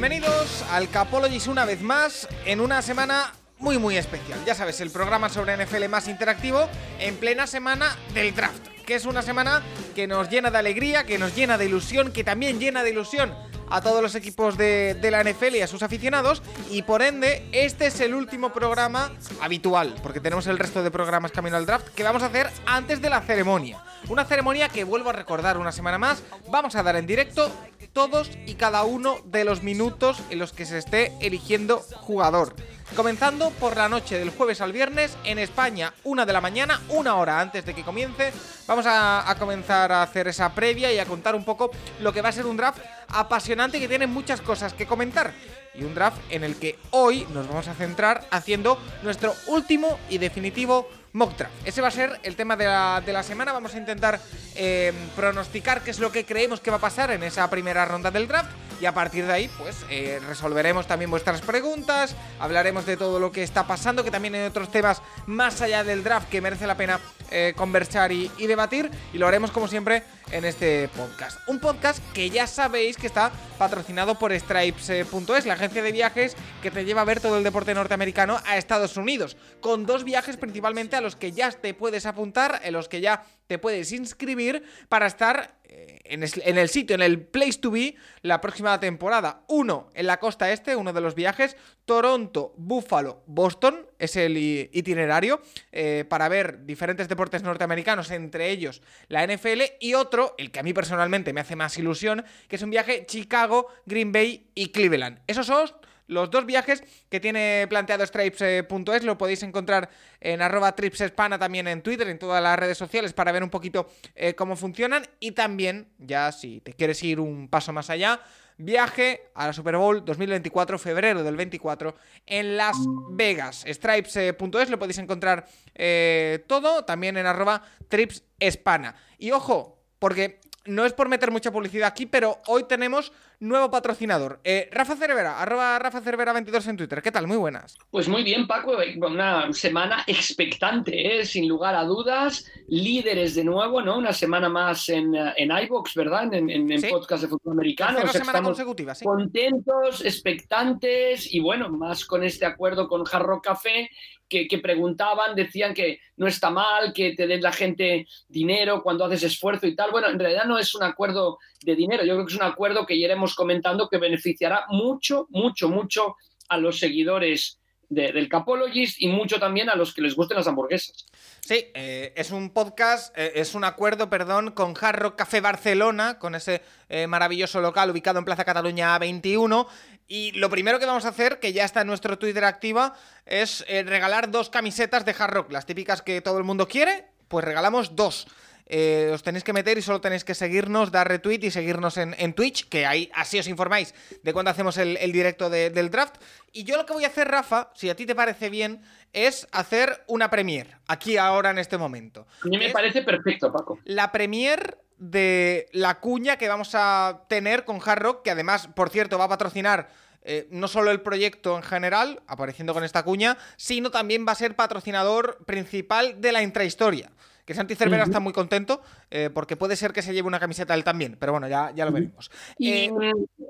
Bienvenidos al Capologist una vez más en una semana muy muy especial. Ya sabes, el programa sobre NFL más interactivo en plena semana del draft, que es una semana que nos llena de alegría, que nos llena de ilusión, que también llena de ilusión a todos los equipos de, la NFL y a sus aficionados y por ende este es el último programa habitual, porque tenemos el resto de programas camino al draft que vamos a hacer antes de la ceremonia. Una ceremonia que vuelvo a recordar una semana más, vamos a dar en directo todos y cada uno de los minutos en los que se esté eligiendo jugador. Comenzando por la noche del jueves al viernes en España, una de la mañana, una hora antes de que comience. Vamos a, comenzar a hacer esa previa y a contar un poco lo que va a ser un draft apasionante que tiene muchas cosas que comentar. Y un draft en el que hoy nos vamos a centrar haciendo nuestro último y definitivo mock draft. Ese va a ser el tema de la, de la semana. Vamos a intentar eh, pronosticar qué es lo que creemos que va a pasar en esa primera ronda del draft. Y a partir de ahí, pues eh, resolveremos también vuestras preguntas, hablaremos de todo lo que está pasando, que también hay otros temas más allá del draft que merece la pena eh, conversar y, y debatir. Y lo haremos como siempre en este podcast. Un podcast que ya sabéis que está patrocinado por Stripes.es, la agencia de viajes que te lleva a ver todo el deporte norteamericano a Estados Unidos, con dos viajes principalmente a los que ya te puedes apuntar, en los que ya te puedes inscribir para estar en el, en el sitio, en el place to be, la próxima temporada. Uno en la costa este, uno de los viajes, Toronto, Buffalo, Boston, es el itinerario eh, para ver diferentes deportes norteamericanos, entre ellos la NFL, y otro, el que a mí personalmente me hace más ilusión, que es un viaje Chicago, Green Bay y Cleveland. Esos son los dos viajes que tiene planteado Stripes.es lo podéis encontrar en arroba tripsespana también en Twitter, en todas las redes sociales para ver un poquito eh, cómo funcionan y también, ya si te quieres ir un paso más allá, viaje a la Super Bowl 2024, febrero del 24, en Las Vegas. Stripes.es lo podéis encontrar eh, todo, también en arroba tripsespana. Y ojo, porque no es por meter mucha publicidad aquí, pero hoy tenemos nuevo patrocinador. Eh, Rafa Cervera, arroba Rafa Cervera 22 en Twitter. ¿Qué tal? Muy buenas. Pues muy bien, Paco, eh, una semana expectante, ¿eh? sin lugar a dudas. Líderes de nuevo, ¿no? Una semana más en, eh, en iVoox, ¿verdad? En, en- en Sí. podcast de fútbol americano. Tercera O sea, semana consecutiva, sí. contentos, expectantes y bueno, más con este acuerdo con Jarro Café que, que preguntaban, decían que no está mal que te den la gente dinero cuando haces esfuerzo y tal. Bueno, en realidad no es un acuerdo de dinero, yo creo que es un acuerdo que ya iremos comentando que beneficiará mucho, mucho, mucho a los seguidores de- del Capologist y mucho también a los que les gusten las hamburguesas. Sí, eh, es un podcast, eh, es un acuerdo, perdón, con Hard Rock Café Barcelona, con ese eh, maravilloso local ubicado en Plaza Cataluña 21. Y lo primero que vamos a hacer, que ya está en nuestro Twitter activa, es regalar dos camisetas de Hard Rock, las típicas que todo el mundo quiere, pues regalamos dos. Eh, os tenéis que meter y solo tenéis que seguirnos, dar retweet y seguirnos en, en Twitch, que ahí así os informáis de cuando hacemos el, el directo de- del draft. Y yo lo que voy a hacer, Rafa, si a ti te parece bien, es hacer una premiere, aquí ahora en este momento. A mí me Es parece perfecto, Paco. La premiere de la cuña que vamos a tener con Hard Rock, que además, por cierto, va a patrocinar eh, no solo el proyecto en general, apareciendo con esta cuña, sino también va a ser patrocinador principal de la intrahistoria. Que Santi Cervera está muy contento eh, porque puede ser que se lleve una camiseta él también, pero bueno, ya, ya lo veremos. Y Eh,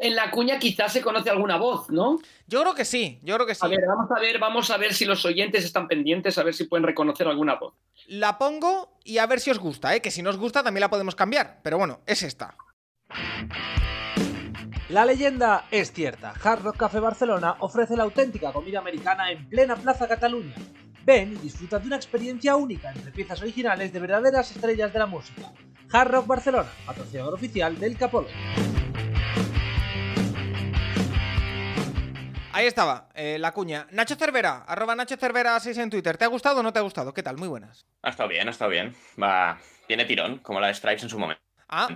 en la cuña quizás se conoce alguna voz, ¿no? yo creo que sí, yo creo que sí. A ver, vamos a ver, vamos a ver si los oyentes están pendientes, a ver si pueden reconocer alguna voz. La pongo y a ver si os gusta, ¿eh? que si no os gusta también la podemos cambiar, pero bueno, es esta. La leyenda es cierta. Hard Rock Café Barcelona ofrece la auténtica comida americana en plena Plaza Cataluña. Ven y disfruta de una experiencia única entre piezas originales de verdaderas estrellas de la música. Hard Rock Barcelona, patrocinador oficial del Capolo. Ahí estaba, eh, la cuña. Nacho Cervera, arroba Nacho Cervera 6 en Twitter. ¿Te ha gustado o no te ha gustado? ¿Qué tal? Muy buenas. Ha estado bien, ha estado bien. Va, tiene tirón, como la de Stripes en su momento. Ah,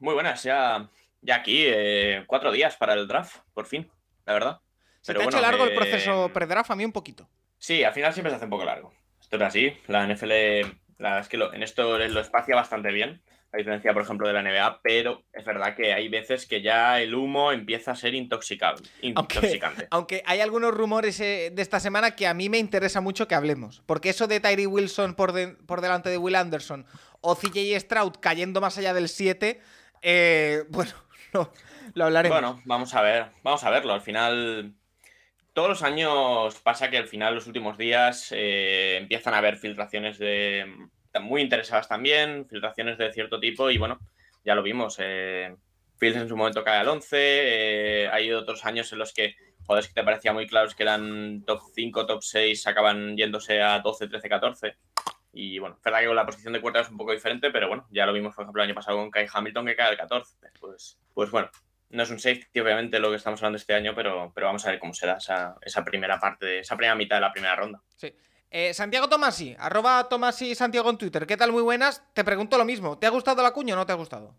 Muy buenas, ya, ya aquí, eh, cuatro días para el draft, por fin, la verdad. se Pero te ha hecho bueno, largo el eh, proceso pre-draft a mí un poquito. Sí, al final siempre se hace un poco largo. Esto es así. La NFL, la verdad es que lo- en esto lo espacia bastante bien, a diferencia, por ejemplo, de la NBA, pero es verdad que hay veces que ya el humo empieza a ser intoxicable, Aunque, intoxicante. aunque hay algunos rumores eh, de esta semana que a mí me interesa mucho que hablemos. Porque eso de Tyree Wilson por, de- por delante de Will Anderson o CJ Stroud cayendo más allá del 7, eh, bueno, no, lo hablaremos. Bueno, vamos a ver, vamos a verlo. Al final, todos los años pasa que al final, los últimos días, eh, empiezan a haber filtraciones de muy interesadas también, filtraciones de cierto tipo, y bueno, ya lo vimos. Eh, Fields en su momento cae al 11, eh, hay otros años en los que jugadores que te parecía muy claros que eran top 5, top 6, acaban yéndose a 12, 13, 14. Y bueno, es verdad que con la posición de cuarta es un poco diferente, pero bueno, ya lo vimos, por ejemplo, el año pasado con Kai Hamilton que cae al 14. Pues, pues bueno, no es un safety, obviamente, lo que estamos hablando este año, pero, pero vamos a ver cómo será esa, esa primera parte, de, esa primera mitad de la primera ronda. Sí. Eh, Santiago Tomasi, arroba Tomasi Santiago en Twitter. ¿Qué tal? Muy buenas. Te pregunto lo mismo. ¿Te ha gustado la cuña o no te ha gustado?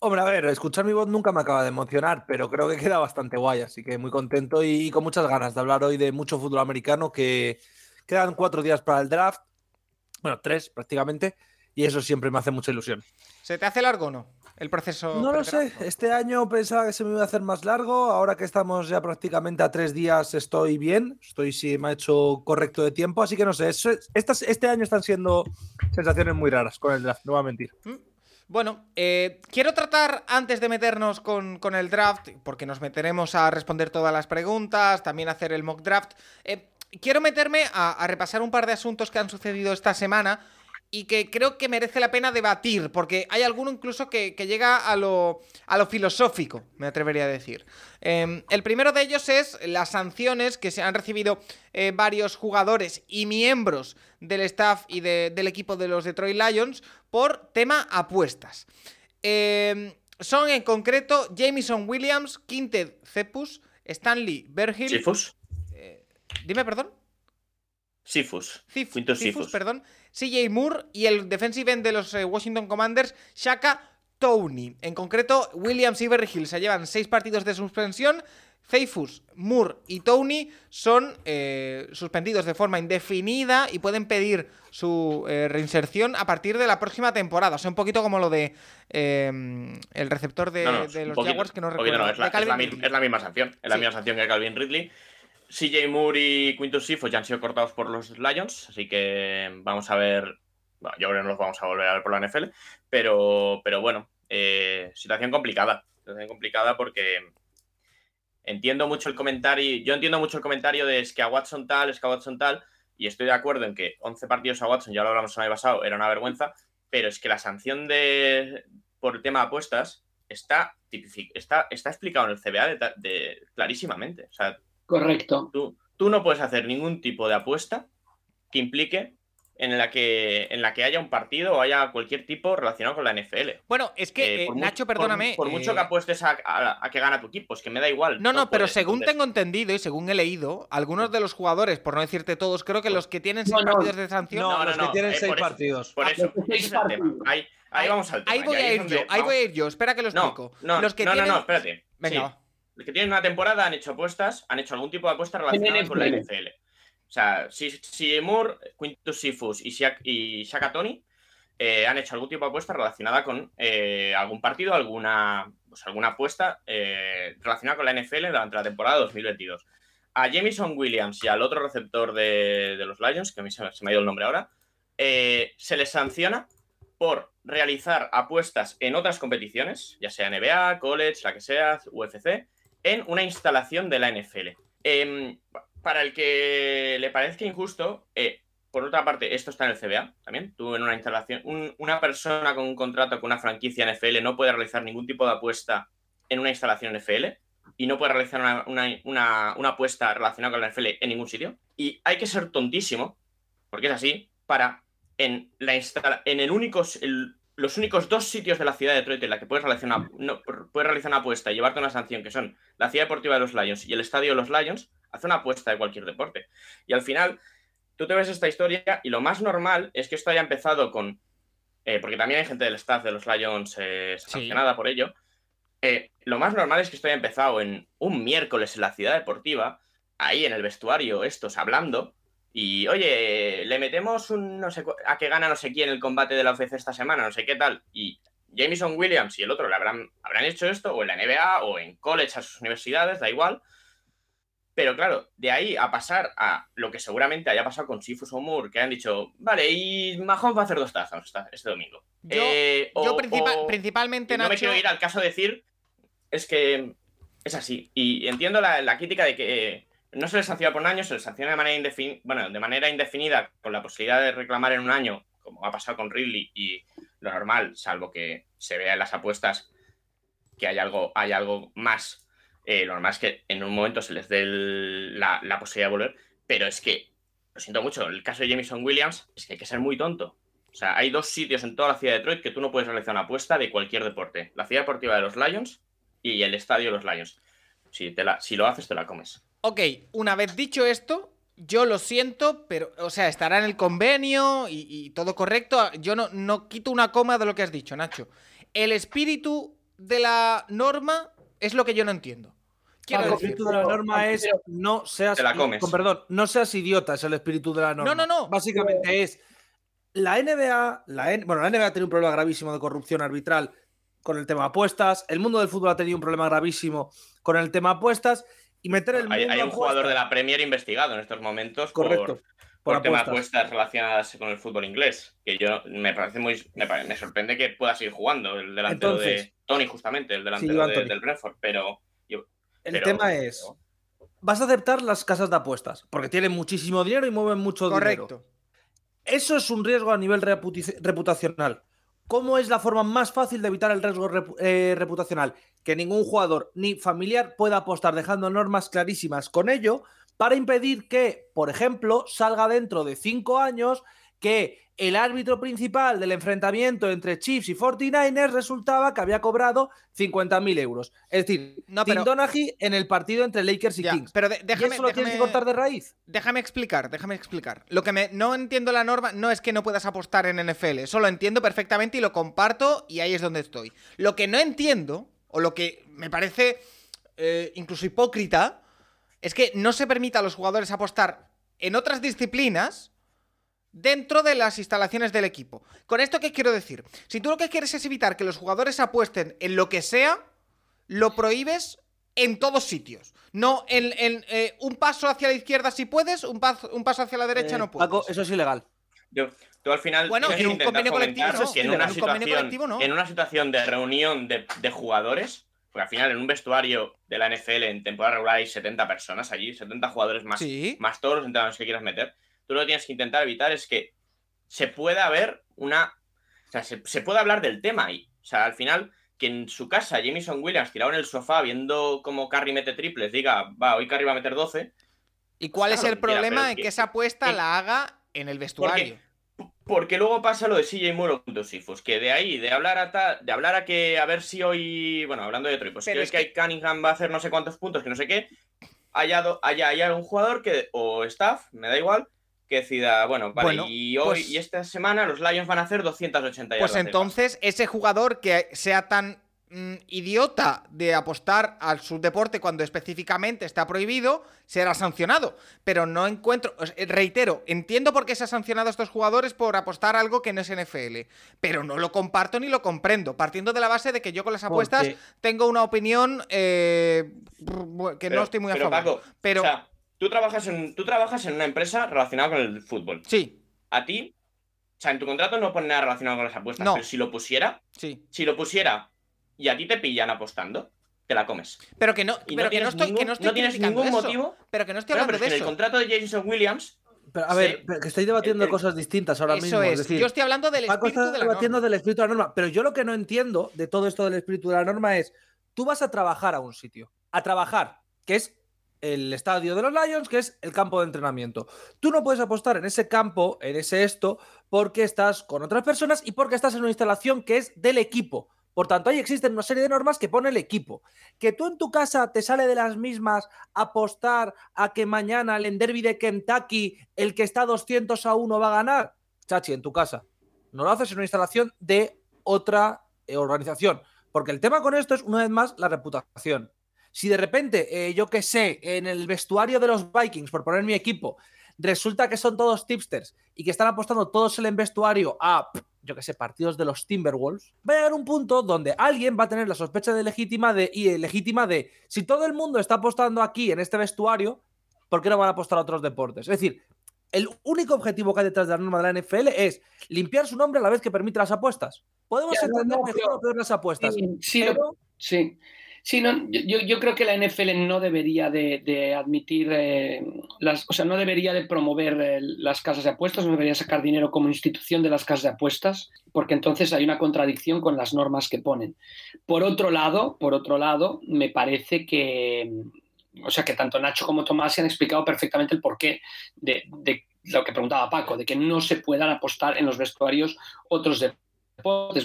Hombre, a ver, escuchar mi voz nunca me acaba de emocionar, pero creo que queda bastante guay, así que muy contento y, con muchas ganas de hablar hoy de mucho fútbol americano, que quedan cuatro días para el draft, bueno, tres prácticamente, y eso siempre me hace mucha ilusión. ¿Se te hace largo o no el proceso? No lo sé, este año pensaba que se me iba a hacer más largo, ahora que estamos ya prácticamente a tres días estoy bien, estoy sí, me ha hecho correcto de tiempo, así que no sé, estas, este año están siendo sensaciones muy raras con el draft, no voy a mentir. Mm. Bueno, eh, quiero tratar antes de meternos con, con el draft, porque nos meteremos a responder todas las preguntas, también hacer el mock draft. eh, quiero meterme a, a repasar un par de asuntos que han sucedido esta semana y que creo que merece la pena debatir, porque hay alguno incluso que, que llega a lo, a lo filosófico, me atrevería a decir. Eh, el primero de ellos es las sanciones que se han recibido eh, varios jugadores y miembros del staff y de- del equipo de los Detroit Lions por tema apuestas. Eh, son en concreto Jameson Williams, Quinted Cepus, Stanley Berhill. Sifus, Dime, perdón. Sifus, Cif- Quintus Cifus, Sifus. perdón. CJ Moore y el defensive end de los eh, Washington Commanders, Shaka Tony. En concreto, Williams y Berryhill se llevan seis partidos de suspensión. Cephus, Moore y Tony son eh, suspendidos de forma indefinida y pueden pedir su eh, reinserción a partir de la próxima temporada. O sea, un poquito como lo de eh, el receptor de, No, no, de un los poquito, Jaguars, que no recuerdo. no, es, la, es la es misma sanción. Es la misma sanción que Calvin Ridley. CJ Moore y Quintus Sifus ya han sido cortados por los Lions, así que vamos a ver. Yo creo que no los vamos a volver a ver por la NFL, pero, pero bueno, eh, situación complicada. Situación complicada porque entiendo mucho el comentario. Yo entiendo mucho el comentario de es que a Watson tal, es que a Watson tal, y estoy de acuerdo en que 11 partidos a Watson, ya lo hablamos el año pasado, era una vergüenza, pero es que la sanción de por el tema de apuestas está, está, explicado en el CBA clarísimamente. O sea, Correcto. tú, tú no puedes hacer ningún tipo de apuesta que implique en la que, en la que haya un partido o haya cualquier tipo relacionado con la NFL. Bueno, es que, Eh, eh, por Nacho, perdóname. Por, mucho eh, que apuestes a, a- a que gana tu equipo, es que me da igual. No, no, pero puedes. según tengo entendido y según he leído, algunos de los jugadores, por no decirte todos, creo que los que tienen seis No, no. partidos de sanción. No, No, no, los que no, tienen eh, seis por eso. partidos. Por Ah, eso, los seis ese es el tema. partidos. Ahí, ahí vamos al tema. Ahí voy a ir yo, ahí vamos- voy a ir yo. Espera que lo No, explico. no, los que no, tienen... no, no, espérate. Venga, Sí. Que tienen una temporada han hecho apuestas, han hecho algún tipo de apuesta relacionada con la NFL. O sea, si, si Moore, Quintus Sifus y, Shaq, y Shaka Tony eh, han hecho algún tipo de apuesta relacionada con eh, algún partido, alguna, pues, alguna apuesta eh, relacionada con la NFL durante la temporada 2022. A Jamison Williams y al otro receptor de, de los Lions, que a mí se, me- se me ha ido el nombre ahora, se les sanciona por realizar apuestas en otras competiciones, ya sea NBA, college, la que sea, UFC, en una instalación de la NFL. Em, para el que le parezca injusto, eh, por otra parte, esto está en el CBA también. Tú en una instalación, un- una persona con un contrato con una franquicia NFL no puede realizar ningún tipo de apuesta en una instalación NFL y no puede realizar una, una- una- apuesta relacionada con la NFL en ningún sitio. Y hay que ser tontísimo, porque es así, para en, la en el único, los únicos dos sitios de la ciudad de Detroit en la que puedes realizar una, no, puedes realizar una apuesta y llevarte una sanción, que son la ciudad deportiva de los Lions y el estadio de los Lions, haz una apuesta de cualquier deporte. Y al final, tú te ves esta historia y lo más normal es que esto haya empezado con. eh, porque también hay gente del staff de los Lions eh, Sí. sancionada por ello. Eh, lo más normal es que esto haya empezado en un miércoles en la ciudad deportiva, ahí en el vestuario, estos hablando. Y oye, le metemos un no sé a que gana no sé quién el combate de la UFC esta semana, no sé qué tal. Y Jameson Williams y el otro le habrán, habrán hecho esto, o en la NBA, o en college a sus universidades, da igual. Pero claro, de ahí a pasar a lo que seguramente haya pasado con Sifus o Moore, que han dicho, vale, y Mahomes va a hacer dos tazas este domingo. Yo, Eh, yo o- principal- o- principalmente, no me quiero ir al caso de decir, es que es así. Y entiendo la, la crítica de que no se les sanciona por un año, se les sanciona de manera, indefin- bueno, de manera indefinida con la posibilidad de reclamar en un año, como ha pasado con Ridley, y lo normal, salvo que se vea en las apuestas que hay algo, hay algo más. eh, lo normal es que en un momento se les dé la posibilidad de volver, pero es que, lo siento mucho, el caso de Jameson Williams es que hay que ser muy tonto. O sea, hay dos sitios en toda la ciudad de Detroit que tú no puedes realizar una apuesta de cualquier deporte. La ciudad deportiva de los Lions y el estadio de los Lions. Si, te la, si lo haces, te la comes. Ok, una vez dicho esto, yo lo siento, pero, o sea, estará en el convenio y, y todo correcto. Yo no, no quito una coma de lo que has dicho, Nacho. El espíritu de la norma es lo que yo no entiendo. Quiero el decir, espíritu de la norma es no seas. La comes. Con perdón, no seas idiota, es el espíritu de la norma. no, no. Básicamente es. La NBA, la N- bueno, la NBA tiene un problema gravísimo de corrupción arbitral con el tema apuestas. El mundo del fútbol ha tenido un problema gravísimo con el tema apuestas. Y meter el Hay, un jugador de la Premier investigado en estos momentos por, Correcto. por, Por temas de apuestas. apuestas relacionadas con el fútbol inglés. Que yo me parece muy. Me, sorprende que pueda seguir jugando el delantero Entonces- de Tony, justamente, el delantero de- del Brentford. Pero. yo- El pero- tema es. Vas a aceptar las casas de apuestas, porque tienen muchísimo dinero y mueven mucho dinero. correcto. Eso es un riesgo a nivel reputacional. ¿Cómo es la forma más fácil de evitar el riesgo eh, reputacional? Que ningún jugador ni familiar pueda apostar dejando normas clarísimas con ello para impedir que, por ejemplo, salga dentro de cinco años que el árbitro principal del enfrentamiento entre Chiefs y 49ers resultaba que había cobrado 50.000 euros. Es decir, No, Tim pero- Donaghy en el partido entre Lakers y Ya, Kings. pero de- ¿Y déjame, eso lo tienes que déjame- cortar de raíz? Déjame explicar, déjame explicar. Lo que me, no entiendo la norma no es que no puedas apostar en NFL, eso lo entiendo perfectamente y lo comparto y ahí es donde estoy. Lo que no entiendo, o lo que me parece eh, incluso hipócrita, es que no se permita a los jugadores apostar en otras disciplinas dentro de las instalaciones del equipo. ¿Con esto qué quiero decir? Si tú lo que quieres es evitar que los jugadores apuesten en lo que sea, lo prohíbes en todos sitios. No en, en, eh, un paso hacia la izquierda si puedes, un, paso- un paso hacia la derecha Eh, no puedes. Paco, eso es ilegal. Yo- tú al final Bueno, tienes en que un convenio colectivo no, en en una, un convenio situación, colectivo no. en una situación de reunión de, de jugadores, porque al final en un vestuario de la NFL en temporada regular hay 70 personas allí, 70 jugadores más, Sí. más todos los entrenadores que quieras meter, tú lo que tienes que intentar evitar es que se pueda ver una... O sea, se, se pueda hablar del tema ahí. O sea, al final, que en su casa Jameson Williams tirado en el sofá viendo cómo Carry mete triples, diga, va, hoy Carry va a meter 12, ¿Y cuál es Claro, el problema en que- que esa apuesta la haga en el vestuario? Porque luego pasa lo de CJ Moore con Dosifus, que de ahí, de hablar a ta- de hablar a que a ver si hoy, bueno, hablando de Troy, pues Pero que, es que Cunningham va a hacer no sé cuántos puntos, que no sé qué, haya, do- haya, haya algún jugador que, o staff, me da igual, que decida, bueno, vale, Bueno, y hoy pues- y esta semana los Lions van a hacer 280 Pues yardas de entonces, ese jugador que sea tan mm, idiota de apostar al subdeporte cuando específicamente está prohibido, será sancionado. Pero no encuentro, reitero, entiendo por qué se ha sancionado a estos jugadores por apostar algo que no es NFL, pero no lo comparto ni lo comprendo, partiendo de la base de que yo con las apuestas Porque- tengo una opinión eh, que Pero- no estoy muy a pero, favor. Paco, pero O sea, tú trabajas, en, tú trabajas en una empresa relacionada con el fútbol. sí, A ti, o sea, en tu contrato no pone nada relacionado con las apuestas, No. pero si lo pusiera, sí. si lo pusiera y a ti te pillan apostando, te la comes. Pero que no, Y pero no que no tienes, estoy, ningún, que no estoy no tienes ningún eso. motivo. Pero que no estoy hablando pero es que de en el eso. contrato de Jason Williams, Pero, a ver, Sí. que estáis debatiendo El- el- cosas distintas ahora Eso mismo. es. Es decir, Yo estoy hablando del Paco espíritu está de la debatiendo norma. del espíritu de la norma. Pero yo lo que no entiendo de todo esto del espíritu de la norma es: tú vas a trabajar a un sitio. A trabajar, que es el estadio de los Lions, que es el campo de entrenamiento. Tú no puedes apostar en ese campo, en ese esto, porque estás con otras personas y porque estás en una instalación que es del equipo. Por tanto, ahí existen una serie de normas que pone el equipo. Que tú en tu casa te sale de las mismas apostar a que mañana el derby de Kentucky, el que está 200 a 1 va a ganar. Chachi, en tu casa. No lo haces en una instalación de otra eh, organización. Porque el tema con esto es, una vez más, la reputación. Si de repente, eh, yo que sé, en el vestuario de los Vikings, por poner mi equipo, resulta que son todos tipsters y que están apostando todos en el vestuario a, yo que sé, partidos de los Timberwolves, va a llegar un punto donde alguien va a tener la sospecha de legítima de, y legítima de, si todo el mundo está apostando aquí en este vestuario, ¿por qué no van a apostar a otros deportes? Es decir, el único objetivo que hay detrás de la norma de la NFL es limpiar su nombre a la vez que permite las apuestas. Podemos entender mejor o peor las apuestas. Sí, sí. Sí, no, yo, yo, creo que la NFL no debería de, admitir, eh, las, o sea, no debería de promover eh, las casas de apuestas, no debería sacar dinero como institución de las casas de apuestas, porque entonces hay una contradicción con las normas que ponen. Por otro lado, por otro lado, me parece que, o sea, que tanto Nacho como Tomás se han explicado perfectamente el porqué de, de lo que preguntaba Paco, de que no se puedan apostar en los vestuarios otros deportes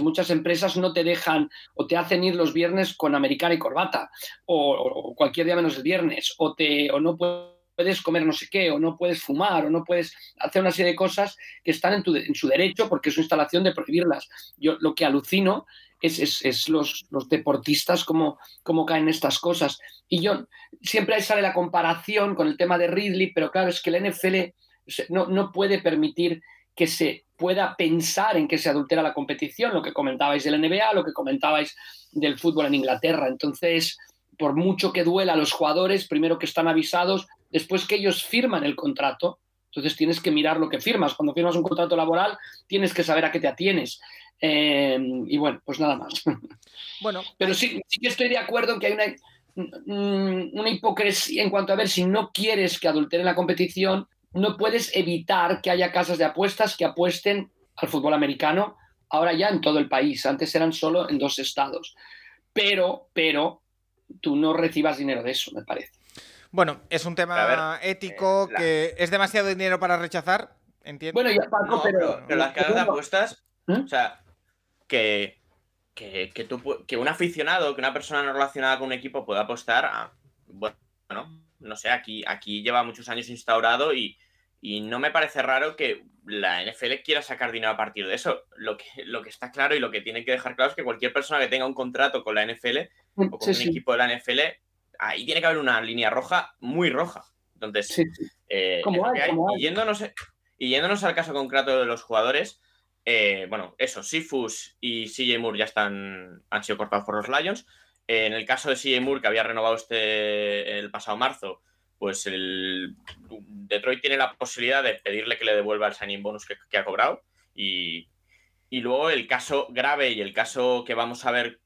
Muchas empresas no te dejan o te hacen ir los viernes con americana y corbata, o, cualquier día menos el viernes, o, te, o no puedes comer no sé qué, o no puedes fumar, o no puedes hacer una serie de cosas que están en, tu, en su derecho porque es su instalación de prohibirlas. Yo lo que alucino es, es, los, los, deportistas como, como caen estas cosas. Y yo siempre sale la comparación con el tema de Ridley, pero claro, es que el NFL no, no puede permitir que se pueda pensar en que se adultera la competición, lo que comentabais del NBA, lo que comentabais del fútbol en Inglaterra. Entonces, por mucho que duela a los jugadores, primero que están avisados, después que ellos firman el contrato, entonces tienes que mirar lo que firmas. Cuando firmas un contrato laboral, tienes que saber a qué te atienes. Eh, y bueno, pues nada más. Bueno, pero sí, sí que estoy de acuerdo en que hay una, una hipocresía en cuanto a ver si no quieres que adulteren la competición, no puedes evitar que haya casas de apuestas que apuesten al fútbol americano, ahora ya en todo el país, antes eran solo en dos estados. Pero, pero, tú no recibas dinero de eso, me parece. Bueno, es un tema ético eh, que es demasiado dinero para rechazar, entiendo. Bueno, ya, Paco, pero, las casas de apuestas, ¿Mm? o sea, que, que, que un aficionado, que una persona no relacionada con un equipo pueda apostar a, bueno, no sé, aquí, aquí lleva muchos años instaurado y, no me parece raro que la NFL quiera sacar dinero a partir de eso. Lo que, lo que está claro y lo que tiene que dejar claro es que cualquier persona que tenga un contrato con la NFL o con un equipo de la NFL, ahí tiene que haber una línea roja muy roja. Entonces, eh, y, yéndonos, y yéndonos al caso concreto de los jugadores, eh, bueno, eso, Sifus y CJ Moore ya están, han sido cortados por los Lions. En el caso de CJ Moore, que había renovado este el pasado marzo, pues el Detroit tiene la posibilidad de pedirle que le devuelva el signing bonus que, ha cobrado. Y, luego el caso grave y el caso que vamos a ver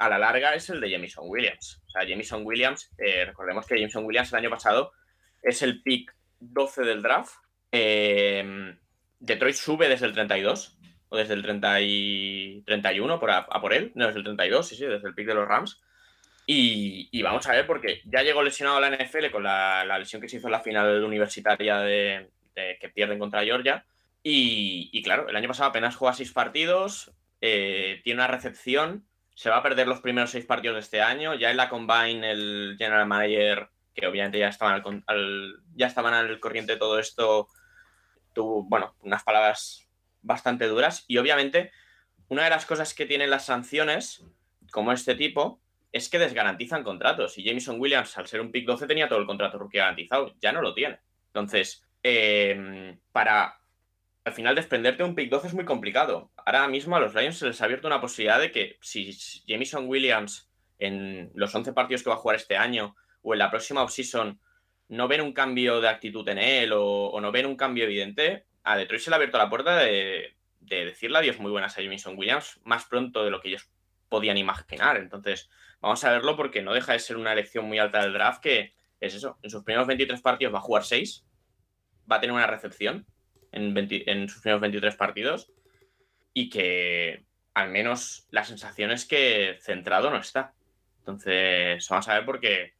a la larga es el de Jamison Williams. O sea, Jamison Williams, eh, recordemos que Jamison Williams el año pasado es el pick 12 del draft. Eh, Detroit sube desde el 32 o desde el 30 y 31 por a, por él, no desde el 32, sí, sí, desde el pick de los Rams. Y, vamos a ver, porque ya llegó lesionado a la NFL con la, lesión que se hizo en la final universitaria de, que pierden contra Georgia. Y, claro, el año pasado apenas juega seis partidos, eh, tiene una recepción, se va a perder los primeros seis partidos de este año. Ya en la Combine, el general manager, que obviamente ya estaban al, ya estaban al corriente de todo esto, tuvo, bueno, unas palabras bastante duras. Y obviamente, una de las cosas que tienen las sanciones, como este tipo, es que desgarantizan contratos. Y Jameson Williams, al ser un pick 12, tenía todo el contrato rookie garantizado. Ya no lo tiene. Entonces, em, para al final desprenderte de un pick 12 es muy complicado. Ahora mismo a los Lions se les ha abierto una posibilidad de que si Jameson Williams en los 11 partidos que va a jugar este año o en la próxima offseason no ven un cambio de actitud en él o, no ven un cambio evidente, a Detroit se le ha abierto la puerta de, de decirle adiós muy buenas a Jameson Williams más pronto de lo que ellos podían imaginar. Entonces, Vamos a verlo porque no deja de ser una elección muy alta del draft que es eso. En sus primeros 23 partidos va a jugar 6. Va a tener una recepción en, sus primeros 23 partidos. Y que al menos la sensación es que centrado no está. Entonces, vamos a ver porque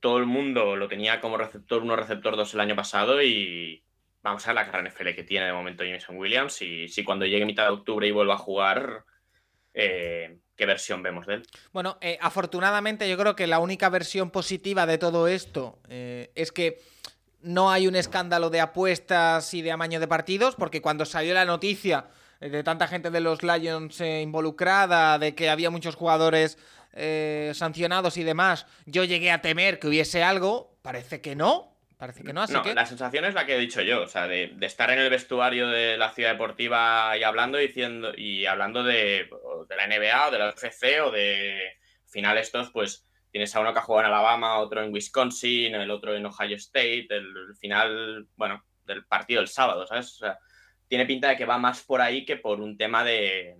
todo el mundo lo tenía como receptor 1, receptor 2 el año pasado y vamos a ver la carrera NFL que tiene de momento Jameson Williams y si cuando llegue mitad de octubre y vuelva a jugar, eh, qué versión vemos de él. Bueno, eh, afortunadamente yo creo que la única versión positiva de todo esto eh, es que no hay un escándalo de apuestas y de amaño de partidos, porque cuando salió la noticia de tanta gente de los Lions involucrada, de que había muchos jugadores sancionados y demás, yo llegué a temer que hubiese algo, parece que no, Parece que no, así que... La sensación es la que he dicho yo, o sea, de, estar en el vestuario de la ciudad deportiva y hablando diciendo y hablando de, la NBA o de la UFC o de final estos, pues tienes a uno que ha jugado en Alabama, otro en Wisconsin, el otro en Ohio State, el, final, bueno, del partido del sábado, ¿sabes? O sea, tiene pinta de que va más por ahí que por un tema de,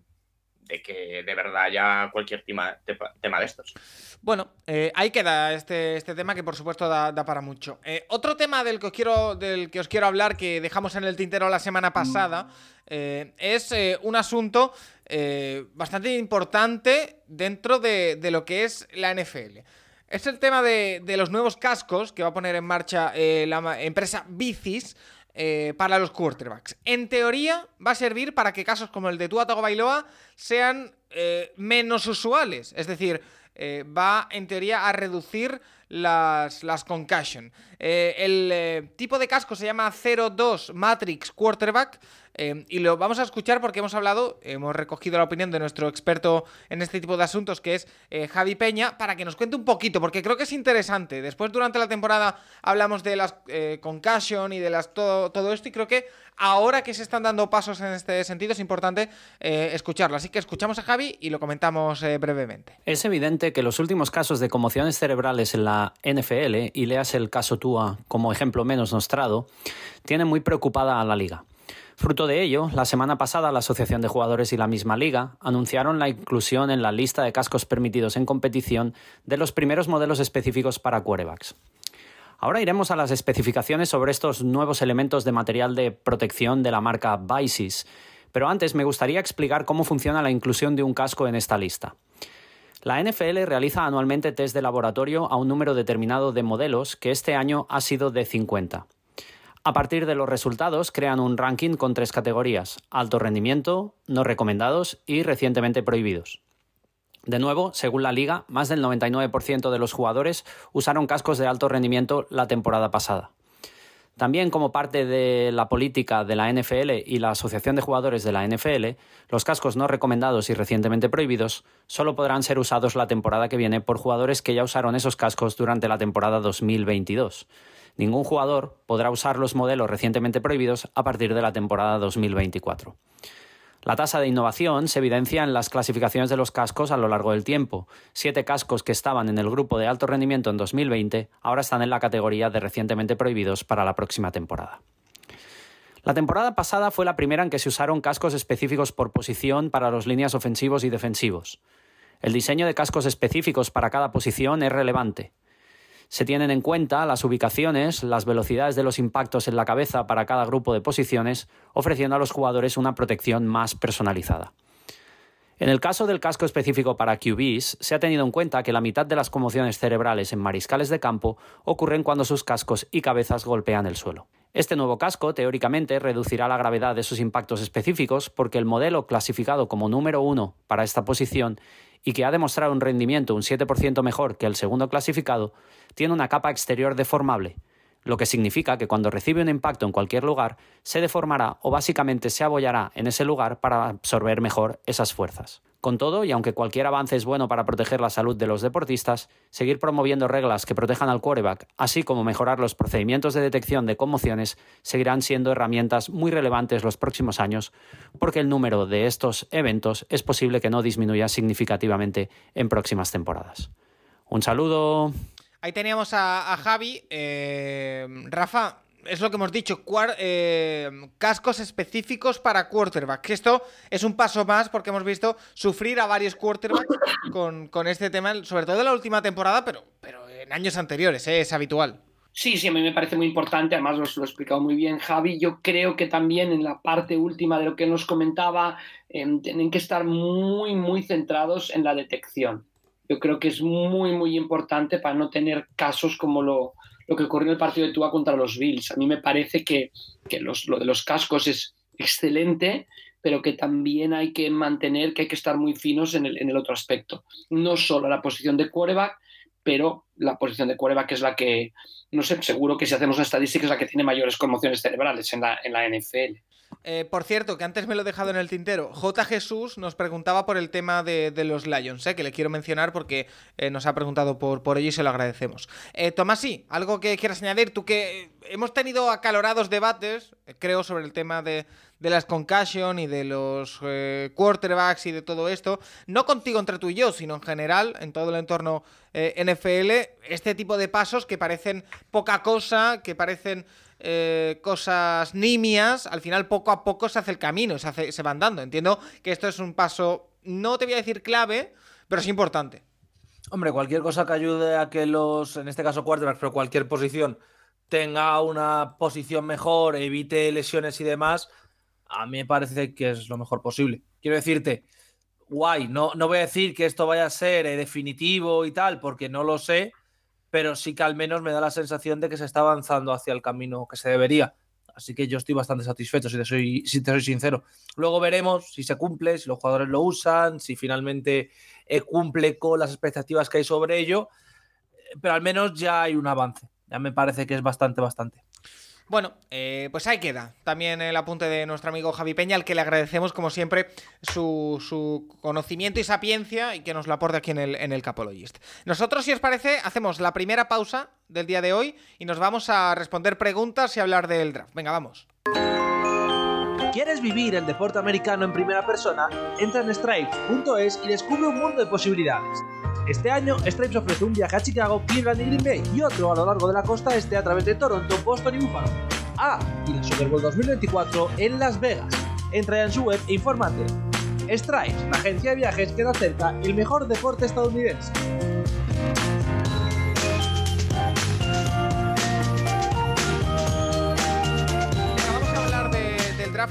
de que de verdad haya cualquier tema, de estos. Bueno, eh, ahí queda este, este, tema que por supuesto da, para mucho. Eh, otro tema del que, os quiero, del que os quiero hablar que dejamos en el tintero la semana pasada eh, es un asunto bastante importante dentro de, lo que es la NFL. Es el tema de, de, los nuevos cascos que va a poner en marcha la empresa Bicis para los quarterbacks. En teoría va a servir para que casos como el de Tua Tagovailoa sean menos usuales. Es decir, eh, va en teoría a reducir las, las. Eh, el eh, tipo de casco se llama 02 Matrix Quarterback Em, y lo vamos a escuchar porque hemos hablado, hemos recogido la opinión de nuestro experto en este tipo de asuntos, que es eh, Javi Peña, para que nos cuente un poquito, porque creo que es interesante. Después, durante la temporada, hablamos de las eh, concussion y de las todo, todo esto, y creo que ahora que se están dando pasos en este sentido, es importante eh, escucharlo. Así que escuchamos a Javi y lo comentamos brevemente. Es evidente que los últimos casos de conmociones cerebrales en la NFL, y leas el caso Tua como ejemplo menos nostrado, tienen muy preocupada a la liga. Fruto de ello, la semana pasada la Asociación de Jugadores y la misma liga anunciaron la inclusión en la lista de cascos permitidos en competición de los primeros modelos específicos para quarterbacks. Ahora iremos a las especificaciones sobre estos nuevos elementos de material de protección de la marca Vices, pero antes me gustaría explicar cómo funciona la inclusión de un casco en esta lista. La NFL realiza anualmente test de laboratorio a un número determinado de modelos que este año ha sido de 50. A partir de los resultados, crean un ranking con tres categorías, alto rendimiento, no recomendados y recientemente prohibidos. De nuevo, según la liga, más del 99% de los jugadores usaron cascos de alto rendimiento la temporada pasada. También como parte de la política de la NFL y la Asociación de Jugadores de la NFL, los cascos no recomendados y recientemente prohibidos solo podrán ser usados la temporada que viene por jugadores que ya usaron esos cascos durante la temporada 2022 ningún jugador podrá usar los modelos recientemente prohibidos a partir de la temporada 2024. La tasa de innovación se evidencia en las clasificaciones de los cascos a lo largo del tiempo. Siete cascos que estaban en el grupo de alto rendimiento en 2020 ahora están en la categoría de recientemente prohibidos para la próxima temporada. La temporada pasada fue la primera en que se usaron cascos específicos por posición para los líneas ofensivos y defensivos. El diseño de cascos específicos para cada posición es relevante se tienen en cuenta las ubicaciones, las velocidades de los impactos en la cabeza para cada grupo de posiciones, ofreciendo a los jugadores una protección más personalizada. En el caso del casco específico para QBs, se ha tenido en cuenta que la mitad de las conmociones cerebrales en mariscales de campo ocurren cuando sus cascos y cabezas golpean el suelo. Este nuevo casco, teóricamente, reducirá la gravedad de sus impactos específicos porque el modelo clasificado como número uno para esta posición y que ha demostrado un rendimiento un 7% mejor que el segundo clasificado, tiene una capa exterior deformable, lo que significa que cuando recibe un impacto en cualquier lugar, se deformará o básicamente se abollará en ese lugar para absorber mejor esas fuerzas. Con todo, y aunque cualquier avance es bueno para proteger la salud de los deportistas, seguir promoviendo reglas que protejan al quarterback, así como mejorar los procedimientos de detección de conmociones, seguirán siendo herramientas muy relevantes los próximos años, porque el número de estos eventos es posible que no disminuya significativamente en próximas temporadas. Un saludo. Ahí teníamos a, Javi. Eh, Rafa, es lo que hemos dicho, eh, cascos específicos para quarterbacks. Esto es un paso más porque hemos visto sufrir a varios quarterbacks con, este tema, sobre todo en la última temporada, pero, pero en años anteriores, ¿eh? es habitual. Sí, sí, a mí me parece muy importante, además lo ha explicado muy bien Javi. Yo creo que también en la parte última de lo que nos comentaba, tienen que estar muy, muy centrados en la detección yo creo que es muy, muy importante para no tener casos como lo, lo que ocurrió en el partido de Tua contra los Bills. A mí me parece que, que los, lo de los cascos es excelente, pero que también hay que mantener, que hay que estar muy finos en el, en el otro aspecto. No solo la posición de quarterback, pero la posición de quarterback es la que, no sé, seguro que si hacemos una estadística es la que tiene mayores conmociones cerebrales en la, en la NFL. Eh, por cierto, que antes me lo he dejado en el tintero, J. Jesús nos preguntaba por el tema de, los Lions, eh, que le quiero mencionar porque eh, nos ha preguntado por, por ello y se lo agradecemos. Eh, Tomás, sí, algo que quieras añadir, tú que hemos tenido acalorados debates, creo, sobre el tema de, de las concussion y de los quarterbacks y de todo esto, no contigo entre tú y yo, sino en general, en todo el entorno NFL, este tipo de pasos que parecen poca cosa, que parecen eh, cosas nimias, al final poco a poco se hace el camino, se, hace, se van dando. Entiendo que esto es un paso, no te voy a decir clave, pero es importante. Hombre, cualquier cosa que ayude a que los, en este caso quarterbacks, pero cualquier posición, tenga una posición mejor, evite lesiones y demás, a mí me parece que es lo mejor posible. Quiero decirte, guay, no, no voy a decir que esto vaya a ser eh, definitivo y tal, porque no lo sé, pero sí que al menos me da la sensación de que se está avanzando hacia el camino que se debería. Así que yo estoy bastante satisfecho, si te soy, si te soy sincero. Luego veremos si se cumple, si los jugadores lo usan, si finalmente eh, cumple con las expectativas que hay sobre ello, pero al menos ya hay un avance. Ya me parece que es bastante, bastante. Bueno, eh, pues ahí queda también el apunte de nuestro amigo Javi Peña, al que le agradecemos como siempre su, su conocimiento y sapiencia y que nos lo aporte aquí en el, en el Capologist. Nosotros, si os parece, hacemos la primera pausa del día de hoy y nos vamos a responder preguntas y hablar del draft. Venga, vamos. ¿Quieres vivir el deporte americano en primera persona? Entra en stripes.es y descubre un mundo de posibilidades. Este año, Stripes ofrece un viaje a Chicago, Cleveland y Green Bay y otro a lo largo de la costa este a través de Toronto, Boston y Buffalo. Ah, y la Super Bowl 2024 en Las Vegas. Entra en su web e infórmate. Stripes, la agencia de viajes que da cerca el mejor deporte estadounidense.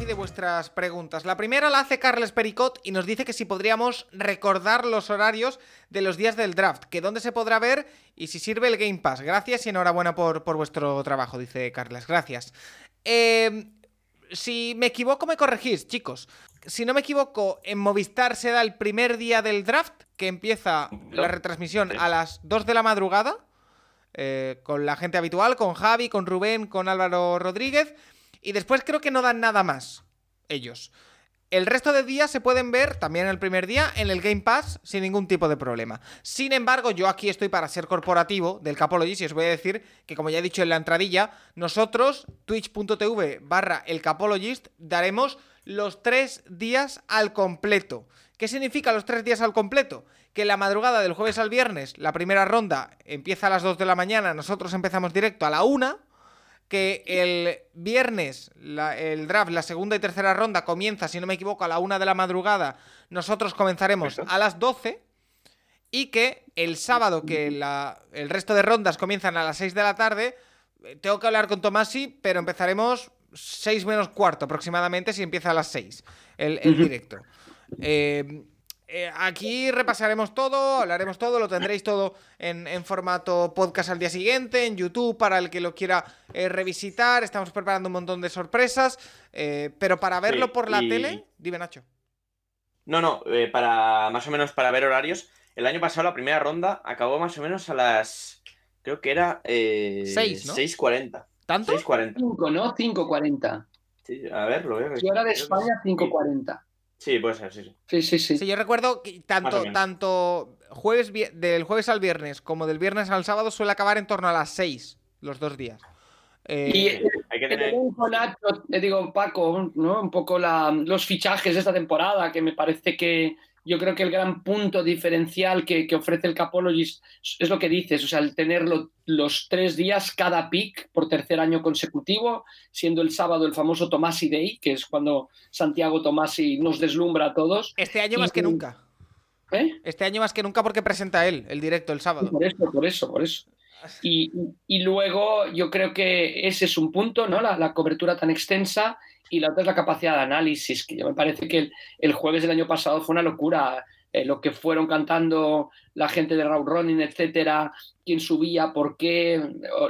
Y de vuestras preguntas. La primera la hace Carles Pericot y nos dice que si podríamos recordar los horarios de los días del draft, que dónde se podrá ver y si sirve el Game Pass. Gracias y enhorabuena por, por vuestro trabajo, dice Carles. Gracias. Eh, si me equivoco, me corregís, chicos. Si no me equivoco, en Movistar se da el primer día del draft, que empieza la retransmisión a las 2 de la madrugada, eh, con la gente habitual, con Javi, con Rubén, con Álvaro Rodríguez, y después creo que no dan nada más, ellos. El resto de días se pueden ver, también el primer día, en el Game Pass sin ningún tipo de problema. Sin embargo, yo aquí estoy para ser corporativo del Capologist y os voy a decir que, como ya he dicho en la entradilla, nosotros, twitch.tv barra el Capologist, daremos los tres días al completo. ¿Qué significa los tres días al completo? Que la madrugada del jueves al viernes, la primera ronda empieza a las 2 de la mañana, nosotros empezamos directo a la 1 que el viernes la- el draft, la segunda y tercera ronda comienza, si no me equivoco, a la una de la madrugada. Nosotros comenzaremos a las 12. Y que el sábado, que la- el resto de rondas comienzan a las 6 de la tarde, eh, tengo que hablar con Tomasi, pero empezaremos 6 menos cuarto aproximadamente si empieza a las 6 el, el directo. Eh, eh, aquí repasaremos todo, hablaremos todo, lo tendréis todo en, en formato podcast al día siguiente, en YouTube para el que lo quiera eh, revisitar. Estamos preparando un montón de sorpresas, eh, pero para verlo Sí, por la y- tele, dime Nacho. No, no, eh, para más o menos para ver horarios. El año pasado la primera ronda acabó más o menos a las. Creo que era. Eh, Seis, ¿no? 6.40. ¿Tanto? 6.40. 5, ¿no? 5.40. Sí, a ver, lo veo. Y hora de España, sí. 5.40. Sí, puede ser, sí, sí. Sí, sí, sí. Sí, yo recuerdo que tanto, tanto jueves, del jueves al viernes como del viernes al sábado suele acabar en torno a las 6 los dos días. Eh, Y Hay que tener. Nacho, te digo, Paco, ¿no? Un poco la- los fichajes de esta temporada, que me parece que yo creo que el gran punto diferencial que, que ofrece el Capologist es lo que dices, o sea, el tener lo- los tres días cada pick por tercer año consecutivo, siendo el sábado el famoso Tomasi Day, que es cuando Santiago Tomasi nos deslumbra a todos. este año y- más que nunca. ¿eh? Este año más que nunca porque presenta él el directo el sábado. Por eso, por eso, por eso. Y, y luego yo creo que ese es un punto, ¿no? La, la cobertura tan extensa y la otra es la capacidad de análisis, que yo me parece que el, el jueves del año pasado fue una locura. eh, lo que fueron cantando la gente de Raw Running, etcétera, quién subía, por qué,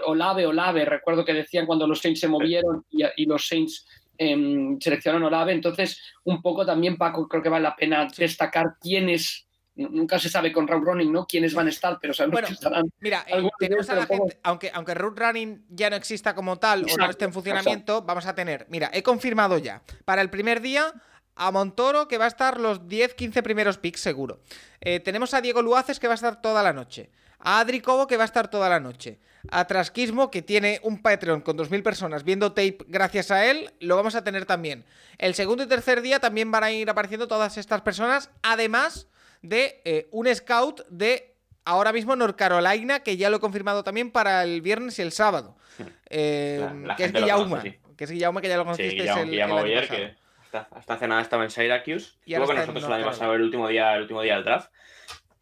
Olave, Olave, recuerdo que decían cuando los Saints se movieron y, y los Saints em, seleccionaron Olave, entonces un poco también Paco creo que vale la pena destacar quiénes, nunca se sabe con Raw Running, ¿no? quiénes van a estar, pero sabemos Bueno, que estarán. Mira, eh, tenemos a la aunque, aunque Root Running ya no exista como tal o no esté en funcionamiento, vamos a tener, mira, he confirmado ya, para el primer día a Montoro que va a estar los 10-15 primeros picks seguro. Eh, tenemos a Diego Luaces que va a estar toda la noche. A Adri Cobo que va a estar toda la noche. A Trasquismo que tiene un Patreon con 2.000 personas viendo tape gracias a él, lo vamos a tener también. El segundo y tercer día también van a ir apareciendo todas estas personas, además de eh, un scout de ahora mismo North Carolina, que ya lo he confirmado también para el viernes y el sábado. Eh, La- la que es Guillaume. conoce, sí. Que es Guillaume, que ya lo Sí, conocisteis el, el año Boyer, pasado. que hasta, hasta hace nada estaba en Syracuse. Y Estuvo con nosotros el año pasado, el último día, el último día del draft.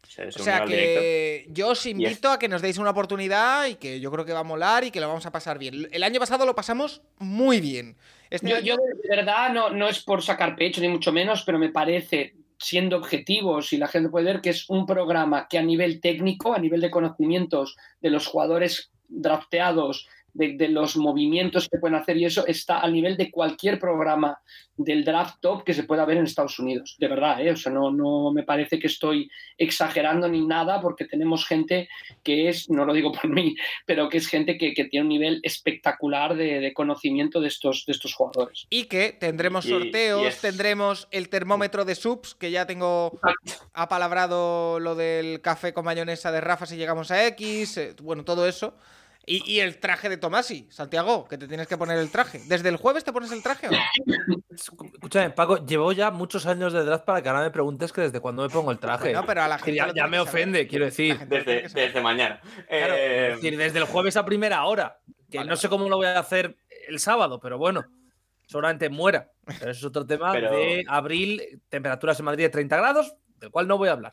Se, se O sea que yo os invito a que nos deis una oportunidad y que yo creo que va a molar y que lo vamos a pasar bien. El año pasado lo pasamos muy bien. Este Yo, año- yo de verdad no, no es por sacar pecho ni mucho menos, pero me parece, siendo objetivos y la gente puede ver que es un programa que a nivel técnico, a nivel de conocimientos de los jugadores drafteados, de, de los movimientos que pueden hacer y eso está al nivel de cualquier programa del draft top que se pueda ver en Estados Unidos. De verdad, ¿eh? o sea, no, no me parece que estoy exagerando ni nada porque tenemos gente que es, no lo digo por mí, pero que es gente que, que tiene un nivel espectacular de, de conocimiento de estos, de estos jugadores. Y que tendremos y sorteos, tendremos el termómetro de subs, que ya tengo apalabrado lo del café con mayonesa de Rafa si llegamos a X, eh, bueno, todo eso. Y, y el traje de Tomasi, Santiago, que te tienes que poner el traje. ¿Desde el jueves te pones el traje o no? Escúchame, Paco, llevo ya muchos años de draft para que ahora me preguntes que desde cuándo me pongo el traje. Bueno, pero a la gente ya, me saber. ofende, quiero decir. Desde, mañana. Claro, Eh, es decir, desde el jueves a primera hora. Que Vale, no sé cómo lo voy a hacer el sábado, pero bueno, seguramente muera. Pero eso es otro tema Pero- de abril, temperaturas en Madrid de 30 grados, del cual no voy a hablar.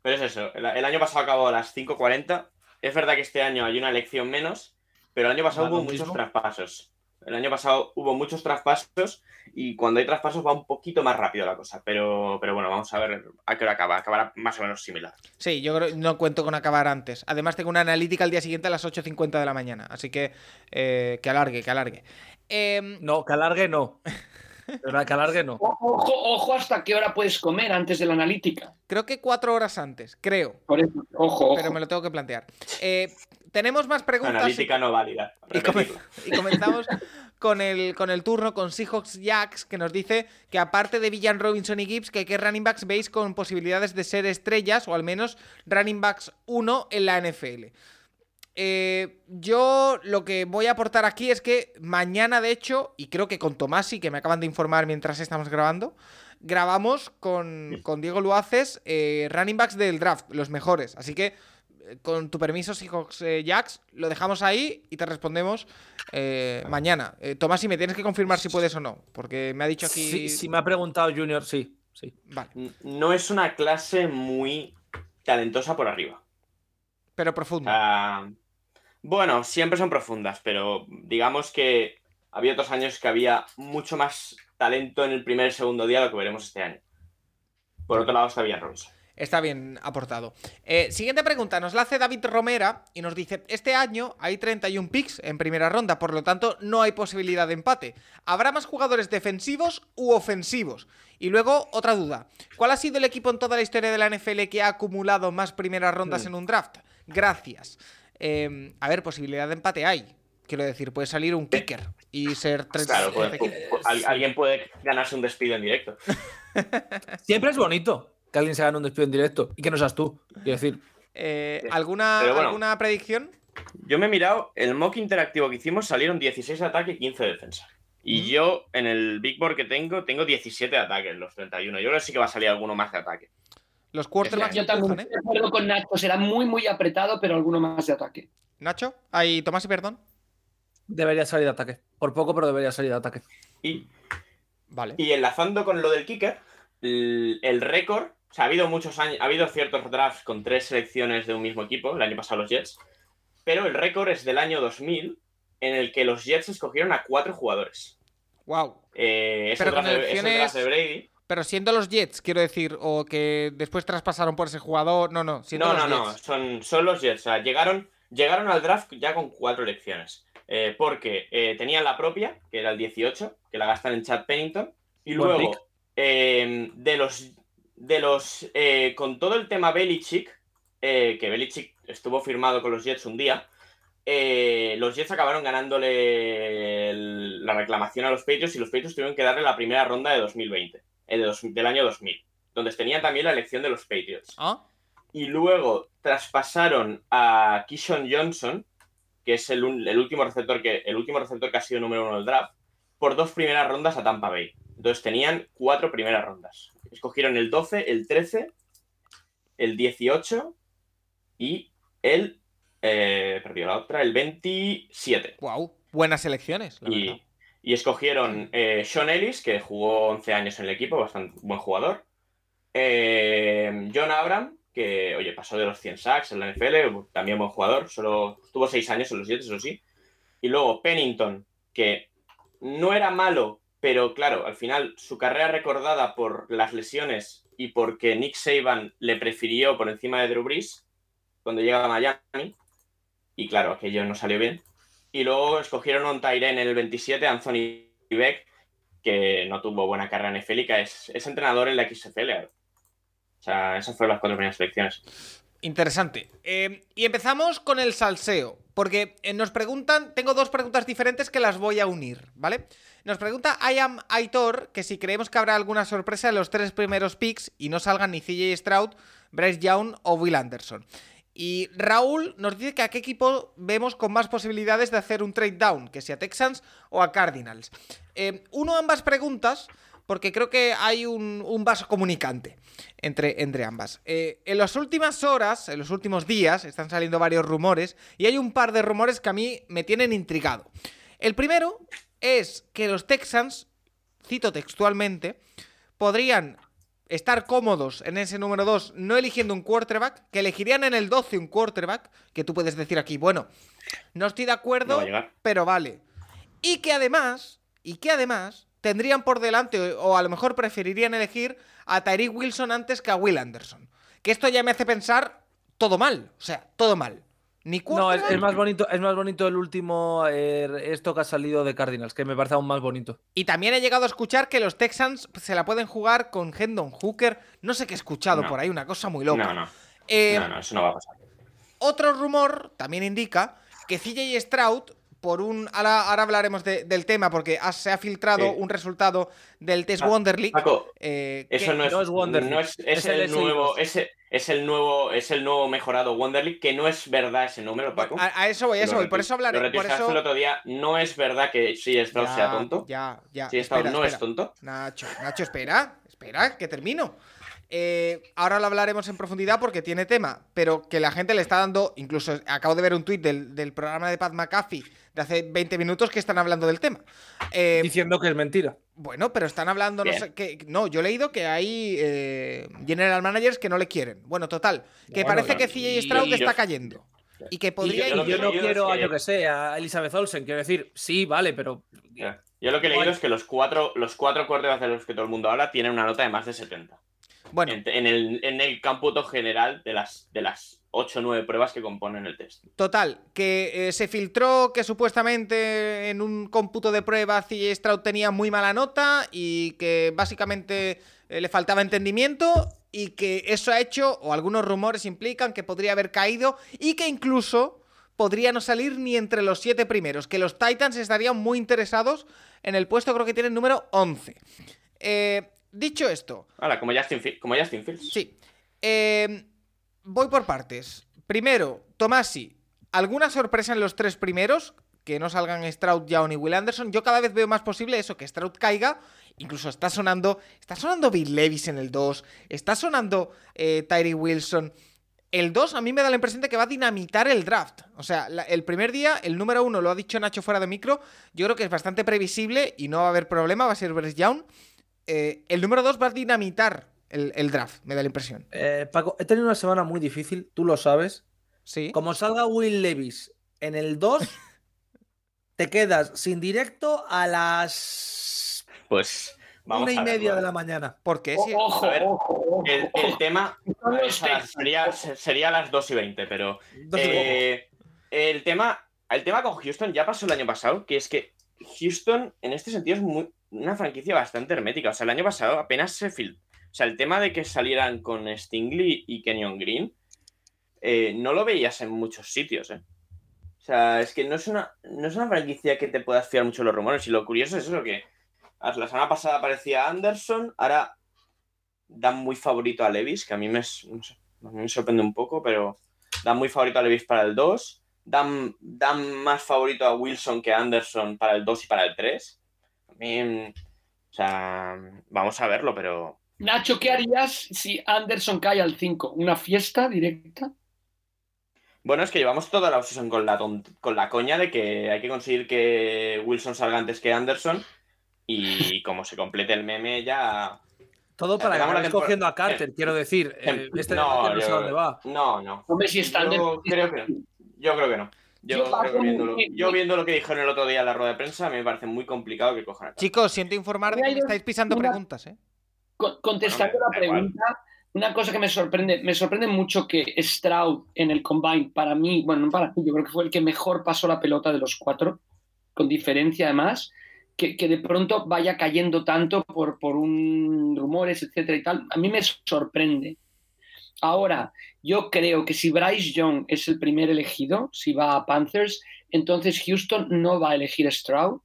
Pero es eso, el, el año pasado acabó a las 5.40. Es verdad que este año hay una elección menos, pero el año pasado hubo muchos mismo. traspasos. El año pasado hubo muchos traspasos y cuando hay traspasos va un poquito más rápido la cosa. Pero, pero bueno, vamos a ver a qué hora acaba. Acabará más o menos similar. Sí, yo creo no cuento con acabar antes. Además, tengo una analítica al día siguiente a las 8.50 de la mañana. Así que eh, que alargue, que alargue. Em, No, que alargue no. Verdad, que alargue no. Ojo, ojo hasta qué hora puedes comer antes de la analítica. creo que cuatro horas antes, creo. Por eso, ojo, Pero me lo tengo que plantear. Eh, tenemos más preguntas. Analítica no válida. Y, come- Repetirlo. y comenzamos con el, con el turno con Seahawks Jacks, que nos dice que aparte de Villan Robinson y Gibbs, que qué running backs veis con posibilidades de ser estrellas, o al menos running backs 1 en la NFL. Eh, yo lo que voy a aportar aquí es que mañana, de hecho, y creo que con Tomasi, que me acaban de informar mientras estamos grabando, grabamos con, con Diego Luaces eh, running backs del draft, los mejores. Así que, eh, con tu permiso, Seahawks eh, Jacks, lo dejamos ahí y te respondemos eh, mañana. Eh, Tomasi, me tienes que confirmar si puedes o no, porque me ha dicho aquí... Sí, si me ha preguntado Junior, sí. sí. Vale, No es una clase muy talentosa por arriba. pero O profundo. Bueno, siempre son profundas, pero digamos que había otros años que había mucho más talento en el primer y segundo día de lo que veremos este año. Por otro lado está bien Robinson. Está bien aportado. Eh, siguiente pregunta, nos la hace David Romera y nos dice, este año hay 31 picks en primera ronda, por lo tanto no hay posibilidad de empate. ¿Habrá más jugadores defensivos u ofensivos? Y luego otra duda, ¿cuál ha sido el equipo en toda la historia de la NFL que ha acumulado más primeras rondas en un draft? Gracias. Eh, a ver, posibilidad de empate hay. Quiero decir, puede salir un kicker y ser tres... Claro, puede- alguien puede ganarse un despido en directo. Siempre es bonito que alguien se gane un despido en directo y que no seas tú. Quiero decir, Eh, ¿alguna, bueno. ¿Alguna predicción? Yo me he mirado, el mock interactivo que hicimos salieron 16 de ataque y 15 de defensa. Y Mm. yo en el Big Board que tengo, tengo 17 de ataque en los 31. Yo creo que sí que va a salir alguno más de ataque. Los quarterbacks Yo también empujan, estoy ¿eh? de acuerdo con Nacho, será muy, muy apretado, pero alguno más de ataque. Nacho, ahí Tomás y perdón. debería salir de ataque. Por poco, pero debería salir de ataque. Y, Vale. y enlazando con lo del kicker, el, el récord, o sea, ha habido muchos años, ha habido ciertos drafts con tres selecciones de un mismo equipo, el año pasado los Jets, pero el récord es del año 2000 en el que los Jets escogieron a cuatro jugadores. Wow. Eh, es, Pero el con draft de, es el draft de Brady. Pero siendo los Jets, quiero decir, o que después traspasaron por ese jugador. No, no, siendo No, los no, no, Jets. son, son los Jets. O sea, llegaron, llegaron al draft ya con cuatro elecciones. Eh, porque eh, tenían la propia, que era el 18, que la gastan en Chad Pennington. Y luego, eh, de los. De los eh, con todo el tema Belichick, eh, que Belichick estuvo firmado con los Jets un día, eh, los Jets acabaron ganándole el- la reclamación a los Patriots y los Patriots tuvieron que darle la primera ronda de 2020, de dos- del año 2000, donde tenían también la elección de los Patriots Ah, y luego traspasaron a Kishon Johnson, que es el, el último receptor que el último receptor que ha sido número uno del draft, por dos primeras rondas a Tampa Bay. Entonces tenían cuatro primeras rondas. Escogieron el 12, el 13, el 18 y el eh, perdió la otra, el 27. wow. Buenas elecciones, la verdad. Y, escogieron eh, Sean Ellis, que jugó 11 años en el equipo, bastante buen jugador. Eh, John Abram, que, oye, pasó de los 100 sacks en la NFL, también buen jugador, solo tuvo 6 años en los Jets, eso sí. Y luego Pennington, que no era malo, pero claro, al final su carrera recordada por las lesiones y porque Nick Saban le prefirió por encima de Drew Brees cuando llega a Miami. Y claro, aquello no salió bien. Y luego escogieron un Tyren en el 27, Anthony Beck, que no tuvo buena carrera en NFL es, entrenador en la XFL. O sea, esas fueron las cuatro primeras selecciones. Interesante. Eh, y empezamos con el salseo, porque eh, nos preguntan, tengo dos preguntas diferentes que las voy a unir, ¿vale? Nos pregunta I am Aitor que si creemos que habrá alguna sorpresa en los tres primeros picks y no salgan ni CJ Stroud, Bryce Young o Will Anderson. Y Raúl nos dice que a qué equipo vemos con más posibilidades de hacer un trade down, que si a Texans o a Cardinals. Eh, uno ambas preguntas, porque creo que hay un, un vaso comunicante entre, entre ambas. Eh, en las últimas horas, en los últimos días, están saliendo varios rumores, y hay un par de rumores que a mí me tienen intrigado. El primero es que los Texans, cito textualmente, podrían estar cómodos en ese número 2 no eligiendo un quarterback, que elegirían en el 12 un quarterback, que tú puedes decir aquí, bueno, no estoy de acuerdo, pero vale. Y que además, y que además tendrían por delante, o a lo mejor preferirían elegir a Tyreek Wilson antes que a Will Anderson. Que esto ya me hace pensar todo mal, o sea, todo mal. Ni No, es, es más bonito, es más bonito el último eh, esto que ha salido de Cardinals, que me parece aún más bonito. Y también he llegado a escuchar que los Texans se la pueden jugar con Hendon Hooker. No sé qué he escuchado No. por ahí, una cosa muy loca. No, no, Eh, no, no, eso no va a pasar. Otro rumor también indica que CJ Stroud, por un. Ahora, ahora hablaremos de- del tema, porque ha- se ha filtrado Sí. un resultado del test Ah, Wonder League. Paco, eh, Eso que- no es, no es Wonder no es, es es el el nuevo, SI2. ese, es el nuevo, es el nuevo mejorado Wonder League, que no es verdad ese número, Paco. a, a eso voy, a eso voy. Por eso hablaré. Lo Por eso. el otro día. No es verdad que si Stroud Ya, sea tonto. Ya, ya. Si espera, no es tonto. Nacho, Nacho, espera, espera, que termino. Eh, ahora lo hablaremos en profundidad porque tiene tema, pero que la gente le está dando, incluso acabo de ver un tuit del, del programa de Pat McAfee de hace 20 minutos que están hablando del tema. Eh, Diciendo que es mentira. bueno, pero están hablando, no sé, que, no, yo he leído que hay eh, general managers que no le quieren. Bueno, total, que Bueno, parece claro, que CJ y- Stroud está cayendo. Y que podría yo no quiero a yo que sé, a Elizabeth Olsen, quiero decir, sí, vale, pero Ya. Yo lo que he leído es que los cuatro, los cuatro de los que todo el mundo habla tienen una nota de más de 70. Bueno, En, en el, en el cómputo general de las, de las 8 o 9 pruebas que componen el test. Total, que eh, se filtró que supuestamente en un cómputo de prueba CJ Stroud tenía muy mala nota y que básicamente eh, le faltaba entendimiento y que eso ha hecho, o algunos rumores implican que podría haber caído y que incluso podría no salir ni entre los siete primeros, que los Titans estarían muy interesados en el puesto, creo que tienen número 11. Eh, dicho esto, Ahora, como Justin, como Justin Fields. Sí. Eh, voy por partes. Primero, Tomasi, ¿alguna sorpresa en los tres primeros? Que no salgan Stroud, Young y Will Anderson. Yo cada vez veo más posible eso, que Stroud caiga. Incluso está sonando. Está sonando Bill Levis en el 2. Está sonando eh, Tyree Wilson. El 2 a mí me da la impresión de que va a dinamitar el draft. O sea, la- el primer día, el número 1 lo ha dicho Nacho fuera de micro. Yo creo que es bastante previsible y no va a haber problema. Va a ser Bryce Young. Eh, el número 2 va a dinamitar el, el draft, me da la impresión. eh, Paco, he tenido una semana muy difícil, tú lo sabes. Sí. Como salga Will Levis en el 2, te quedas sin directo a las. Pues, Vamos una y a media de eh. la mañana. ¿Por qué? Si- Ojo, a ver, ojo, ojo, El, tema sería, sería las 2 y 20, pero eh, el, tema, el tema con Houston ya pasó el año pasado, que es que Houston en este sentido es muy, una franquicia bastante hermética. O sea, el año pasado apenas se fil... O sea, el tema de que salieran con Stingley y Kenyon Green eh, no lo veías en muchos sitios, ¿eh? O sea, es que no es, una, no es una franquicia que te puedas fiar mucho los rumores. Y lo curioso es eso, que la semana pasada aparecía Anderson, ahora dan muy favorito a Levis, que a mí me, no sé, a mí me sorprende un poco, pero dan muy favorito a Levis para el 2. Dan, dan más favorito a Wilson que a Anderson para el 2 y para el 3. O sea, vamos a verlo, pero Nacho, ¿qué harías si Anderson cae al 5? ¿Una fiesta directa? Bueno, es que llevamos toda la obsesión con la, con la coña de que hay que conseguir que Wilson salga antes que Anderson. Y como se complete el meme, ya. Todo para Empezamos acabar escogiendo a Carter, eh, quiero decir. eh, este no, no sé dónde va. No, no. Hombre, si está Yo creo que, yo creo que no. Yo, viendo, lo, yo viendo lo que dijeron el otro día en la rueda de prensa, me parece muy complicado que cojan a. Chicos, siento informar de que me estáis pisando Una- preguntas, ¿eh? Con- contestando Bueno, la igual. pregunta, una cosa que me sorprende, me sorprende mucho que Stroud en el combine, para mí, bueno, no para mí, yo creo que fue el que mejor pasó la pelota de los cuatro, con diferencia además, que, que de pronto vaya cayendo tanto por, por un rumores, etcétera y tal, a mí me sorprende. Ahora, yo creo que si Bryce Young es el primer elegido, si va a Panthers, entonces Houston no va a elegir a Stroud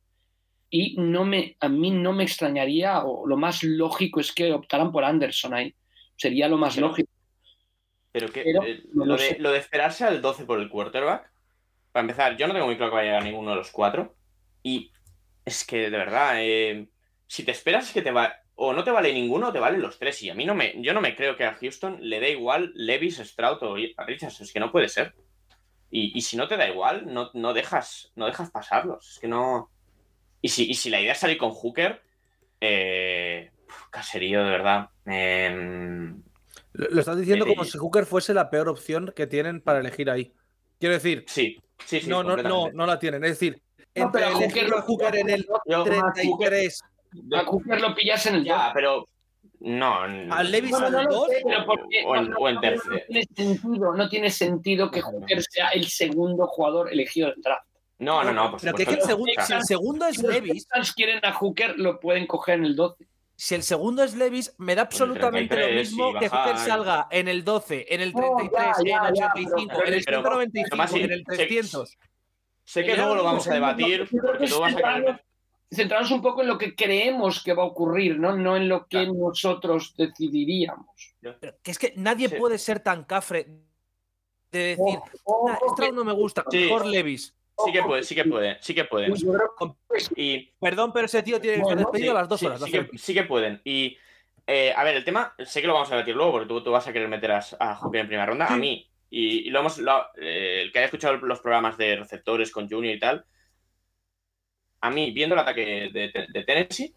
y no me, a mí no me extrañaría, o lo más lógico es que optaran por Anderson ahí. Sería lo más Pero- lógico. Pero que Pero eh, no lo, de, sé. lo de esperarse al 12 por el quarterback, para empezar, yo no tengo muy claro que vaya a ninguno de los cuatro. Y es que, de verdad, eh, si te esperas que te va. O no te vale ninguno o te valen los tres. Y a mí no me. Yo no me creo que a Houston le dé igual Levis, Stroud o a Richards. Es que no puede ser. Y, y si no te da igual, no, no dejas, no dejas pasarlos. Es que no. Y si, y si la idea es salir con Hooker, eh, caserío, de verdad. Em, Lo, lo estás diciendo Eh, como si Hooker fuese la peor opción que tienen para elegir ahí. Quiero decir, sí, sí, sí. no, no, no, no la tienen. Es decir, No, entre elegir Hooker- a Hooker en el Yo- 33 A Cooper lo pillas en el Ya, dos. pero. No. n- Al Levis no lo 2 sé, pero porque- O en- no, o en no, tercer. no tiene sentido, no tiene sentido que Hooker sea el segundo jugador elegido del draft. No, no, no. Por Pero que es que el segundo, si el segundo es Si los Levis, Texans quieren a Hooker, lo pueden coger en el 12. si el segundo es Levis, me da absolutamente lo 33, mismo sí, que Hooker salga en el 12, en el No, 33, ya, ya, en el ya, 85, pero- en el pero- 195, además, sí, en el sé- 300. Sé que luego lo vamos a debatir porque tú vas a. centrarnos- un poco en lo que creemos que va a ocurrir, no, no en lo que Claro. nosotros decidiríamos. Pero que es que nadie Sí. puede ser tan cafre de decir, Ojo, "Nah, ojo, Stroud no me gusta, Sí. mejor Levis. Sí que puede, sí que puede, sí que pueden. creo Y Perdón, pero ese tío tiene que estar Bueno, despedido sí, a las dos sí, horas. sí que, sí que pueden. Y eh, a ver, el tema, sé que lo vamos a debatir luego porque tú, tú vas a querer meter a, a Hooker en primera ronda. A mí, y, y lo hemos. lo- eh, el que haya escuchado los programas de receptores con Junior y tal, a mí, viendo el ataque de, Tennessee,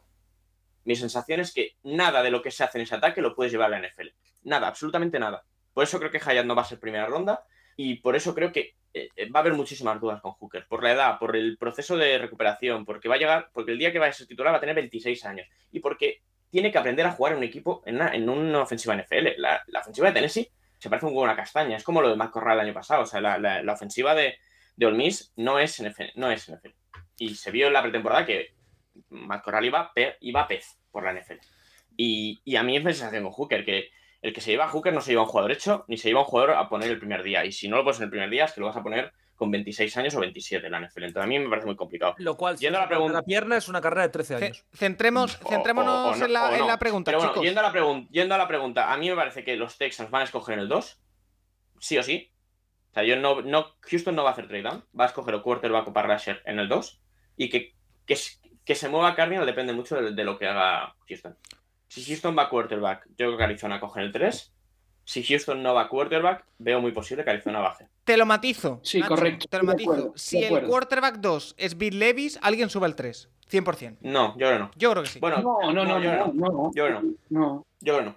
mi sensación es que nada de lo que se hace en ese ataque lo puedes llevar a la NFL. Nada, absolutamente nada. Por eso creo que Hayat no va a ser primera ronda y por eso creo que eh, eh, va a haber muchísimas dudas con Hooker. Por la edad, por el proceso de recuperación, porque va a llegar, porque el día que va a ser titular va a tener 26 años y porque tiene que aprender a jugar en un equipo, en una, en una ofensiva NFL. La, ofensiva de Tennessee se parece un huevo a una castaña. Es como lo de Matt Corral el año pasado. O sea, la, la- ofensiva de, de Miss no es, NFL, no es NFL. Y se vio en la pretemporada que Matt Corral iba, pe- iba a pez por la NFL. Y, y a mí es mi sensación con Hooker, que el que se lleva a Hooker no se lleva a un jugador hecho, ni se lleva a un jugador a poner el primer día. Y si no lo pones en el primer día, es que lo vas a poner con 26 años o 27 en la NFL. Entonces a mí me parece muy complicado. Lo cual, si Yendo a la pregunta- la pierna es una carrera de 13 Ce- años. Centremos, centrémonos o- o no- en, la, o en no. la pregunta, Pero bueno, chicos. yendo a, la pregun- yendo a la pregunta, a mí me parece que los Texans van a escoger en el 2, sí o sí. O sea, yo no, no, Houston no va a hacer trade down, va a escoger o quarterback o para en el 2 y que, que, se mueva Cardinal depende mucho de, de lo que haga Houston. Si Houston va a quarterback, yo creo que Arizona coge el 3. Si Houston no va a quarterback, veo muy posible que Arizona baje. Te lo matizo. Sí, Nacho, correcto, Te lo matizo. acuerdo, si el quarterback 2 es Bill Levis, alguien sube al 3. 100%. No, yo creo que no. Yo creo que sí. Bueno, No, no, no, yo creo no, que no. no, Yo creo que no. no, Yo creo que no.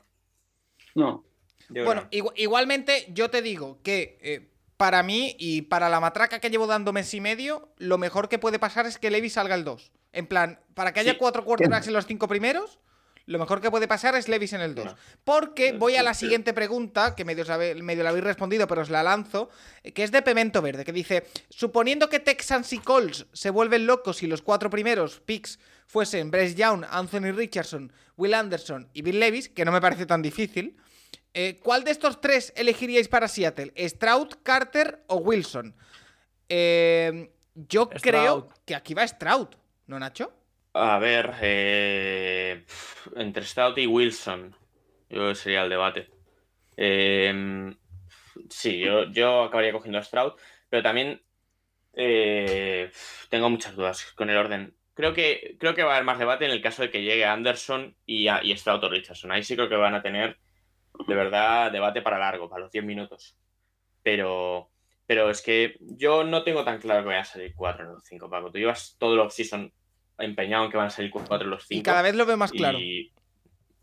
no. Yo creo Bueno, igualmente yo te digo que eh, para mí y para la matraca que llevo dando mes y medio, lo mejor que puede pasar es que Levis salga el 2. En plan, para que haya Sí. cuatro quarterbacks en los cinco primeros, lo mejor que puede pasar es Levis en el 2. No. Porque voy a la siguiente pregunta, que medio, la habéis respondido, pero os la lanzo, que es de Pimento Verde, que dice, suponiendo que Texans y Colts se vuelven locos y los cuatro primeros picks fuesen Bryce Young, Anthony Richardson, Will Anderson y Bill Levis, que no me parece tan difícil, eh, ¿cuál de estos tres elegiríais para Seattle? ¿Stroud, Carter o Wilson? Eh, yo Stroud. creo que aquí va Stroud, ¿no, Nacho? A ver, eh, entre Stout y Wilson, yo creo que sería el debate. Eh, sí, yo, yo acabaría cogiendo a Stroud, pero también eh, tengo muchas dudas con el orden. Creo que, creo que va a haber más debate en el caso de que llegue Anderson y, a- y Stroud o Richardson. Ahí sí creo que van a tener, de verdad, debate para largo, para los 10 minutos. Pero, pero es que yo no tengo tan claro que vayan a salir 4 en los 5, Paco. Tú llevas todo el season empeñado en que van a salir 4 en los 5. Y cada vez lo veo más claro. Y,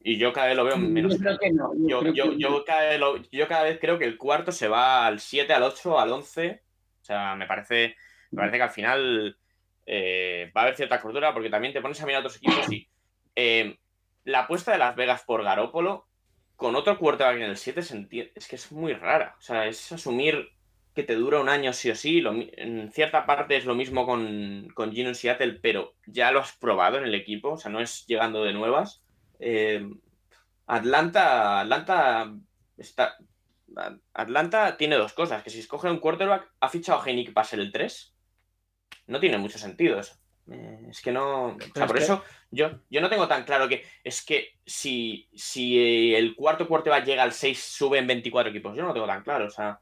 y yo cada vez lo veo menos Yo creo claro. que no. Yo, creo yo, que yo cada vez lo- yo cada vez creo que el cuarto se va al 7, al 8, al 11. O sea, me parece, me parece que al final eh, va a haber cierta cordura porque también te pones a mirar otros equipos y eh, la apuesta de Las Vegas por Garópolo con otro quarterback en el 7 se enti- es que es muy rara. O sea, es asumir que te dura un año sí o sí. Lo en cierta parte es lo mismo con, con Gino en Seattle, pero ya lo has probado en el equipo. O sea, no es llegando de nuevas. Eh, Atlanta, Atlanta está. Atlanta tiene dos cosas: que si escoge un quarterback, ha fichado a Heinicke para ser el 3. No tiene mucho sentido eso. Eh, es que no. O sea, por que- eso yo, yo no tengo tan claro que. Es que si, si el cuarto quarterback llega al 6, suben 24 equipos. Yo no lo tengo tan claro. O sea,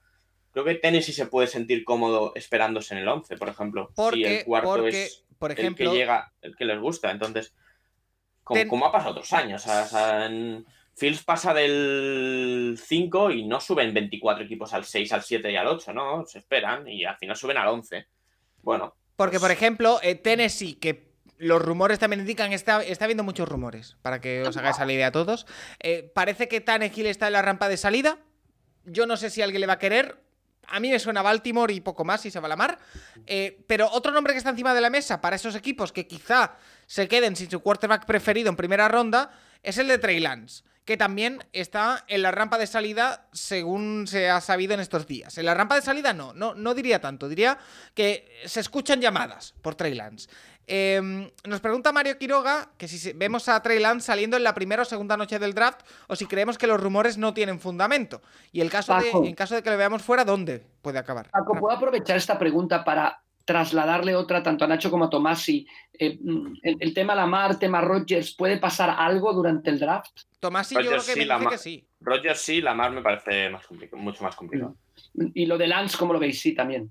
creo que Tennessee se puede sentir cómodo esperándose en el 11, por ejemplo. si Porque, el cuarto porque es por el ejemplo, que llega, el que les gusta. Entonces, como, Ten- como ha pasado otros años. o sea, o sea, en- Fields pasa del 5 y no suben 24 equipos al 6, al 7 y al 8, ¿no? Se esperan y al final suben al 11. Bueno, porque pues- por ejemplo, eh, Tennessee, que los rumores también indican, está, está habiendo muchos rumores, para que os hagáis la idea a todos. Eh, parece que Tannehill está en la rampa de salida. Yo no sé si alguien le va a querer. A mí me suena Baltimore y poco más, si se va a la mar. Eh, pero otro nombre que está encima de la mesa para esos equipos que quizá se queden sin su quarterback preferido en primera ronda es el de Trey Lance, que también está en la rampa de salida según se ha sabido en estos días. En la rampa de salida no, no, no diría tanto, diría que se escuchan llamadas por Trey Lance. Eh, nos pregunta Mario Quiroga que si vemos a Trey Lance saliendo en la primera o segunda noche del draft o si creemos que los rumores no tienen fundamento. Y el caso de, en caso de que lo veamos fuera, ¿dónde puede acabar? Paco, ¿puedo aprovechar esta pregunta para trasladarle otra tanto a Nacho como a Tomasi? Eh, mm, el, el tema Lamar, tema Rodgers, ¿puede pasar algo durante el draft? Tomás sí, yo creo Rodgers que sí, me la dice ma- que sí. Rogers sí, Lamar me parece más complicado, mucho más complicado. Y lo de Lance, ¿cómo lo veis? Sí, también.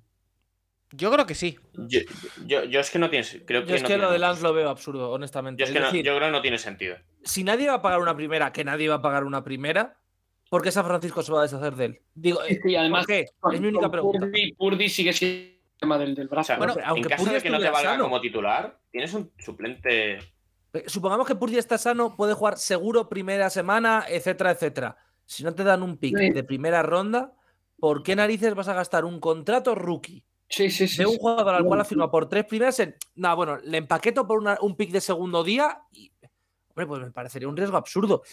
Yo creo que sí. Yo, yo, yo es que no tiene creo que Yo es no que lo de Lance lo veo absurdo, honestamente. Yo, es Es que no- decir, yo creo que no tiene sentido. si nadie va a pagar una primera, que nadie va a pagar una primera, ¿por qué San Francisco se va a deshacer de él? Digo, Sí, sí, además, ¿por qué? Con- Es mi única pregunta. Purdy, Purdy sigue siendo el tema del, del O brazo. sea, Bueno, aunque en caso Purdy de que no te valga sano. como titular, tienes un suplente. Eh, Supongamos que Purdy está sano, puede jugar seguro primera semana, etcétera, etcétera. Si no te dan un pick Sí. de primera ronda, ¿por qué narices vas a gastar un contrato rookie sí, sí, sí. de un sí. jugador al cual ha firmado por tres primeras en. Nada, bueno, le empaqueto por una- un pick de segundo día y. Hombre, pues me parecería un riesgo absurdo.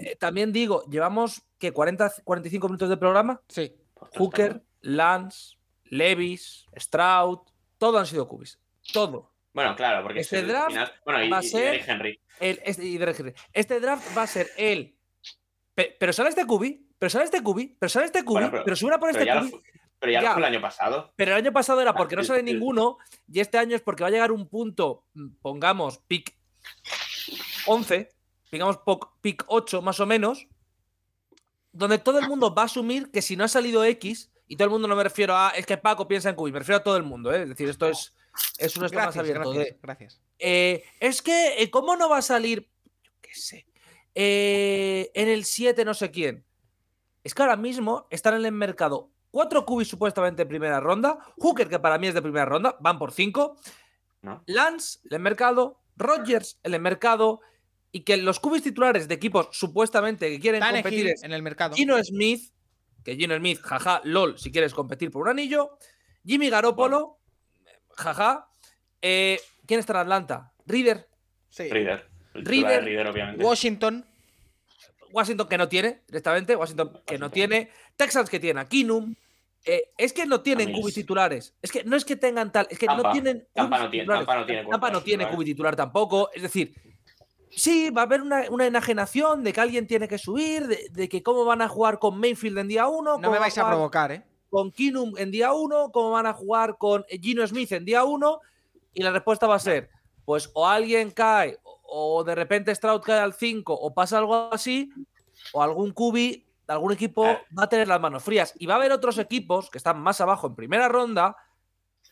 Eh, también digo, llevamos que 40, 45 minutos de programa. Sí. Hooker, Lance, Levis, Stroud, todo han sido cubis. Todo. Bueno, claro, porque Este es el draft final- Bueno, y, va a y ser- Derrick Henry. El, este, y Henry. Este draft va a ser el. pe- pero sale este cubi, pero sale este cubi, pero sale este cubi, Bueno, pero, pero- si hubiera por Pero este lo cubi. Pero ya lo Ya. fue el año pasado. Pero el año pasado era porque no sale ninguno y este año es porque va a llegar un punto, mm, pongamos, pick 11, digamos pick 8 más o menos, donde todo el mundo va a asumir que si no ha salido X, y todo el mundo no me refiero a, es que Paco piensa en cubi, me refiero a todo el mundo, ¿eh? es decir, esto es, es un esto más Gracias, abierto. gracias, de- gracias. eh, es que, eh, ¿cómo no va a salir? Yo qué sé. eh, en el 7 no sé quién. Es que ahora mismo están en el mercado cuatro cubis supuestamente en primera ronda. Hooker, que para mí es de primera ronda, van por cinco. ¿no? Lance, en el mercado. Rogers, en el mercado. Y que los cubis titulares de equipos supuestamente que quieren competir es en el mercado. Gino Smith, que Gino Smith, jaja, lol, si quieres competir por un anillo. Jimmy Garoppolo, jaja. Eh, ¿Quién está en Atlanta? Reader. Sí. Reader. River, obviamente. Washington. Washington que no tiene, directamente. Washington que no tiene. Texans que tiene a Kinum. Eh, es que no tienen También cubi es- titulares. Es que no es que tengan tal. Es que no tienen. Tampa cubis no tiene- titulares. Tampa no tiene Tampa no cubi tiene titulares. cubi titular tampoco. Es decir, sí, va a haber una, una enajenación de que alguien tiene que subir, de, de que cómo van a jugar con Mayfield en día 1. No me vais a provocar, ¿eh? con Kinum en día 1, cómo van a jugar con Gino Smith en día 1, y la respuesta va a ser, pues o alguien cae, o de repente Stroud cae al 5, o pasa algo así, o algún cubi algún equipo Ah. va a tener las manos frías. Y va a haber otros equipos que están más abajo en primera ronda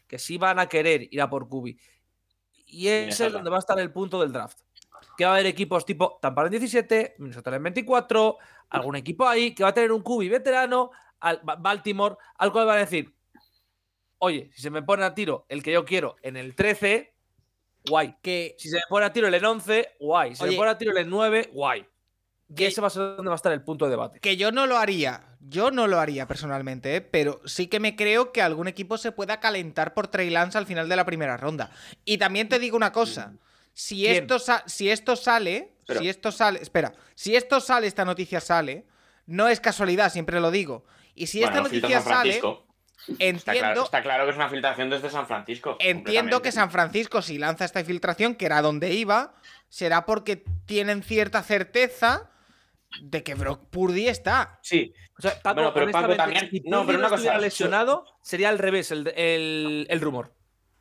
que sí van a querer ir a por cubi. Y ese es donde va a estar el punto del draft. Que va a haber equipos tipo Tampa en 17, Minnesota en 24, algún equipo ahí que va a tener un cubi veterano, al Ba- Baltimore, al cual van a decir, oye, si se me pone a tiro el que yo quiero en el 13, guay. Que Si se me pone a tiro el en 11, guay. Si se me pone a tiro el en 9, guay. Y Que- ese va a ser donde va a estar el punto de debate. que yo no lo haría. Yo no lo haría personalmente, ¿eh? pero sí que me creo que algún equipo se pueda calentar por Trey Lance al final de la primera ronda. Y también te digo una cosa. Si ¿Quién? esto, sa- si esto sale, Pero- si esto sale, espera, si esto sale, esta noticia sale, no es casualidad, siempre lo digo. Y si Bueno, esta noticia San sale, Francisco. Está entiendo, claro, está claro que es una filtración desde San Francisco. entiendo que. San Francisco, si lanza esta infiltración, que era donde iba, será porque tienen cierta certeza de que Brock Purdy está. Sí. O sea, Paco, Bueno, pero Paco también- si no, pero una cosa, estuviera so- lesionado, sería al revés el, el- el rumor.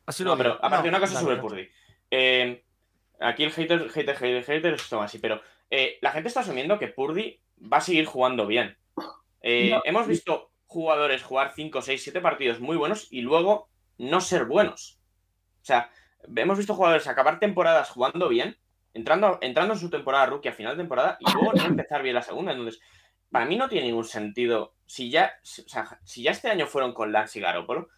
Así No, pero aparte No, una cosa sobre. Purdy. Eh, aquí el hater, hater, hater, hater es Tomás, sí, pero eh, la gente está asumiendo que Purdy va a seguir jugando bien. Eh, No. Hemos visto jugadores jugar 5, 6, 7 partidos muy buenos y luego no ser buenos. O sea, hemos visto jugadores acabar temporadas jugando bien, entrando, entrando en su temporada rookie a final de temporada y luego no empezar bien la segunda. Entonces, para mí no tiene ningún sentido. Si ya, o sea, si ya este año fueron con Lance y Garoppolo,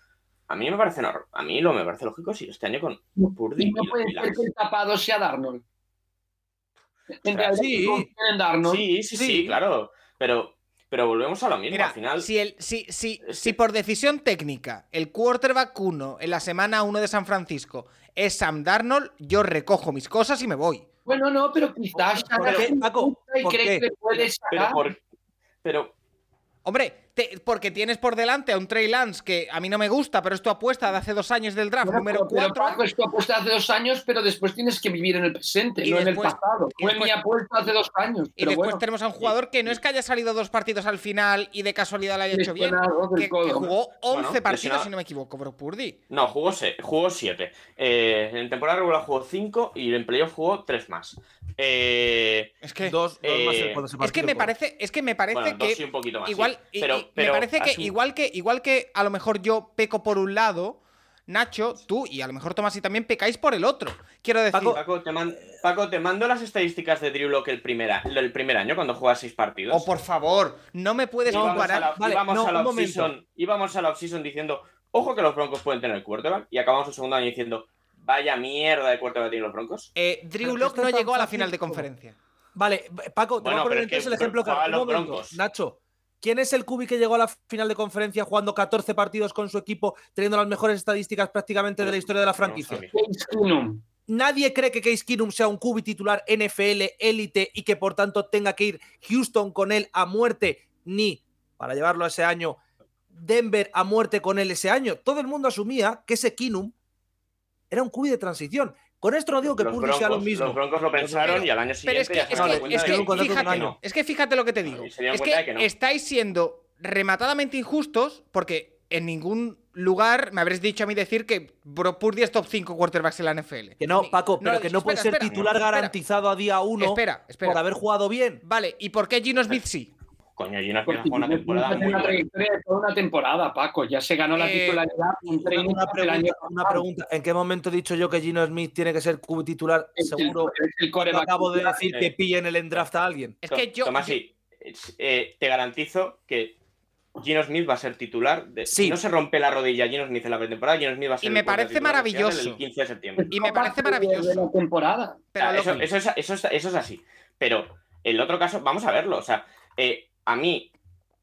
a mí me parece nor- a mí lo me parece lógico si este año con Purdy Y no y- puede y ser que el tapado sea Darnold. En Ostras, realidad, sí. Darnold. Sí, sí, sí, Sí. claro. Pero, pero volvemos a lo mismo. Mira, al final, si, el, si, si, si por decisión técnica el quarterback 1 en la semana 1 de San Francisco es Sam Darnold, yo recojo mis cosas y me voy. Bueno, no, pero quizás ¿Por qué, Paco? ¿Por qué? que puede pero, sacar. por- pero Hombre, te- porque tienes por delante a un Trey Lance que a mí no me gusta, pero es tu apuesta de hace dos años del draft, número pero, pero, 4. Paco, esto apuesta hace dos años, pero después tienes que vivir en el presente, Y no después- en el pasado. Fue después- mi apuesta hace dos años. Y Pero después bueno, tenemos a un jugador que no es que haya salido dos partidos al final y de casualidad lo haya hecho bien, que, jugó 11 Bueno, partidos, si no me equivoco, Brock Purdy. no, jugó 7. Jugó siete. Eh, en temporada regular jugó 5 y en playoff jugó 3 más. Eh, Es que, Dos, dos más Eh, es que me parece, es que me parece bueno, que dos y un poquito más. sí. Igual, y- pero, pero me parece que igual que igual que a lo mejor yo peco por un lado, Nacho, tú y a lo mejor Tomás y también pecáis por el otro. Quiero decir, Paco, Paco te, man- Paco, te mando las estadísticas de Drew Lock el primer, a- el primer año cuando juegas 6 partidos. oh por favor, no me puedes íbamos comparar. a la, Vale, íbamos no, a la un íbamos a la offseason diciendo, ojo que los Broncos pueden tener quarterback, y acabamos el segundo año diciendo, vaya mierda de quarterback tienen los Broncos. Eh, Drew Pero Lock esto no llegó a la final de conferencia. Vale, Paco, te Bueno, voy a poner es que entonces el ejemplo Broncos. Nacho, ¿quién es el Cubi que llegó a la final de conferencia jugando 14 partidos con su equipo, teniendo las mejores estadísticas prácticamente de la historia de la franquicia? Nadie cree que Case Keenum sea un Cubi titular NFL élite y que por tanto tenga que ir Houston con él a muerte, ni para llevarlo a ese año Denver a muerte con él ese año. Todo el mundo asumía que ese Keenum era un Cubi de transición. Con esto no digo que los, Purdy sea lo broncos, mismo. los Broncos lo pensaron Pero- y al año Pero siguiente es que, ya es que, es que fíjate, año. es que fíjate lo que te digo. Es que, que no. estáis siendo rematadamente injustos porque en ningún lugar me habréis dicho a mí decir que Purdy es top 5 quarterbacks en la NFL. Que no, Paco, pero que no puede ser espera, titular espera. garantizado a día uno Espera, espera. por haber jugado bien. Vale, ¿y por qué Gino Smith sí? Coño, Gino Smith Porque jugó una temporada muy una trayectoria de toda una temporada, Paco. Ya se ganó la Eh, titularidad en Una, una el pregunta, una pregunta. ¿En qué momento he dicho yo que Gino Smith tiene que ser titular? Es el- Seguro. el coreback acabo de decir eh. que pillen el endraft a alguien. Es que yo. Tomás, sí, es- eh, te garantizo que Gino Smith va a ser titular. De, Sí. Si no se rompe la rodilla Gino Smith en la pretemporada, Gino Smith va a ser Y el me parece maravilloso. El 15 de septiembre. Y me parece maravilloso. de la temporada. pero Ah, lo eso, que- eso es, eso, es, eso es así. Pero el otro caso, vamos a verlo. O sea, eh, a mí,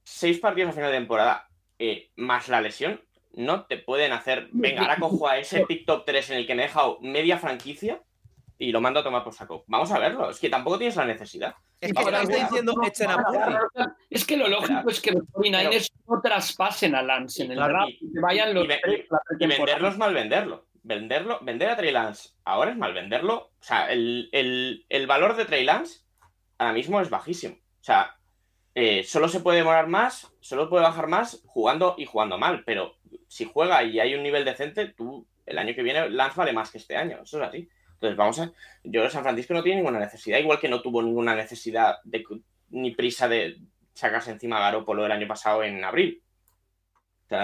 seis partidos a final de temporada eh, más la lesión, no te pueden hacer. Venga, ahora cojo a ese pick top 3 en el que me he dejado media franquicia y lo mando a tomar por saco. Vamos a verlo, es que tampoco tienes la necesidad. Es que ahora es está que- diciendo echen a Purdy. Es que lo lógico es que los 49ers no traspasen a Lance en el Claro, draft y- vayan los y venderlo es mal venderlo. Venderlo, vender a Trey Lance ahora es mal venderlo. O sea, el, el- el valor de Trey Lance ahora mismo es bajísimo. O sea, eh, solo se puede demorar más, solo puede bajar más jugando y jugando mal. Pero si juega y hay un nivel decente, tú el año que viene Lance vale más que este año. Eso es así. Entonces vamos a. Yo San Francisco no tiene ninguna necesidad, igual que no tuvo ninguna necesidad de, ni prisa de sacarse encima a Garoppolo el año pasado en abril. O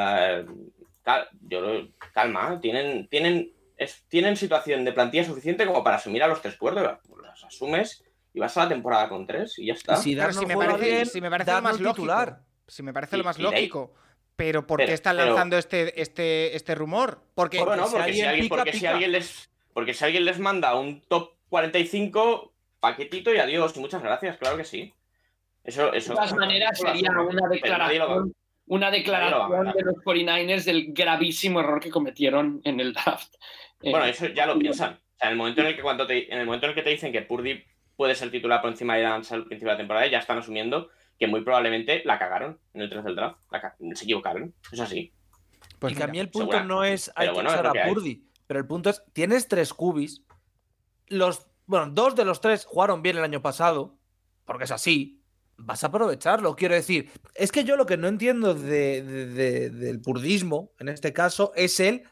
yo lo- calma, tienen, tienen, es- tienen situación de plantilla suficiente como para asumir a los tres cuerdos. Los asumes y vas a la temporada con tres y ya está. Si Claro, Darnold si me parece, bien, si me parece lo más lógico. titular. Si me parece lo más lógico. Pero ¿por qué Pero- están pero- lanzando este, este, este rumor? Porque Bueno, si porque, si alguien alguien, pica, porque si alguien les, porque si alguien les manda un top 45, paquetito y adiós, y muchas gracias, claro que sí. Eso, eso. De todas maneras, lo sería una declaración, una declaración de los 49ers del gravísimo error que cometieron en el draft. Eh, Bueno, eso ya lo piensan. O sea, en el momento en el que cuando te, en el momento en el que te dicen que Purdy puede ser titular por encima de Lance al principio de la temporada, ya están asumiendo que muy probablemente la cagaron en el 3 del draft. La se equivocaron. Es así. pues y que mira, a mí el punto segura- no es hay pero que bueno, que a. Purdy, pero el punto es, tienes tres cubis, los, bueno, dos de los tres jugaron bien el año pasado, porque es así, vas a aprovecharlo, quiero decir, es que yo lo que no entiendo de- de- de- del purdismo, en este caso, es el,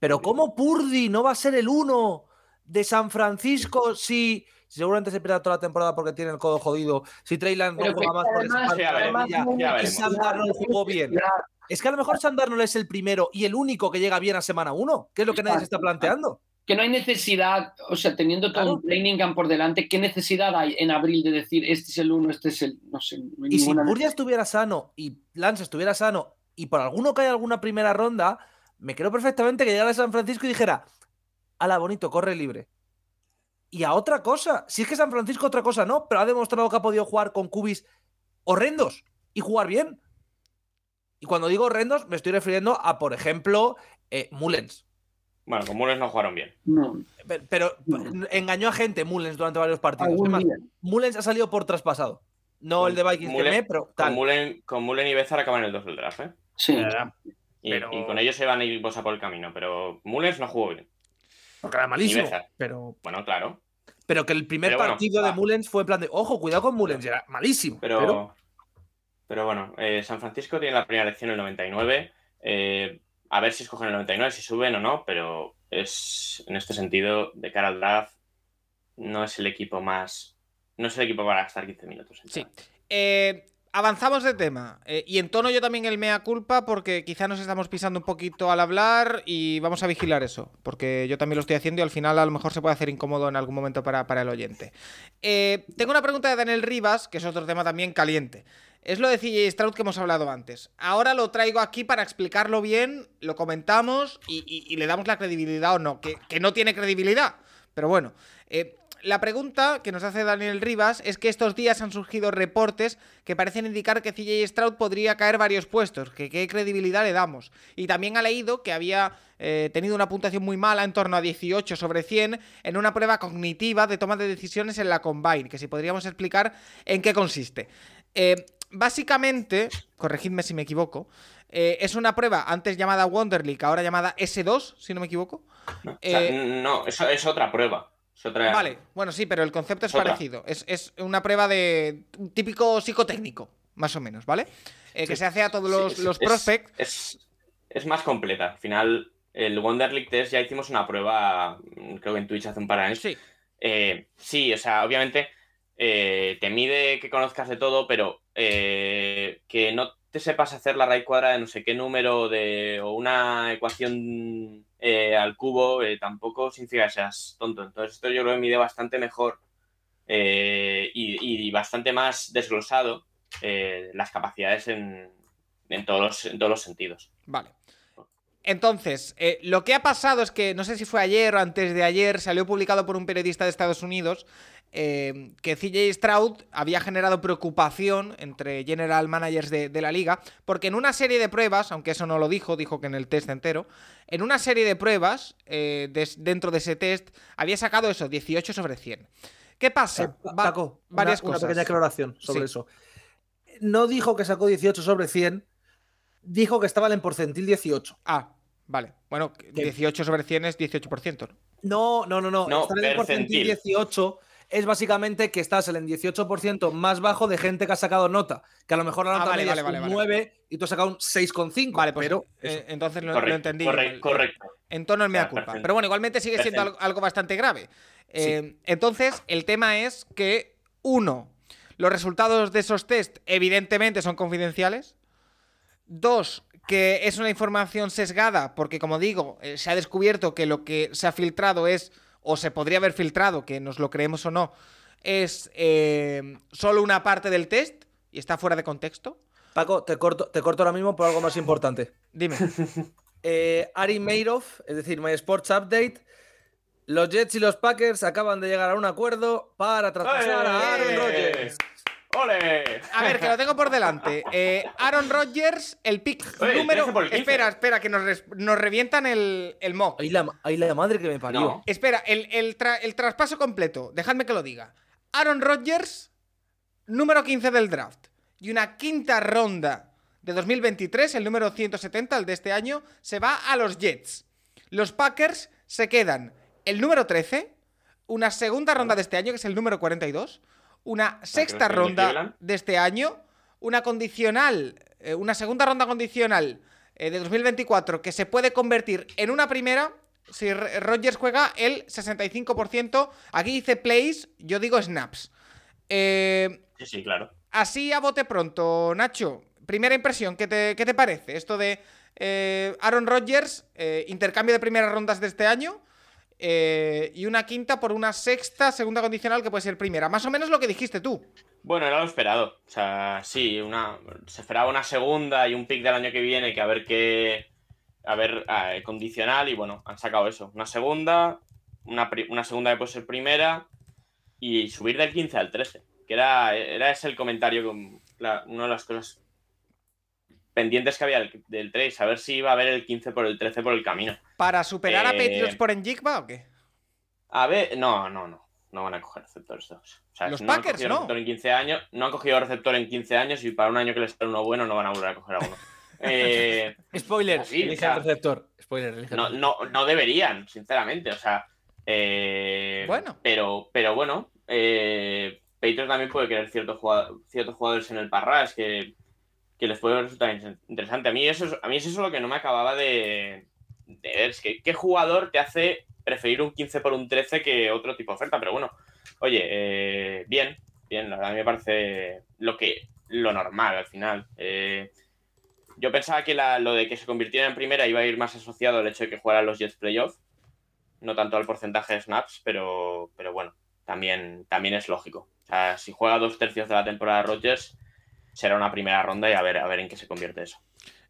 pero ¿cómo Purdy no va a ser el uno de San Francisco si seguramente se pierda toda la temporada porque tiene el codo jodido, si Trey Lance no juega más además- y. Sam Darnold jugó bien. Es que a lo mejor Sam Darnold es el primero y el único que llega bien a semana uno, que es lo que nadie se está planteando. que no hay necesidad, o sea, teniendo todo Claro. un training camp por delante, ¿qué necesidad hay en abril de decir este es el uno, este es el. No sé. no Y si Purdy estuviera sano y Lance estuviera sano y por alguno cae alguna primera ronda, me creo perfectamente que llegara a San Francisco y dijera, ala bonito, corre libre. Y a otra cosa, si es que San Francisco otra cosa no, pero ha demostrado que ha podido jugar con cubis horrendos y jugar bien. Y cuando digo horrendos, me estoy refiriendo a, por ejemplo, eh, Mullens. Bueno, con Mullens no jugaron bien. No, Pe- Pero No. engañó a gente Mullens durante varios partidos. algún Es más, día. Mullens ha salido por traspasado. No el de Vikings que me, pero Con tal. Mullen, con Mullen y Bezar acaban el 2 del draft, ¿eh? Sí. Y, Pero- y con ellos se van a ir Bosa por el camino, pero Mullens no jugó bien. Porque era malísimo. Pero, Bueno, claro. pero que el primer bueno, partido de. Mullens fue en plan de, ojo, cuidado con Mullens, era malísimo. Pero, Pero, pero, bueno, eh, San Francisco tiene la primera elección en el 99. eh, a ver si escogen el 99, si suben o no, pero es en este sentido, de cara al draft, no es el equipo más. No es el equipo para gastar 15 minutos. Sí. Eh, avanzamos de tema. Eh, y entono yo también el mea culpa porque quizá nos estamos pisando un poquito al hablar y vamos a vigilar eso. Porque yo también lo estoy haciendo y al final a lo mejor se puede hacer incómodo en algún momento para, para el oyente. Eh, tengo una pregunta de Daniel Rivas, que es otro tema también caliente. Es lo de CJ Stroud que hemos hablado antes. Ahora lo traigo aquí para explicarlo bien, lo comentamos y, y- y le damos la credibilidad o no. Que, que no tiene credibilidad. Pero bueno, eh, la pregunta que nos hace Daniel Rivas es que estos días han surgido reportes que parecen indicar que CJ Stroud podría caer varios puestos, que qué credibilidad le damos. Y también ha leído que había eh, tenido una puntuación muy mala, en torno a 18 sobre 100, en una prueba cognitiva de toma de decisiones en la Combine, que si podríamos explicar en qué consiste. Eh, básicamente, corregidme si me equivoco, eh, es una prueba antes llamada Wonderlic, ahora llamada S2, si no me equivoco. No, o sea, no, eso es otra prueba. Otra... Vale, bueno, sí, pero el concepto es otra. parecido. Es, es una prueba de un típico psicotécnico, más o menos, ¿vale? Eh, que Sí. se hace a todos Sí, los, es- prospects. Es, es más completa. Al final, el Wonder League Test ya hicimos una prueba, mm, creo que en Twitch hace un par de años. Sí, Eh, sí, o sea, obviamente eh, te mide que conozcas de todo, pero que no te sepas hacer la raíz cuadrada de no sé qué número de, o una ecuación eh, al cubo, eh, tampoco significa que seas tonto. Entonces, esto yo creo que mide bastante mejor eh, y, bastante más desglosado las capacidades en, en todos los, todos los sentidos. vale. Entonces, lo que ha pasado es que, no sé si fue ayer o antes de ayer, salió publicado por un periodista de Estados Unidos eh, que CJ Stroud había generado preocupación entre general managers de, de la liga, porque en una serie de pruebas, aunque eso no lo dijo, dijo que en el test entero, en una serie de pruebas, eh, des- dentro de ese test, había sacado eso, 18 sobre 100. ¿Qué pasa? Eh, Va- Paco, varias una, una cosas. pequeña aclaración sobre Sí. eso. No dijo que sacó 18 sobre 100, dijo que estaba en porcentil 18. Ah, vale. Bueno, 18 sobre 100 es 18%. ¿no? No, no, no, no. No, estar en porcentil percentil. 18 es básicamente que estás en el 18% más bajo de gente que ha sacado nota. Que a lo mejor la Ah, nota vale, media vale, es vale, un vale. 9 y tú has sacado un 6,5. Vale, pues pero eh, entonces lo, lo Correcto, entendí. correcto, correcto. En tono el mea Ah, culpa. perfecto. Pero bueno, igualmente sigue siendo algo bastante grave. Eh, Entonces, el tema es que, uno, los resultados de esos test evidentemente son confidenciales. Dos, que es una información sesgada, porque como digo, eh, se ha descubierto que lo que se ha filtrado es, o se podría haber filtrado, que nos lo creemos o no, es eh, solo una parte del test y está fuera de contexto. Paco, te corto, te corto ahora mismo por algo más importante. Dime. Eh, Ari Meiroff, es decir, My Sports Update. Los Jets y los Packers acaban de llegar a un acuerdo para traspasar a Aaron ¡Eh! Rodgers. ¡Ole! A ver, que lo tengo por delante. Eh, Aaron Rodgers, el pick Oye, número. 13 por el 15. Espera, espera, que nos, nos revientan el, el mock. Ahí la, ahí la madre que me parió. No. Espera, el, el tra- el traspaso completo, dejadme que lo diga. Aaron Rodgers, número 15 del draft. Y una quinta ronda de 2023, el número 170, el de este año, se va a los Jets. Los Packers se quedan el número 13, una segunda ronda de este año, que es el número 42, una sexta ronda de este año, una condicional, eh, una segunda ronda condicional eh, de 2024 que se puede convertir en una primera si R- Rodgers juega el 65%. Aquí dice plays, yo digo snaps. Eh, Sí, sí, claro. así a bote pronto, Nacho. Primera impresión, ¿qué te, qué te parece? Esto de eh, Aaron Rodgers, eh, intercambio de primeras rondas de este año. Eh, y una quinta por una sexta, segunda condicional que puede ser primera. Más o menos lo que dijiste tú. Bueno, era lo esperado. O sea, sí, una, se esperaba una segunda y un pick del año que viene que a ver qué. A ver, eh, condicional y bueno, han sacado eso. Una segunda, una, una segunda que puede ser primera y subir del 15 al 13. Que era, era ese el comentario, la- una de las cosas pendientes que había del, del 3, a ver si iba a haber el 15 por el 13 por el camino. ¿Para superar a Eh, Patriots por Enjigba o qué? A ver, no, no, no. No van a coger receptores dos. O sea, Los no Packers, ¿no? en 15 años, no han cogido receptor en 15 años y para un año que les sale uno bueno no van a volver a coger a uno. Eh, Spoiler, Sí, elige o sea, el receptor. Spoiler, elige el no, receptor. no, no deberían, sinceramente. O sea, eh, Bueno. Pero, pero bueno, eh, Patriots también puede querer ciertos jugadores, ciertos jugadores en el Parras que, que les puede resultar in- interesante. A mí eso es, a mí es eso lo que no me acababa de, de ver. Es que qué jugador te hace preferir un 15 por un 13 que otro tipo de oferta. Pero bueno, oye, eh, bien, bien, la verdad me parece lo que lo normal al final. Eh, yo pensaba que la- lo de que se convirtiera en primera iba a ir más asociado al hecho de que jugaran los Jets Playoff, no tanto al porcentaje de snaps, pero, pero bueno, también, también es lógico. O sea, si juega dos tercios de la temporada Rodgers, será una primera ronda y a ver, a ver en qué se convierte eso.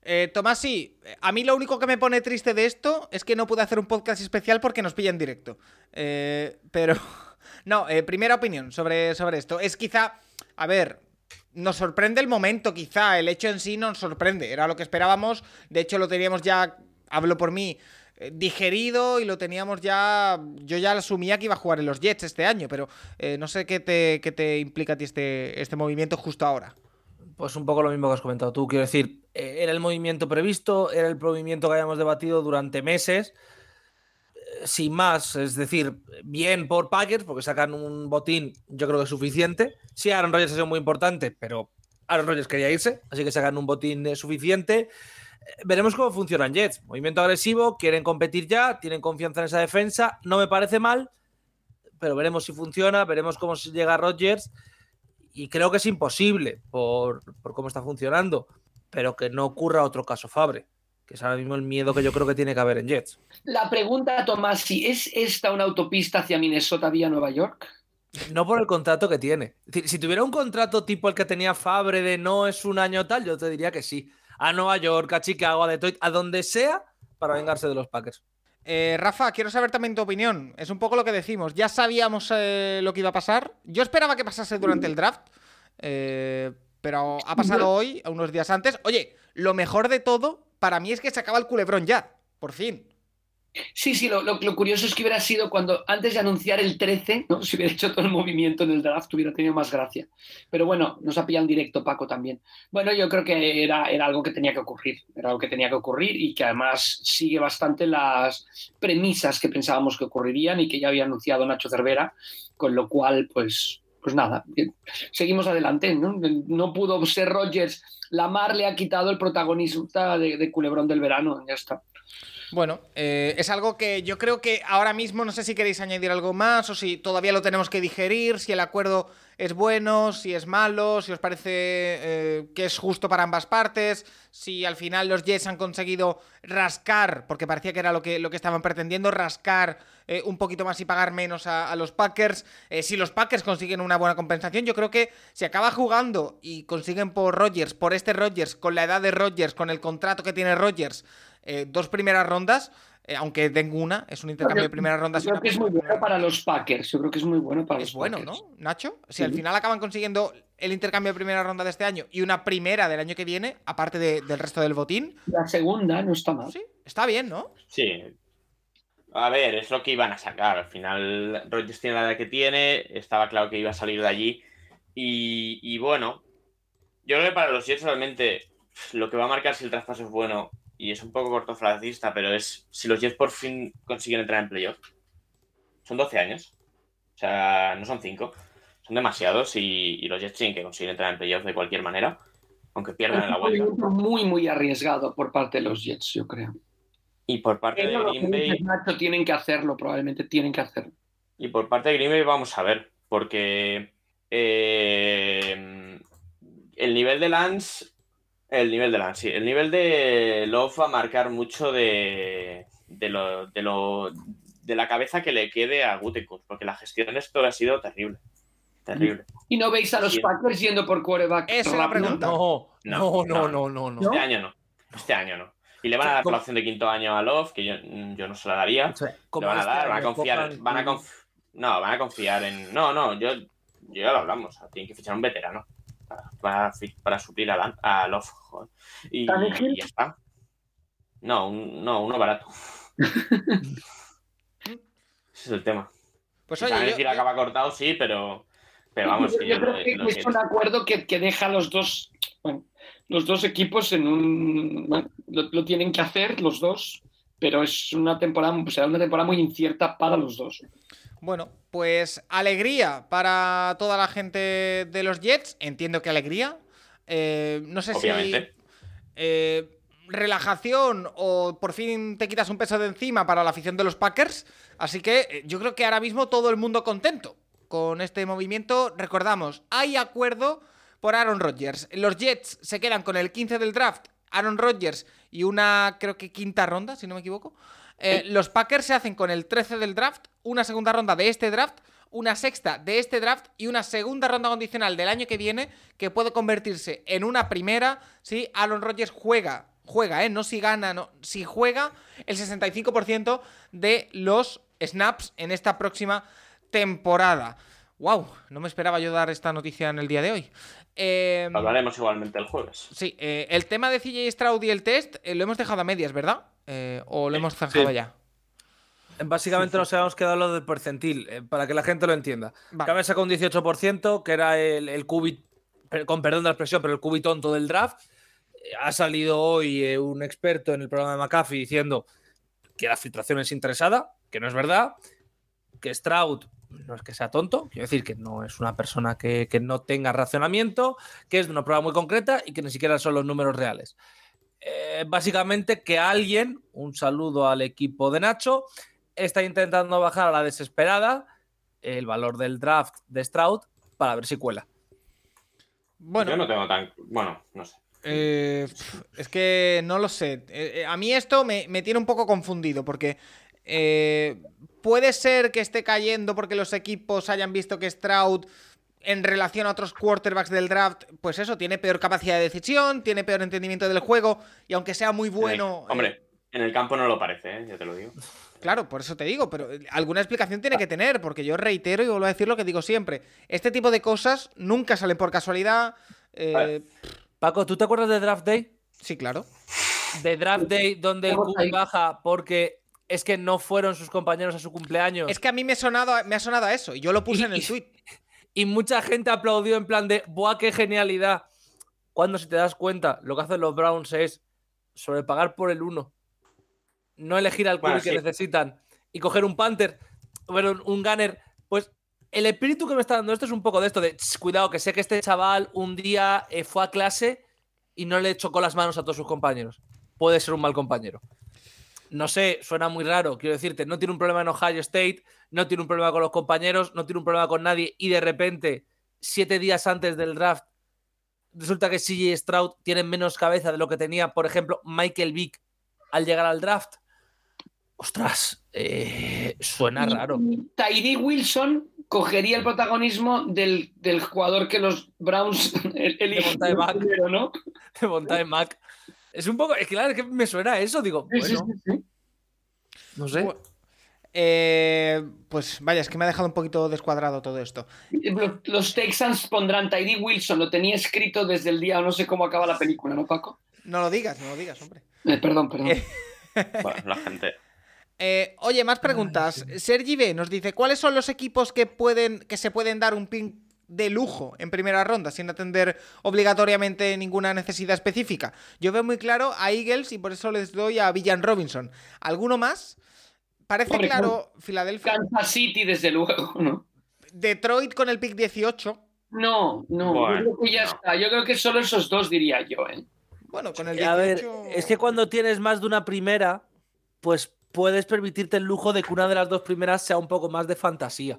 Eh, Tomás, sí, a mí lo único que me pone triste de esto es que no pude hacer un podcast especial porque nos pilla en directo. Eh, pero, no, eh, primera opinión sobre, sobre esto. Es quizá, a ver, nos sorprende el momento, quizá, el hecho en sí nos sorprende, era lo que esperábamos, de hecho lo teníamos ya, hablo por mí, eh, digerido y lo teníamos ya, yo ya asumía que iba a jugar en los Jets este año, pero no sé qué te, qué te implica a ti este, este movimiento justo ahora. Pues un poco lo mismo que has comentado tú. Quiero decir, eh, era el movimiento previsto, era el movimiento que habíamos debatido durante meses. Eh, Sin más, es decir, bien por Packers, porque sacan un botín, yo creo que es suficiente. Sí, Aaron Rodgers ha sido muy importante, pero Aaron Rodgers quería irse, así que sacan un botín suficiente. Eh, Veremos cómo funcionan Jets. Movimiento agresivo, quieren competir ya, tienen confianza en esa defensa. No me parece mal, pero veremos si funciona, veremos cómo llega Rodgers y creo que es imposible por, por cómo está funcionando, pero que no ocurra otro caso Fabre, que es ahora mismo el miedo que yo creo que tiene que haber en Jets. La pregunta, Tomás, si es esta una autopista hacia Minnesota vía Nueva York. No por el contrato que tiene. Es decir, si tuviera un contrato tipo el que tenía Fabre de no es un año tal, yo te diría que sí. A Nueva York, a Chicago, a Detroit, a donde sea, para vengarse de los Packers. Eh, Rafa, quiero saber también tu opinión. Es un poco lo que decimos. Ya sabíamos eh, lo que iba a pasar. Yo esperaba que pasase durante el draft. eh, pero ha pasado hoy, unos días antes. Oye, lo mejor de todo para mí es que se acaba el culebrón ya. Por fin. Sí, sí, lo, curioso es que hubiera sido cuando antes de anunciar el 13, ¿no? si hubiera hecho todo el movimiento en el draft, hubiera tenido más gracia. Pero bueno, nos ha pillado en directo Paco también. Bueno, yo creo que era, era algo que tenía que ocurrir, era algo que tenía que ocurrir y que además sigue bastante las premisas que pensábamos que ocurrirían y que ya había anunciado Nacho Cervera, con lo cual, pues, pues nada, seguimos adelante. ¿no? No pudo ser Rogers, Lamar le ha quitado el protagonista de, de Culebrón del verano, ya está. Bueno, eh, es algo que yo creo que ahora mismo no sé si queréis añadir algo más o si todavía lo tenemos que digerir, si el acuerdo es bueno, si es malo, si os parece eh, que es justo para ambas partes, si al final los Jets han conseguido rascar, porque parecía que era lo que, lo que estaban pretendiendo, rascar eh, un poquito más y pagar menos a, a los Packers. Eh, si los Packers consiguen una buena compensación, yo creo que si acaba jugando y consiguen por Rodgers, por este Rodgers, con la edad de Rodgers, con el contrato que tiene Rodgers, eh, dos primeras rondas, eh, aunque tengo una, es un intercambio de primeras rondas. Yo creo que es muy bueno para los Packers. Yo creo que es muy bueno para es los bueno, Packers. ¿no, Nacho? Si Sí. al final acaban consiguiendo el intercambio de primera ronda de este año y una primera del año que viene, aparte de- del resto del botín, La segunda no está mal. sí, está bien, ¿no? Sí. A ver, es lo que iban a sacar. Al final, Rodgers tiene la edad que tiene. Estaba claro que iba a salir de allí. Y, y bueno, yo creo que para los Jets realmente lo que va a marcar si el traspaso es bueno, y es un poco cortoflacista, pero es si los Jets por fin consiguen entrar en playoff. Son 12 años. O sea, no son 5. Son demasiados y, y los Jets tienen que conseguir entrar en playoff de cualquier manera, aunque pierdan en la un vuelta. muy, muy arriesgado por parte de los Jets, yo creo. Y por parte de Pero Green Bay. Nacho, tienen que hacerlo, probablemente tienen que hacerlo. Y por parte de Green Bay vamos a ver, porque eh, el nivel de Lance, el nivel de Lance, sí, el nivel de Love va a marcar mucho de, de, lo, de, lo, de la cabeza que le quede a Gutekunst, porque la gestión de esto ha sido terrible, terrible. ¿Y no veis a los Sí. Packers yendo por quarterback? Esa es la pregunta. No, no, No, no, no. no, no, no. Este año no, este año no. Y le van a dar la opción de quinto año a Love, que yo, yo no se la daría. O sea, Le van a este dar, van a confiar, van a conf- no, van a confiar en, no, no, yo, yo ya lo hablamos, o sea, tienen que fichar un veterano para, suplir a, Lan- a Love, joder. y, ya está. No, un- no, uno barato. Ese es el tema. Pues Si oye, yo- yo- acaba cortado, sí, pero, pero vamos, yo, que yo yo creo lo- que lo es que- un acuerdo que, que deja a los dos, bueno, los dos equipos en un, bueno, lo, lo tienen que hacer los dos, pero es una temporada, será una temporada muy incierta para los dos. Bueno, pues alegría para toda la gente de los Jets. Entiendo que alegría. Eh, no sé Obviamente. si. eh, relajación o por fin te quitas un peso de encima para la afición de los Packers. Así que eh, yo creo que ahora mismo todo el mundo contento con este movimiento. Recordamos, hay acuerdo por Aaron Rodgers. Los Jets se quedan con el 15 del draft, Aaron Rodgers y una, creo que quinta ronda, si no me equivoco. Eh, los Packers se hacen con el 13 del draft, una segunda ronda de este draft, una sexta de este draft y una segunda ronda condicional del año que viene que puede convertirse en una primera si Aaron Rodgers juega, juega, ¿eh? No si gana, no, si juega el 65% de los snaps en esta próxima temporada. ¡Wow! No me esperaba yo dar esta noticia en el día de hoy. Eh, Hablaremos igualmente el jueves. Sí, eh, el tema de CJ Stroud y el test eh, lo hemos dejado a medias, ¿verdad? Eh, ¿O lo hemos zanjado sí. ya? Básicamente nos habíamos quedado lo del percentil, eh, para que la gente lo entienda. Vale. Había sacado un 18%, que era el, el cubi, per- con perdón de la expresión, pero el cubi tonto del draft. Eh, Ha salido hoy eh, un experto en el programa de McAfee diciendo que la filtración es interesada, que no es verdad, que Stroud no es que sea tonto, quiero decir que no es una persona que, que no tenga racionamiento, que es de una prueba muy concreta y que ni siquiera son los números reales. Eh, básicamente que alguien, un saludo al equipo de Nacho, está intentando bajar a la desesperada el valor del draft de Stroud para ver si cuela. Bueno, Yo no tengo tan. Bueno, no sé. eh, es que no lo sé. Eh, eh, a mí esto me, me tiene un poco confundido porque eh, puede ser que esté cayendo porque los equipos hayan visto que Stroud en relación a otros quarterbacks del draft, pues eso, tiene peor capacidad de decisión, tiene peor entendimiento del juego y aunque sea muy bueno... Hombre, En el campo no lo parece, ¿eh? ya te lo digo. Claro, por eso te digo, pero eh, alguna explicación tiene que tener, porque yo reitero y vuelvo a decir lo que digo siempre. Este tipo de cosas nunca salen por casualidad. eh, Paco, ¿tú te acuerdas de Draft Day? sí, claro. De Draft Day donde el Kun baja porque es que no fueron sus compañeros a su cumpleaños. Es que a mí me, he sonado, me ha sonado a eso, y yo lo puse en el tweet. Y mucha gente aplaudió en plan de, ¡buah, qué genialidad! Cuando si te das cuenta, lo que hacen los Browns es sobrepagar por el uno, no elegir al Bueno, QB que necesitan y coger un Panther, bueno, un Gunner. Pues el espíritu que me está dando esto es un poco de esto de, "Ch, cuidado, que sé que este chaval un día eh, fue a clase y no le chocó las manos a todos sus compañeros. Puede ser un mal compañero. No sé, suena muy raro, quiero decirte, no tiene un problema en Ohio State, no tiene un problema con los compañeros, no tiene un problema con nadie y de repente, siete días antes del draft, resulta que CJ Stroud tiene menos cabeza de lo que tenía, por ejemplo, Michael Vick al llegar al draft. Ostras, eh, suena raro. Tyree Wilson cogería el protagonismo del, del jugador que los Browns el- eligieron Montae Mack. primero, ¿no? De Montae Mac. Es un poco, es que claro, es que me suena a eso, digo, sí, bueno, sí, sí. no sé. Eh, pues vaya, es que me ha dejado un poquito descuadrado todo esto. Los, los Texans pondrán Tyree Wilson, lo tenía escrito desde el día, no sé cómo acaba la película, ¿no, Paco? No lo digas, no lo digas, hombre. Eh, perdón, perdón. Eh, Bueno, la gente. Eh, oye, más preguntas. Sergi B nos dice: ¿Cuáles son los equipos que pueden que se pueden dar un pin de lujo en primera ronda sin atender obligatoriamente ninguna necesidad específica? Yo veo muy claro a Eagles y por eso les doy a Villan Robinson. ¿Alguno más? Parece Hombre, claro Filadelfia. Kansas City, desde luego, ¿no? Detroit con el pick 18. No, no, Bueno, yo creo que ya no. está. Yo creo que solo esos dos diría yo, ¿eh? Bueno, con el A 18. ver, es que cuando tienes más de una primera, pues puedes permitirte el lujo de que una de las dos primeras sea un poco más de fantasía.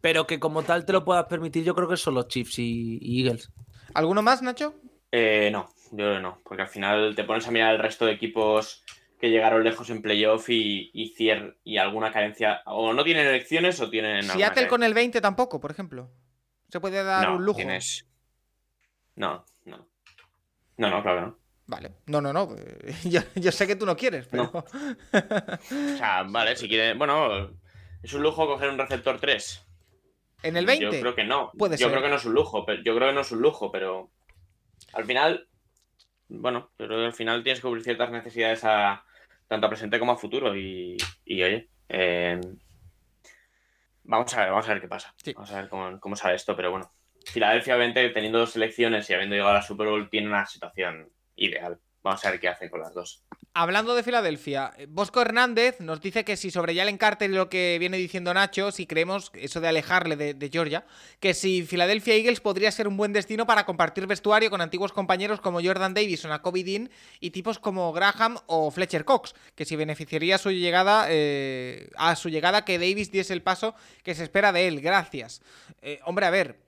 Pero que como tal te lo puedas permitir, yo creo que son los Chiefs y y Eagles. ¿Alguno más, Nacho? Eh, no, yo creo que no, porque al final te pones a mirar el resto de equipos que llegaron lejos en playoff y, y, cier- y alguna carencia, o no tienen elecciones o tienen... alguna Seattle con el 20 tampoco, por ejemplo. Se puede dar no, un lujo. tienes- No, no. No, no, claro que no. Vale. No, no, no. eh, Yo, yo sé que tú no quieres, pero. No. O sea, vale, si quieres... Bueno, es un lujo coger un receptor 3. en el 20. Yo creo que no. Puede yo ser. creo que no es un lujo, pero yo creo que no es un lujo, pero al final, bueno, yo creo que al final tienes que cubrir ciertas necesidades a tanto a presente como a futuro y, y, oye, eh, vamos a ver, vamos a ver qué pasa. Sí. Vamos a ver cómo, cómo sale esto, pero bueno. Filadelfia, obviamente, teniendo dos selecciones y habiendo llegado a la Super Bowl, tiene una situación ideal. Vamos a ver qué hacen con las dos. Hablando de Filadelfia, eh, Bosco Hernández nos dice que si sobre Jalen Carter y lo que viene diciendo Nacho, si creemos eso de alejarle de, Georgia, que si Philadelphia Eagles podría ser un buen destino para compartir vestuario con antiguos compañeros como Jordan Davis o Nakobe Dean y tipos como Graham o Fletcher Cox, que si beneficiaría su llegada eh, a su llegada que Davis diese el paso que se espera de él. Gracias. Eh, hombre, a ver,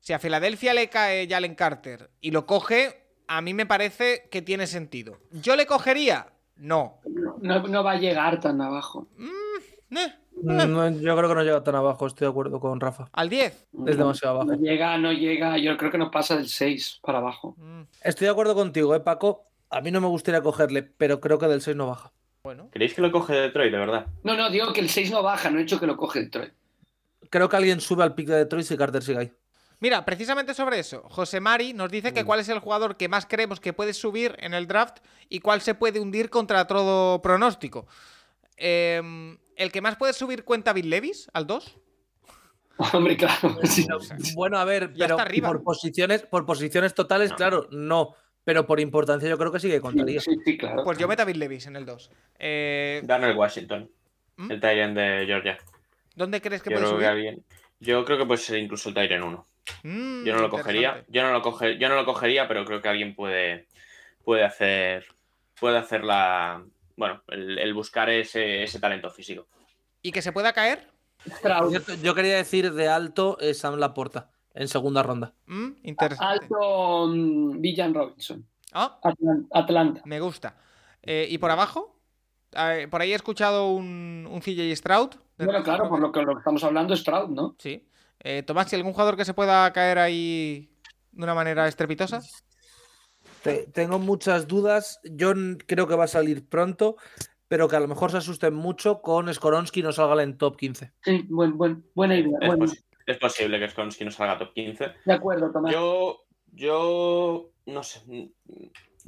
si a Filadelfia le cae Jalen Carter y lo coge, a mí me parece que tiene sentido. ¿Yo le cogería? No. No, no va a llegar tan abajo. Eh, No, yo creo que no llega tan abajo, estoy de acuerdo con Rafa. al 10. Es demasiado abajo. No llega, no llega. Yo creo que no pasa del 6 para abajo. Mm, Estoy de acuerdo contigo, ¿eh, Paco? A mí no me gustaría cogerle, pero creo que del 6 no baja. Bueno. ¿Queréis que lo coge Detroit, de verdad? No, no, digo que el 6 no baja, no he hecho que lo coge Detroit. Creo que alguien sube al pick de Detroit si Carter sigue ahí. Mira, precisamente sobre eso, José Mari nos dice que cuál es el jugador que más creemos que puede subir en el draft y cuál se puede hundir contra todo pronóstico. Em, ¿El que más puede subir cuenta Bill Levis al 2? Hombre, claro. sí. Bueno, a ver, Ya pero está arriba. por posiciones, por posiciones totales, No. claro, no. Pero por importancia yo creo que sí que contaría. Sí, sí, claro. Pues yo meto a Bill Levis en el 2. Eh, Darnell Washington, ¿Mm? el Tyrant de Georgia. ¿Dónde crees que Yo puede creo que subir? Yo creo que puede ser incluso el Tyrant 1. Mm, Yo no lo cogería. Yo no lo coge, yo no lo cogería, pero creo que alguien puede, puede hacer. Puede hacer la. Bueno, el, el buscar ese, ese talento físico. ¿Y que se pueda caer? Cierto, Yo quería decir de alto eh, Sam Laporta en segunda ronda. Mm, interesante. Alto mm, Villan Robinson. Ah, Atlan- Atlanta. me gusta. Eh, ¿Y por abajo? Por ahí he escuchado un, un CJ Stroud. Bueno, claro, por lo que, lo que estamos hablando, Stroud, ¿no? Sí. Eh, Tomás, ¿y algún jugador que se pueda caer ahí de una manera estrepitosa? Te- tengo muchas dudas. Yo creo que va a salir pronto, pero que a lo mejor se asusten mucho con Skoronsky y no salga en top 15. Sí, buen, buen, buena idea. Es, Bueno, pos- es posible que Skonsky no salga top 15. de acuerdo, Tomás. Yo, yo, no sé.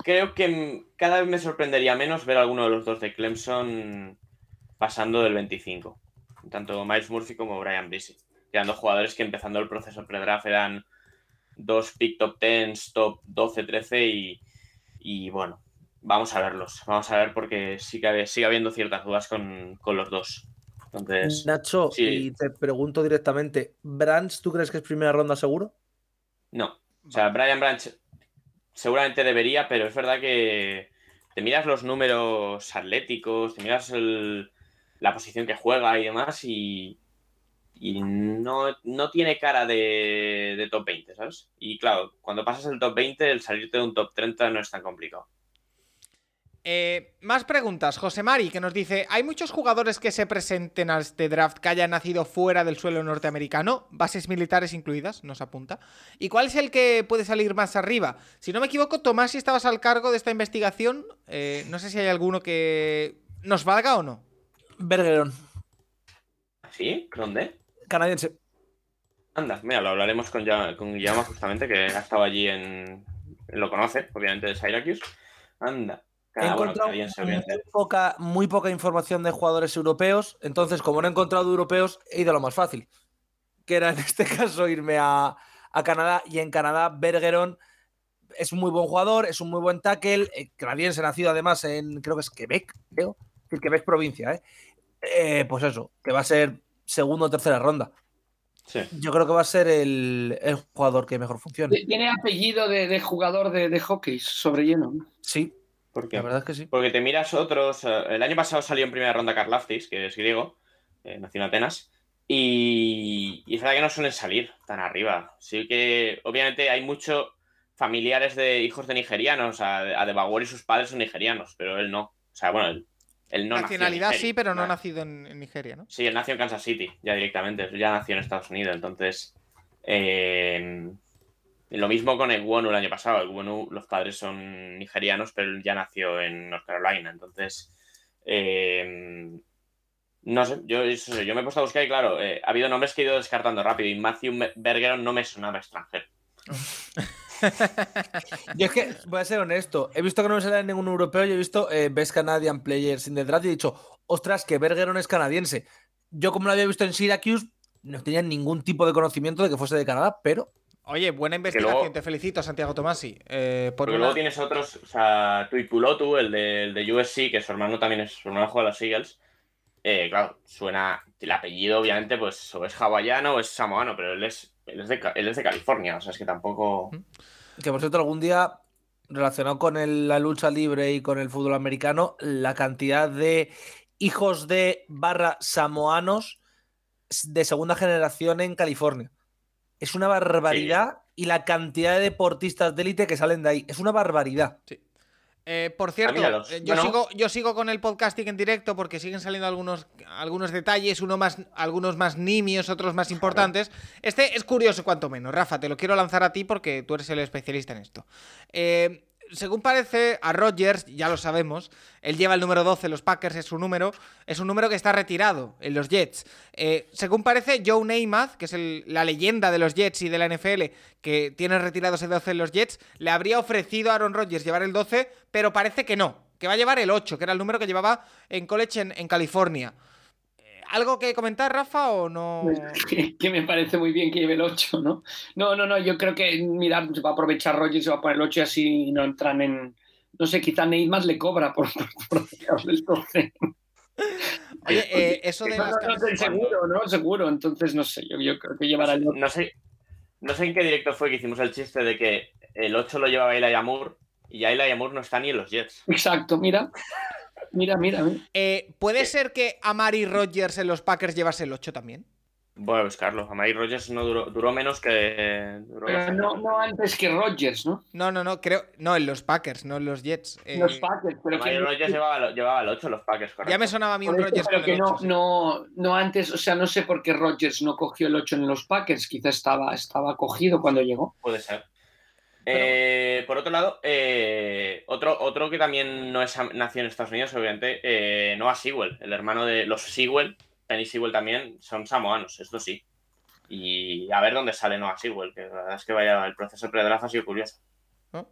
Creo que cada vez me sorprendería menos ver a alguno de los dos de Clemson pasando del 25. Tanto Miles Murphy como Brian Brisey. Quedando jugadores que empezando el proceso pre-draft eran dos pick top 10, top 12, 13 y, y bueno, vamos a verlos. Vamos a ver porque sí que hab- sigue habiendo ciertas dudas con, con los dos. Entonces, Nacho, sí. y te pregunto directamente, ¿Brands tú crees que es primera ronda seguro? No. O sea, Brian Branch seguramente debería, pero es verdad que te miras los números atléticos, te miras el- la posición que juega y demás y, y no, no tiene cara de, de top 20, ¿sabes? Y claro, cuando pasas el top 20, el salirte de un top 30 no es tan complicado. Eh, más preguntas. José Mari, que nos dice: ¿Hay muchos jugadores que se presenten a este draft que hayan nacido fuera del suelo norteamericano? Bases militares incluidas, nos apunta. ¿Y cuál es el que puede salir más arriba? Si no me equivoco, Tomás, si estabas al cargo de esta investigación, eh, no sé si hay alguno que nos valga o no. Bergeron, ¿Sí? ¿Dónde? Canadiense. Anda, mira, lo hablaremos con, Ya- con Guillermo justamente, que ha estado allí en... Lo conoce, obviamente, de Syracuse. Anda. He bueno, encontrado canadiense, muy poca, muy poca información de jugadores europeos, entonces como no he encontrado europeos, he ido a lo más fácil, que era en este caso irme a, a Canadá y en Canadá Bergeron es un muy buen jugador, es un muy buen tackle, eh, canadiense nacido además en, creo que es Quebec, creo, es decir, Quebec provincia, ¿eh? Eh, pues eso, que va a ser segunda o tercera ronda. Sí. Yo creo que va a ser el, el jugador que mejor funcione. Tiene apellido de, de jugador de, de hockey sobre hielo. Sí, ¿Por qué? la verdad es que sí. Porque te miras otros. eh, El año pasado salió en primera ronda Karlaftis, que es griego, eh, nació en Atenas. Y, y es verdad que no suelen salir tan arriba. Sí que, obviamente, hay muchos familiares de hijos de nigerianos. A, a Debagor y sus padres son nigerianos, pero él no. O sea, bueno, él, él no Nacionalidad Nigeria. sí, pero no Ah, nacido en, en Nigeria, ¿no? Sí, él nació en Kansas City, ya directamente. Ya nació en Estados Unidos. Entonces, eh, lo mismo con Egwonu el año pasado. Egwonu, los padres son nigerianos, pero él ya nació en North Carolina. Entonces, eh, no sé, yo, yo me he puesto a buscar y claro, eh, ha habido nombres que he ido descartando rápido y Matthew Bergeron no me sonaba extranjero. Yo es que, voy a ser honesto, he visto que no me sale ningún europeo y he visto eh, Best Canadian Players in the Draft y he dicho, ostras, que Bergeron es canadiense. Yo como lo había visto en Syracuse, no tenía ningún tipo de conocimiento de que fuese de Canadá, pero Oye, buena investigación, luego- te felicito, Santiago Tomasi. eh, por Porque una- luego tienes otros, o sea, Tuipulotu, el de, el de USC, que su hermano también es, su hermano juega a los Eagles. Eh, claro, suena, el apellido obviamente, pues o es hawaiano o es samoano, pero él es, él es, de, él es de California, o sea, es que tampoco... que por cierto algún día, relacionado con el- la lucha libre y con el fútbol americano, la cantidad de hijos de barra samoanos de segunda generación en California. Es una barbaridad y la cantidad de deportistas de élite que salen de ahí. Es una barbaridad. Eh, por cierto, míralos. eh, yo, Bueno. sigo, yo sigo con el podcasting en directo porque siguen saliendo algunos, algunos detalles, uno más, algunos más nimios, otros más importantes. Este es curioso cuanto menos. Rafa, te lo quiero lanzar a ti porque tú eres el especialista en esto. Eh, según parece, a Rodgers, ya lo sabemos, él lleva el número 12, los Packers es su número, es un número que está retirado en los Jets. Eh, según parece, Joe Namath, que es el- la leyenda de los Jets y de la NFL, que tiene retirado ese 12 en los Jets, le habría ofrecido a Aaron Rodgers llevar el 12, pero parece que no, que va a llevar el 8, que era el número que llevaba en college en, en California. Eh, ¿Algo que comentar, Rafa, o no? Pues, que, que me parece muy bien que lleve el 8, ¿no? No, no, no, yo creo que, mirad, se va a aprovechar Rogers, se va a poner el 8 y así no entran en... No sé, quizá Neymar le cobra por, por, por dejarle el 12. Oye, eh, eso de No, las no, no, seguro, ¿no? Seguro, entonces no sé, yo, yo creo que llevará el 8. No sé, no sé en qué directo fue que hicimos el chiste de que el 8 lo llevaba Eli Amur y ya Eli Amur no está ni en los Jets. Exacto, mira. Mira, mira, mira. Eh, ¿Puede ¿Qué? ser que Amari Rodgers en los Packers llevase el 8 también? Voy a buscarlo. Amari Rogers no duró, duró menos que. duró Pero no, no antes que Rogers, ¿no? No, no, no, creo. No, en los Packers, no en los Jets. Eh, Los Packers, pero Amari que, Rogers llevaba, llevaba el 8 los Packers, correcto. ya me sonaba a mí un Rodgers pero con que el no, 8, sí. no, no antes, o sea, no sé por qué Rogers no cogió el 8 en los Packers, quizá estaba, estaba cogido cuando llegó. Puede ser. Eh, por otro lado, eh, otro, otro que también no es nació en Estados Unidos, obviamente, eh, Noah Sewell, el hermano de los Sewell, Penny Sewell también, son samoanos, esto sí. Y a ver dónde sale Noah Sewell, que la verdad es que vaya, el proceso de predraft ha sido curioso. ¿no?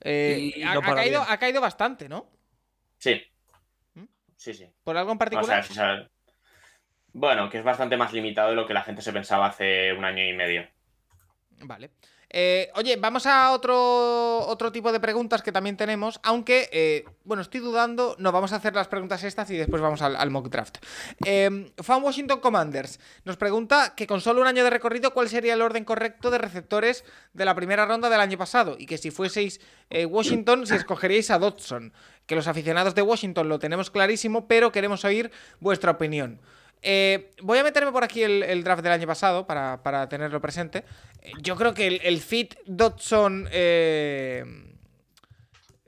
Eh, Y ha, no ha para caído, bien. ha caído bastante, ¿no? Sí. ¿Mm? Sí, sí. ¿Por algo en Vamos a particular? ver si sale. Bueno, que es bastante más limitado de lo que la gente se pensaba hace un año y medio. Vale. Eh, oye, vamos a otro, otro tipo de preguntas que también tenemos, aunque, eh, bueno, estoy dudando, no, vamos a hacer las preguntas estas y después vamos al, mock draft. Fan Washington Commanders nos pregunta que con solo un año de recorrido, ¿cuál sería el orden correcto de receptores de la primera ronda del año pasado? Y que si fueseis eh, Washington, si escogeríais a Dodson. Que los aficionados de Washington lo tenemos clarísimo, pero queremos oír vuestra opinión. Eh, voy a meterme por aquí el, el draft del año pasado para, para tenerlo presente. Yo creo que el, el fit Dodson eh,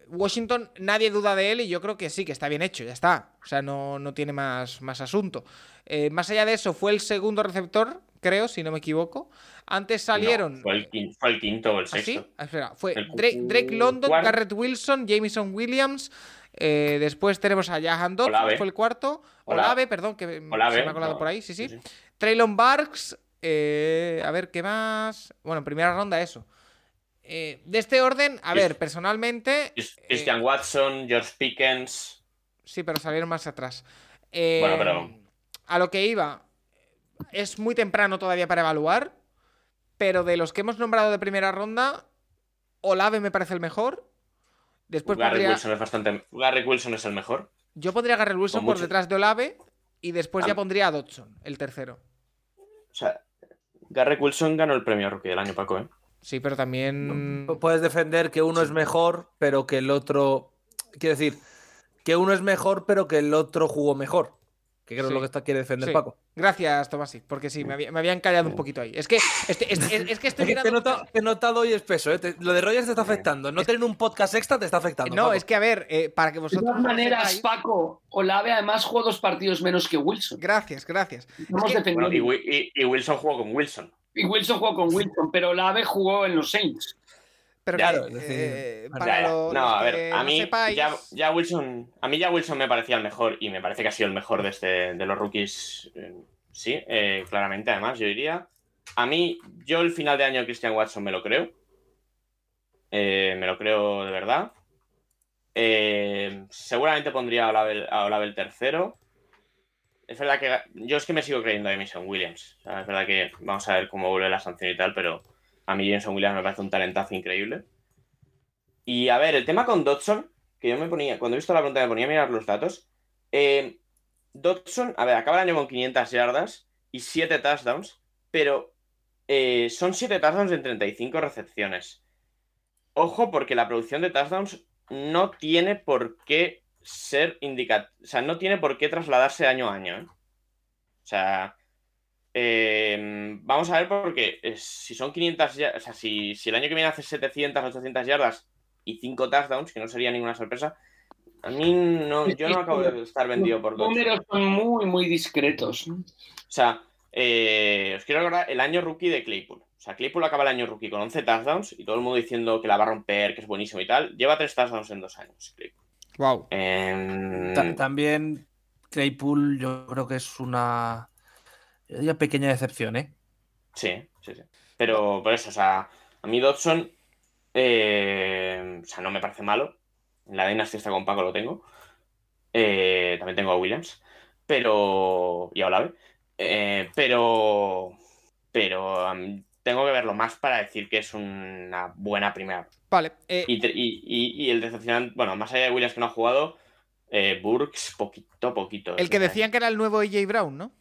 Washington, nadie duda de él y yo creo que sí, que está bien hecho, ya está. O sea, no, no tiene más, más asunto. Eh, más allá de eso, fue el segundo receptor, creo, si no me equivoco. Antes salieron. No, fue, el quinto, fue el quinto o el ¿Ah, sí? sexto. Ah, espera, fue El Drake, Drake London. Garrett Wilson, Jameson Williams. Eh, después tenemos a Jahan Olave. fue el cuarto. Ola- Olave, perdón, que Olave, se me ha colado no, por ahí, sí, sí. sí. Traylon Barks. eh, a ver, ¿qué más? Bueno, en primera ronda eso. Eh, de este orden, a ver, personalmente. Chris- Christian Watson, George Pickens. Sí, pero salieron más atrás. Bueno, pero- A lo que iba, es muy temprano todavía para evaluar, pero de los que hemos nombrado de primera ronda, Olave me parece el mejor. Después Garrett pondría, Wilson es bastante. Garrett Wilson es el mejor. yo pondría a Garrett Wilson por mucho- detrás de Olave y después Ah. ya pondría a Dodson, el tercero. O sea, Garrett Wilson ganó el premio rookie del año, Paco, ¿eh? Sí, pero también... Puedes defender que uno es mejor, pero que el otro. Quiero decir, que uno es mejor, pero que el otro jugó mejor. Que creo Sí. es lo que está, quiere defender Sí. Paco. Gracias, Tomasi, porque sí, me, había- me habían callado un poquito ahí. Es que, este- es, es- es que estoy Es que te he mirando... notado, te he notado hoy espeso, ¿eh? Te- lo de Rogers te está afectando. No tener un podcast extra te está afectando. No, Paco. es que a ver, eh, para que De vosotros... todas lo maneras, sepáis- Paco, Olave además jugó dos partidos menos que Wilson. Gracias, gracias. Que-. Bueno, y- y Wilson jugó con Wilson. Y Wilson jugó con Wilson, pero Olave jugó en los Saints. Pero Claro, que, eh, para Ya, ya. lo- no, los a ver, que a mí sepáis- ya, ya Wilson, a mí ya Wilson me parecía el mejor y me parece que ha sido el mejor de, este, de los rookies. eh, sí, eh, claramente, además, yo diría. A mí, yo el final de año de Christian Watson me lo creo. Eh, me lo creo de verdad. Seguramente pondría a Olave, a tercero. Es verdad que yo es que me sigo creyendo a Jameson Williams. O sea, es verdad que vamos a ver cómo vuelve la sanción y tal, pero a mí Jameson Williams me parece un talentazo increíble. Y a ver, el tema con Dodson, que yo me ponía, cuando he visto la pregunta me ponía a mirar los datos. Eh, Dodson, a ver, acaba el año con 500 yardas y 7 touchdowns, pero eh, son 7 touchdowns en 35 recepciones. Ojo, porque la producción de touchdowns no tiene por qué ser indicada, o sea, no tiene por qué trasladarse año a año. ¿eh? O sea, eh, vamos a ver porque eh, si son 500, ya- o sea, si, si el año que viene hace 700, 800 yardas y 5 touchdowns, que no sería ninguna sorpresa, a mí no, yo no acabo de estar vendido por Los dos. números son muy, muy discretos. O sea, eh, os quiero recordar el año rookie de Claypool. O sea, Claypool acaba el año rookie con 11 touchdowns y todo el mundo diciendo que la va a romper, que es buenísimo y tal. Lleva 3 touchdowns en 2 años, Claypool. Wow. Em, Ta- También Claypool, yo creo que es una. Yo diría pequeña decepción, ¿eh? Sí, sí, sí. Pero por eso, o sea, a mí Dodson, eh, o sea, no me parece malo. En la Dynasty está con Paco lo tengo. Eh, también tengo a Williams. Pero. Y a Olave. Eh, pero. Pero tengo que verlo más para decir que es una buena primera. Vale. eh, Y, y- y- y el decepcionante, bueno, más allá de Williams que no ha jugado, eh, Burks, poquito, poquito. el que decían que era el nuevo AJ Brown, ¿no?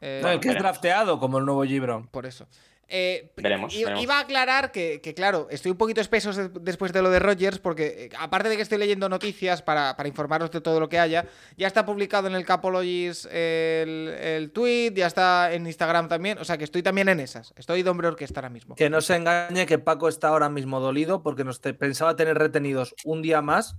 Eh, No, el que es veremos. drafteado como el nuevo G. Brown. Por eso. Eh, Veremos. Iba a aclarar que, que, claro, estoy un poquito espeso de- después de lo de Rogers, porque eh, aparte de que estoy leyendo noticias para, para informaros de todo lo que haya, ya está publicado en el Capologis el, el tweet, ya está en Instagram también, o sea que estoy también en esas. Estoy de hombre orquesta ahora mismo. Que no se engañe que Paco está ahora mismo dolido porque nos te- pensaba tener retenidos un día más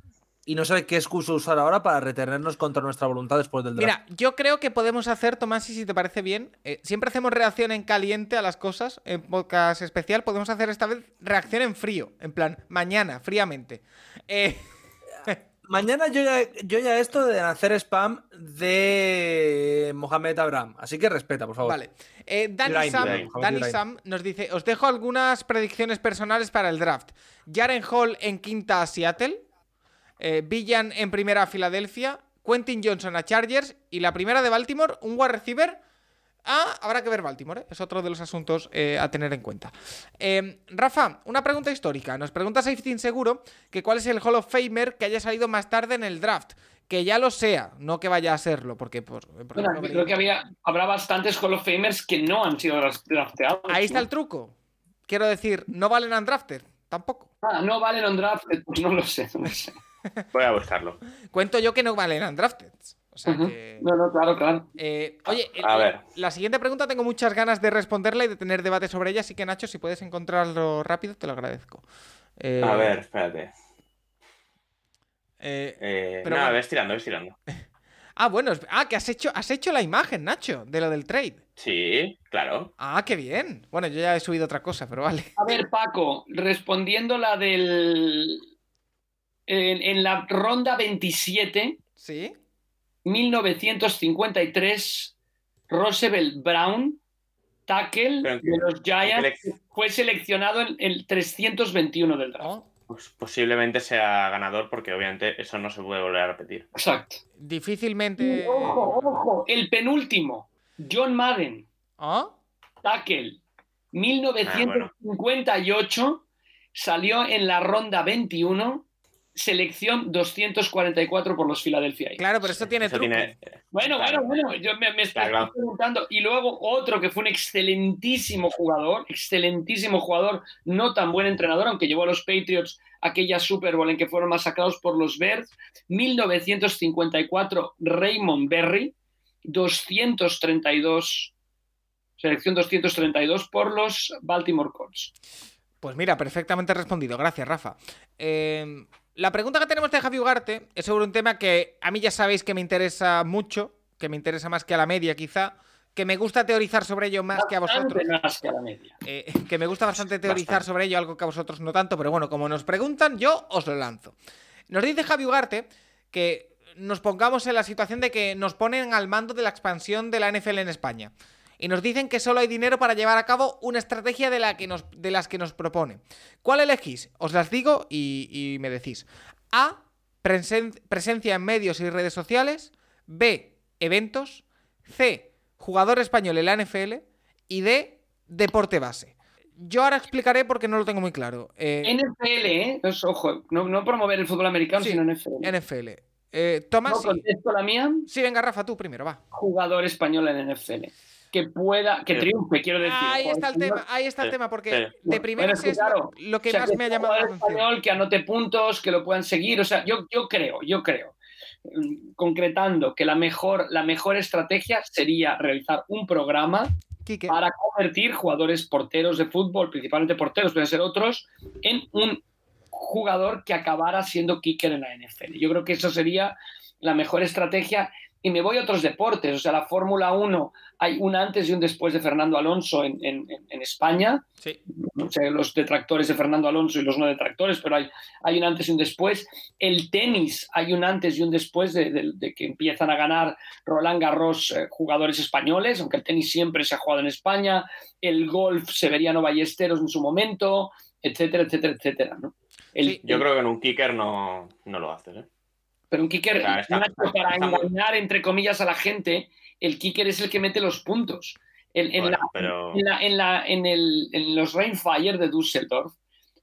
y no sabe qué excusa usar ahora para retenernos contra nuestra voluntad después del draft. Mira, yo creo que podemos hacer, Tomás, y si te parece bien, eh, siempre hacemos reacción en caliente a las cosas en podcast especial, podemos hacer esta vez reacción en frío, en plan, mañana, fríamente. Eh, Mañana yo ya, yo ya esto de hacer spam de Mohamed Abraham. Así que respeta, por favor. Vale. Eh, Dani, Line, Sam, line, Dani line. Sam nos dice: Os dejo algunas predicciones personales para el draft. Jaren Hall en quinta a Seattle. Eh, Villan en primera a Filadelfia. Quentin Johnson a Chargers. Y la primera de Baltimore, un wide receiver. Ah, habrá que ver Baltimore, ¿eh? es otro de los asuntos eh, a tener en cuenta. Eh, Rafa, una pregunta histórica. Nos pregunta Safety Inseguro que cuál es el Hall of Famer que haya salido más tarde en el draft. Que ya lo sea, no que vaya a serlo, porque por, por Bueno, ejemplo, creo que había, habrá bastantes Hall of Famers que no han sido drafteados. Ahí está ¿no? el truco. Quiero decir, no valen undrafted, tampoco. Ah, no valen on draft, pues no lo sé. No, lo sé. Voy a buscarlo. Cuento yo que no valen undrafted. O sea Ujú. que. no, no, claro, claro. Eh, oye, A el- ver. la siguiente pregunta tengo muchas ganas de responderla y de tener debate sobre ella, así que Nacho, si puedes encontrarlo rápido, te lo agradezco. Eh, A ver, espérate. eh, Eh, Pero nada, bueno. ves tirando, ves tirando. ah, bueno, ah, que has hecho, has hecho la imagen, Nacho, de lo del trade. Sí, claro. Ah, qué bien. Bueno, yo ya he subido otra cosa, pero vale. A ver, Paco, respondiendo la del. En, en la ronda 27, ¿Sí? 1953, Roosevelt Brown, tackle Pero de los Giants, fue seleccionado en el 321 del draft. Oh, Pues posiblemente sea ganador porque obviamente eso no se puede volver a repetir. Exacto. difícilmente. Ojo, ojo, el penúltimo, John Madden, ¿Ah? tackle, 1958, salió en la ronda 21, selección 244 por los Philadelphia Eagles. Claro, pero eso tiene Eso truco. tiene- Bueno, Claro. bueno, bueno, yo me, me estoy claro. preguntando. Y luego otro que fue un excelentísimo jugador, excelentísimo jugador, no tan buen entrenador, aunque llevó a los Patriots aquella Super Bowl en que fueron masacrados por los Bears. 1954, Raymond Berry, 232, selección 232 por los Baltimore Colts. Pues mira, perfectamente respondido. Gracias, Rafa. Eh, la pregunta que tenemos de Javi Ugarte es sobre un tema que a mí ya sabéis que me interesa mucho, que me interesa más que a la media quizá, que me gusta teorizar sobre ello más que a vosotros. Más que a la media. Eh, que me gusta bastante teorizar Bastante. sobre ello, algo que a vosotros no tanto, pero bueno, como nos preguntan, yo os lo lanzo. Nos dice Javi Ugarte que nos pongamos en la situación de que nos ponen al mando de la expansión de la NFL en España. Y nos dicen que solo hay dinero para llevar a cabo una estrategia de, la que nos, de las que nos propone. ¿Cuál elegís? Os las digo y, y me decís. A. presen- presencia en medios y redes sociales. B. Eventos. C. Jugador español en la NFL. Y D. Deporte base. Yo ahora explicaré porque no lo tengo muy claro. Eh, NFL, ¿eh? Pues, ojo, no, no promover el fútbol americano, Sí, sino NFL. NFL. Eh, Tomás, ¿No contesto la mía? Sí, venga, Rafa, tú primero, va. jugador español en NFL. Que pueda, que triunfe, quiero decir. Ahí está el tema, ahí está el Sí, tema, porque sí. de primeras es que es claro, lo que O sea, más me ha llamado la jugador atención. español que anote puntos, que lo puedan seguir. O sea, yo, yo creo, yo creo, mm, concretando que la mejor, la mejor estrategia sería realizar un programa Quique. para convertir jugadores porteros de fútbol, principalmente porteros, pueden ser otros, en un jugador que acabara siendo kicker en la NFL. Yo creo que eso sería la mejor estrategia. Y me voy a otros deportes, o sea, la Fórmula 1, hay un antes y un después de Fernando Alonso en, en- en España, Sí. no sé, los detractores de Fernando Alonso y los no detractores, pero hay, hay un antes y un después. El tenis, hay un antes y un después de, de- de que empiezan a ganar Roland Garros eh, jugadores españoles, aunque el tenis siempre se ha jugado en España. El golf, Severiano Ballesteros en su momento, etcétera, etcétera, etcétera. ¿no? El- Sí, Yo creo que en un kicker no, no lo haces, ¿eh? Pero un kicker, está- para engañar, entre comillas, a la gente, el kicker es el que mete los puntos. En, en Bueno, la- pero- en, la- en la- en el- en los Rainfire de Düsseldorf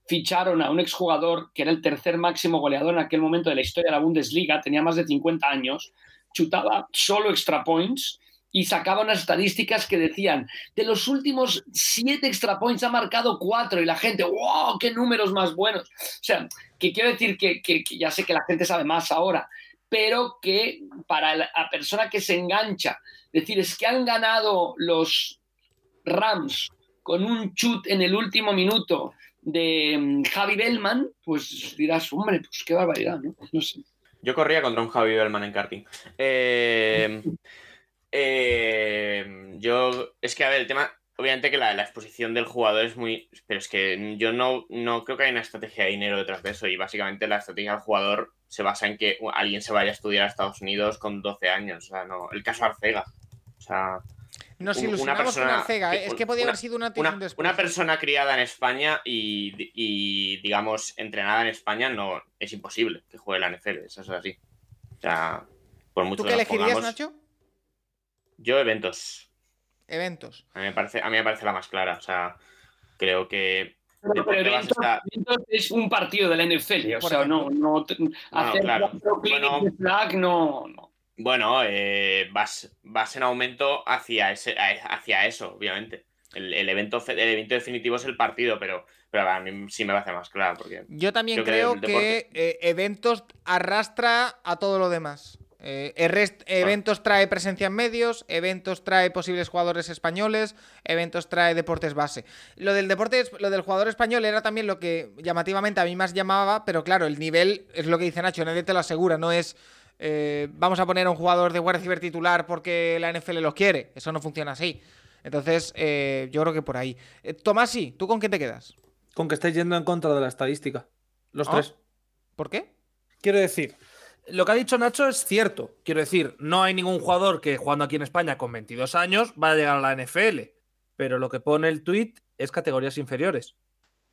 ficharon a un exjugador que era el tercer máximo goleador en aquel momento de la historia de la Bundesliga, tenía más de 50 años, chutaba solo extra points y sacaba unas estadísticas que decían, de los últimos siete extra points ha marcado cuatro y la gente, wow, qué números más buenos. O sea, que quiero decir que, ya sé que la gente sabe más ahora, pero que para la, persona que se engancha, decir, es que han ganado los Rams con un chut en el último minuto de mm, Javi Bellman, pues dirás, hombre, pues qué barbaridad, ¿no? Yo corría contra un Javi Bellman en karting. Eh, eh, yo, es que, a ver, el tema, obviamente que la, la, exposición del jugador es muy, pero es que yo no, no creo que haya una estrategia de dinero detrás de eso y básicamente la estrategia del jugador se basa en que alguien se vaya a estudiar a Estados Unidos con 12 años, o sea, no, el caso Arcega, o sea... Nos ilusionamos persona, con Arcega, ¿eh? es que podía una, haber sido una, una, una persona criada en España y, y, digamos, entrenada en España, no es imposible que juegue la NFL, eso es así. O sea, por mucho ¿Tú qué elegirías, pongamos, Nacho? Yo eventos. Eventos. A mí, me parece, a mí me parece la más clara. O sea, creo que. Pero, pero eventos, estar... eventos es un partido de la NFL. O Por sea, ejemplo. no, no, hacer claro. bueno, flag no, no. Bueno, eh, vas, vas en aumento hacia, ese, hacia eso, obviamente. El, el, evento, el evento definitivo es el partido, pero, pero a mí sí me parece más claro. Porque yo también creo que, que eh, eventos arrastra a todo lo demás. Eh, rest, eventos trae presencia en medios, eventos trae posibles jugadores españoles, eventos trae deportes base. Lo del deporte, lo del jugador español era también lo que llamativamente a mí más llamaba, pero claro, el nivel es lo que dice Nacho, nadie te lo asegura, no es eh, vamos a poner a un jugador de guardia ciber titular porque la NFL lo quiere, eso no funciona así. Entonces, eh, yo creo que por ahí. Eh, Tomasi, ¿tú con quién te quedas? Con que estáis yendo en contra de la estadística. Los ¿Oh? tres. ¿Por qué? Quiero decir, lo que ha dicho Nacho es cierto. Quiero decir, no hay ningún jugador que jugando aquí en España con 22 años va a llegar a la NFL. Pero lo que pone el tweet es categorías inferiores.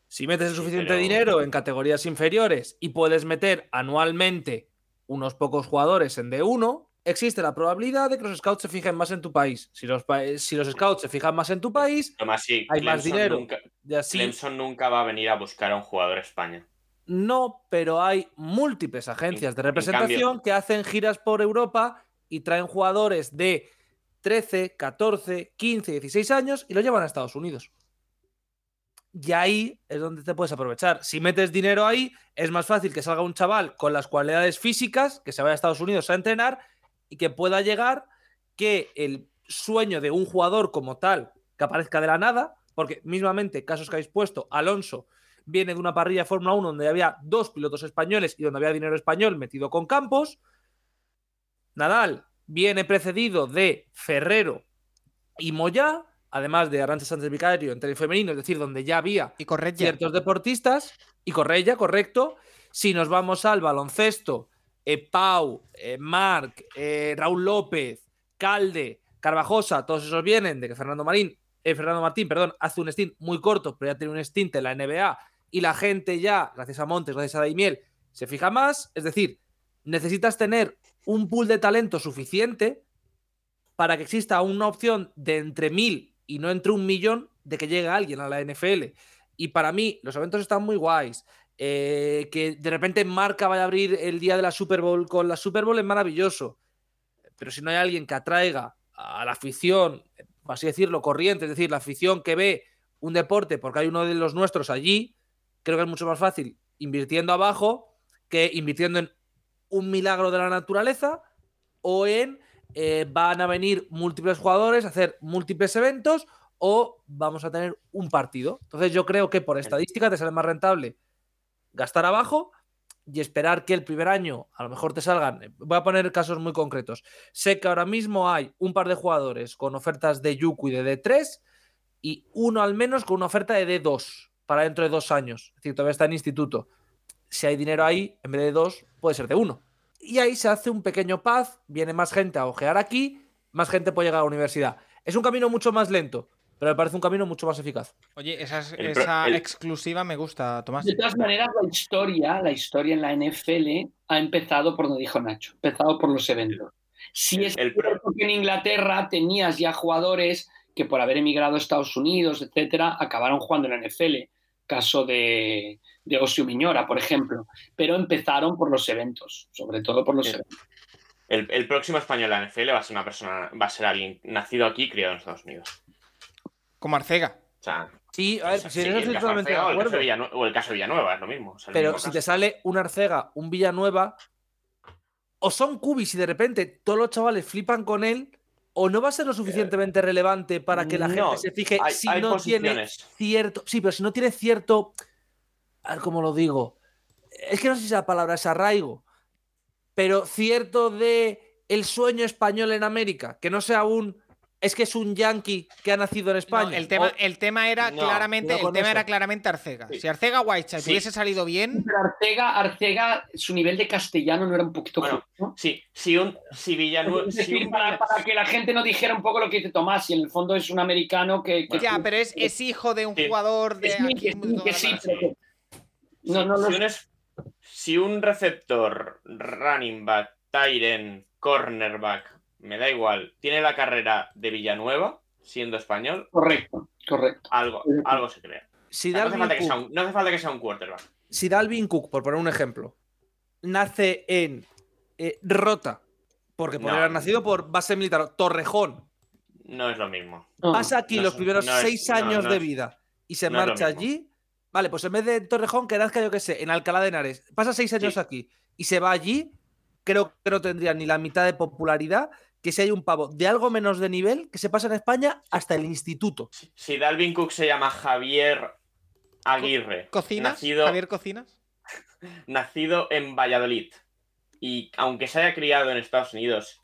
Si metes el suficiente pero... dinero en categorías inferiores y puedes meter anualmente unos pocos jugadores en D1, existe la probabilidad de que los scouts se fijen más en tu país. Si los, si los scouts se fijan más en tu país, Tomás, sí, hay Clemson más dinero. Nunca, Y así- Clemson nunca va a venir a buscar a un jugador a España. No, pero hay múltiples agencias En- de en representación cambio- que hacen giras por Europa y traen jugadores de 13, 14, 15, 16 años y lo llevan a Estados Unidos. Y ahí es donde te puedes aprovechar. Si metes dinero ahí, es más fácil que salga un chaval con las cualidades físicas, que se vaya a Estados Unidos a entrenar y que pueda llegar que el sueño de un jugador como tal que aparezca de la nada, porque mismamente casos que habéis puesto, Alonso viene de una parrilla de Fórmula 1 donde había dos pilotos españoles y donde había dinero español metido con Campos. Nadal viene precedido de Ferrero y Moyá, además de Arancha Sánchez Vicario entre el femenino, es decir, donde ya había Y ciertos deportistas, y Correia, correcto. Si nos vamos al baloncesto, eh, Pau, eh, Marc, eh, Raúl López, Calde, Carvajosa, todos esos vienen de que Fernando Marín, eh, Fernando Martín, perdón, hace un stint muy corto, pero ya tiene un stint en la NBA y la gente ya, gracias a Montes, gracias a Daimiel, se fija más. Es decir, necesitas tener un pool de talento suficiente para que exista una opción de entre mil y no entre un millón de que llegue alguien a la NFL. Y para mí, los eventos están muy guays. Eh, que de repente Marca vaya a abrir el día de la Super Bowl con la Super Bowl es maravilloso. Pero si no hay alguien que atraiga a la afición, por así decirlo, corriente, es decir, la afición que ve un deporte porque hay uno de los nuestros allí, creo que es mucho más fácil invirtiendo abajo que invirtiendo en un milagro de la naturaleza o en eh, van a venir múltiples jugadores a hacer múltiples eventos o vamos a tener un partido. Entonces yo creo que por estadística te sale más rentable gastar abajo y esperar que el primer año a lo mejor te salgan. Voy a poner casos muy concretos. Sé que ahora mismo hay un par de jugadores con ofertas de Yuku y de D3 y uno al menos con una oferta de D2 para dentro de dos años. Es decir, todavía está en instituto. Si hay dinero ahí, en vez de dos, puede ser de uno. Y ahí se hace un pequeño path, viene más gente a ojear aquí, más gente puede llegar a la universidad. Es un camino mucho más lento, pero me parece un camino mucho más eficaz. Oye, esa, es- El pro- esa el- exclusiva me gusta, Tomás. De todas maneras, la historia, la historia en la NFL ha empezado por donde dijo Nacho, ha empezado por los eventos. Si es El cierto que en Inglaterra tenías ya jugadores que por haber emigrado a Estados Unidos, etcétera, acabaron jugando en la NFL. Caso de, de Osio Miñora, por ejemplo. Pero empezaron por los eventos, sobre todo por los Sí. eventos. El, el próximo español de la NFL va a ser una persona, va a ser alguien nacido aquí y criado en Estados Unidos. Como Arcega. O sea, Sí, a ver, sí, si estoy caso totalmente de Arcega o el caso acuerdo. O el caso Villanueva, es lo mismo. o sea, el Pero mismo si te sale un Arcega, un Villanueva, o son cubis y de repente todos los chavales flipan con él, o no va a ser lo suficientemente relevante para que la no, gente se fije hay- si hay no tiene cierto. Sí, pero si no tiene cierto. A ver cómo lo digo. Es que no sé si la palabra es arraigo. pero cierto de el sueño español en América, que no sea un es que es un yankee que ha nacido en España. No, el, tema, O- el tema era No, claramente, el tema eso. era claramente Arcega. Sí. Si Arcega Whiteside Sí. hubiese salido bien, Pero Arcega, Arcega, su nivel de castellano no era un poquito Bueno, justo. Sí, si un si Villanueva. Es si decir, un para, que la gente no dijera un poco lo que dice Tomás, y en el fondo es un americano que. que ya, pero es, es hijo de un Sí. jugador de Sí, aquí. que sí, pero no, no. si, un es- si un receptor, running back, Tyren, cornerback, me da igual, tiene la carrera de Villanueva, siendo español, Correcto, correcto. algo, algo se crea. si, No hace, falta que sea un, no hace falta que sea un quarterback. si Dalvin Cook, por poner un ejemplo, nace en eh, Rota, porque podría No. haber nacido por base militar, Torrejón, No es lo mismo. Pasa aquí no los es- primeros es- seis años no de es- vida y se marcha allí, vale, pues en vez de en Torrejón, que nazca, yo qué sé, en Alcalá de Henares, pasa seis años Sí. aquí y se va allí, creo que no tendría ni la mitad de popularidad que si hay un pavo de algo menos de nivel que se pasa en España hasta el instituto. Si, si Dalvin Cook se llama Javier Aguirre, ¿Cocinas? nacido, Javier Cocinas. nacido en Valladolid y aunque se haya criado en Estados Unidos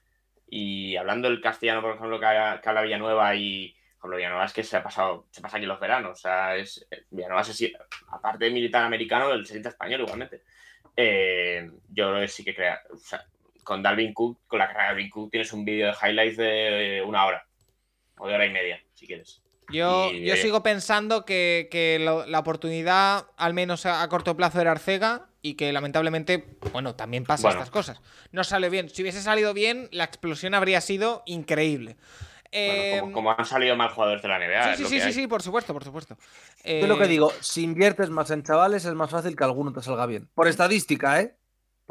y hablando el castellano, por ejemplo, que, ha- que habla Villanueva y por ejemplo, Villanueva es que se ha pasado, se pasa aquí los veranos, o sea, es Villanueva se sie- aparte de militar americano, él se siente español igualmente. Eh, yo creo que sí que crea, o sea, con Dalvin Cook, con la carrera de Dalvin Cook tienes un vídeo de highlights de una hora o de hora y media, si quieres. Yo, Y, yo eh, sigo pensando que, que lo- la oportunidad, al menos a, a corto plazo, era Arcega y que lamentablemente, bueno, también pasa Bueno. estas cosas. No sale bien. Si hubiese salido bien, la explosión habría sido increíble. Bueno, como, como han salido mal jugadores de la NBA. sí, sí, sí, sí, sí, por supuesto, por supuesto. Yo lo que Eh, digo, si inviertes más en chavales es más fácil que alguno te salga bien. Por estadística, ¿eh?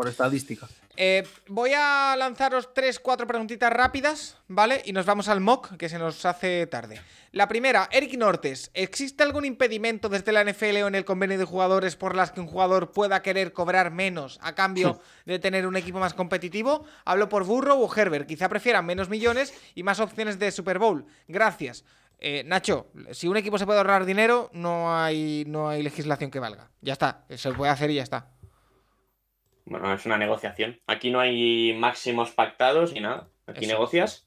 Por estadística. Eh, voy a lanzaros tres, cuatro preguntitas rápidas, ¿vale? Y nos vamos al mock, que se nos hace tarde. La primera, Eric Nortes. ¿Existe algún impedimento desde la NFL o en el convenio de jugadores por las que un jugador pueda querer cobrar menos a cambio de tener un equipo más competitivo? Hablo por Burrow o Herbert. Quizá prefieran menos millones y más opciones de Super Bowl. Gracias. Eh, Nacho, si un equipo se puede ahorrar dinero, no hay, no hay legislación que valga. Ya está, se puede hacer y ya está. Bueno, es una negociación. Aquí no hay máximos pactados ni nada. Aquí negocias.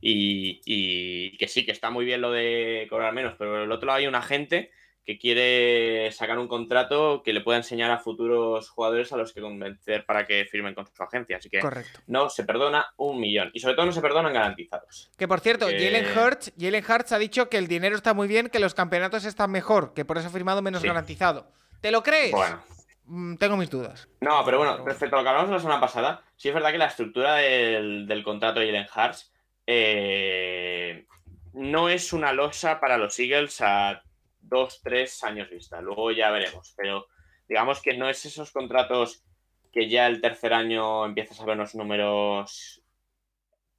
Y, y que sí, que está muy bien lo de cobrar menos, pero del otro lado hay un agente que quiere sacar un contrato que le pueda enseñar a futuros jugadores a los que convencer para que firmen con su agencia. Así que Correcto. no se perdona un millón. Y sobre todo no se perdonan garantizados. Que por cierto, Eh, Jalen Hurts, Jalen Hurts ha dicho que el dinero está muy bien, que los campeonatos están mejor, que por eso ha firmado menos Sí. garantizado. ¿Te lo crees? Bueno. Mm, tengo mis dudas. No, pero bueno, respecto a lo que hablamos la semana pasada, sí es verdad que la estructura del, del contrato de Jalen Hurts eh, no es una losa para los Eagles a dos, tres años vista. Luego ya veremos. Pero digamos que no es esos contratos que ya el tercer año empiezas a ver unos números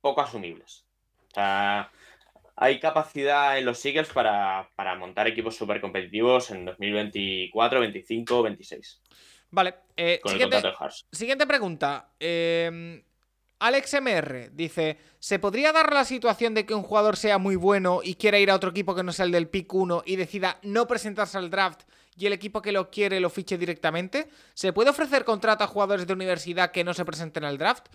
poco asumibles. O sea, hay capacidad en los Eagles para, para montar equipos súper competitivos en 2024, 25, 26. Vale, eh, Con el siguiente, contrato de Hurts. siguiente pregunta. Eh, Alex MR dice: ¿Se podría dar la situación de que un jugador sea muy bueno y quiera ir a otro equipo que no sea el del pick 1 y decida no presentarse al draft y el equipo que lo quiere lo fiche directamente? ¿Se puede ofrecer contrato a jugadores de universidad que no se presenten al draft?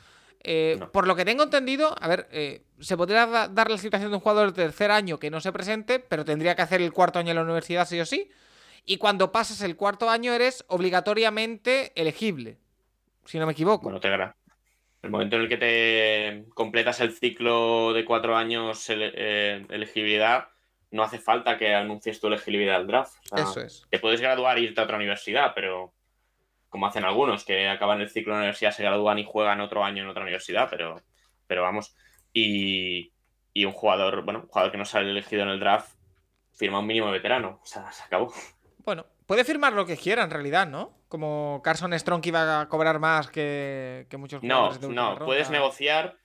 Eh, No. Por lo que tengo entendido, a ver, eh, se podría da- dar la situación de un jugador de tercer año que no se presente, pero tendría que hacer el cuarto año en la universidad sí o sí. Y cuando pasas el cuarto año eres obligatoriamente elegible, si no me equivoco. Bueno, te gana. El momento en el que te completas el ciclo de cuatro años ele- eh, elegibilidad, no hace falta que anuncies tu elegibilidad al draft. O sea, Eso es. Te puedes graduar e irte a otra universidad, pero como hacen algunos, que acaban el ciclo de la universidad, se gradúan y juegan otro año en otra universidad, pero, pero vamos. Y, y un jugador, bueno, un jugador que no sale elegido en el draft, firma un mínimo de veterano. O sea, se acabó. Bueno, puede firmar lo que quiera en realidad, ¿no? Como Carson Strong que iba a cobrar más que, que muchos No, jugadores de no, ronda. puedes negociar,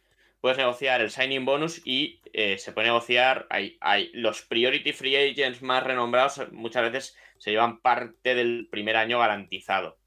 puedes negociar el signing bonus y eh, se puede negociar, hay, hay los priority free agents más renombrados muchas veces se llevan parte del primer año garantizado.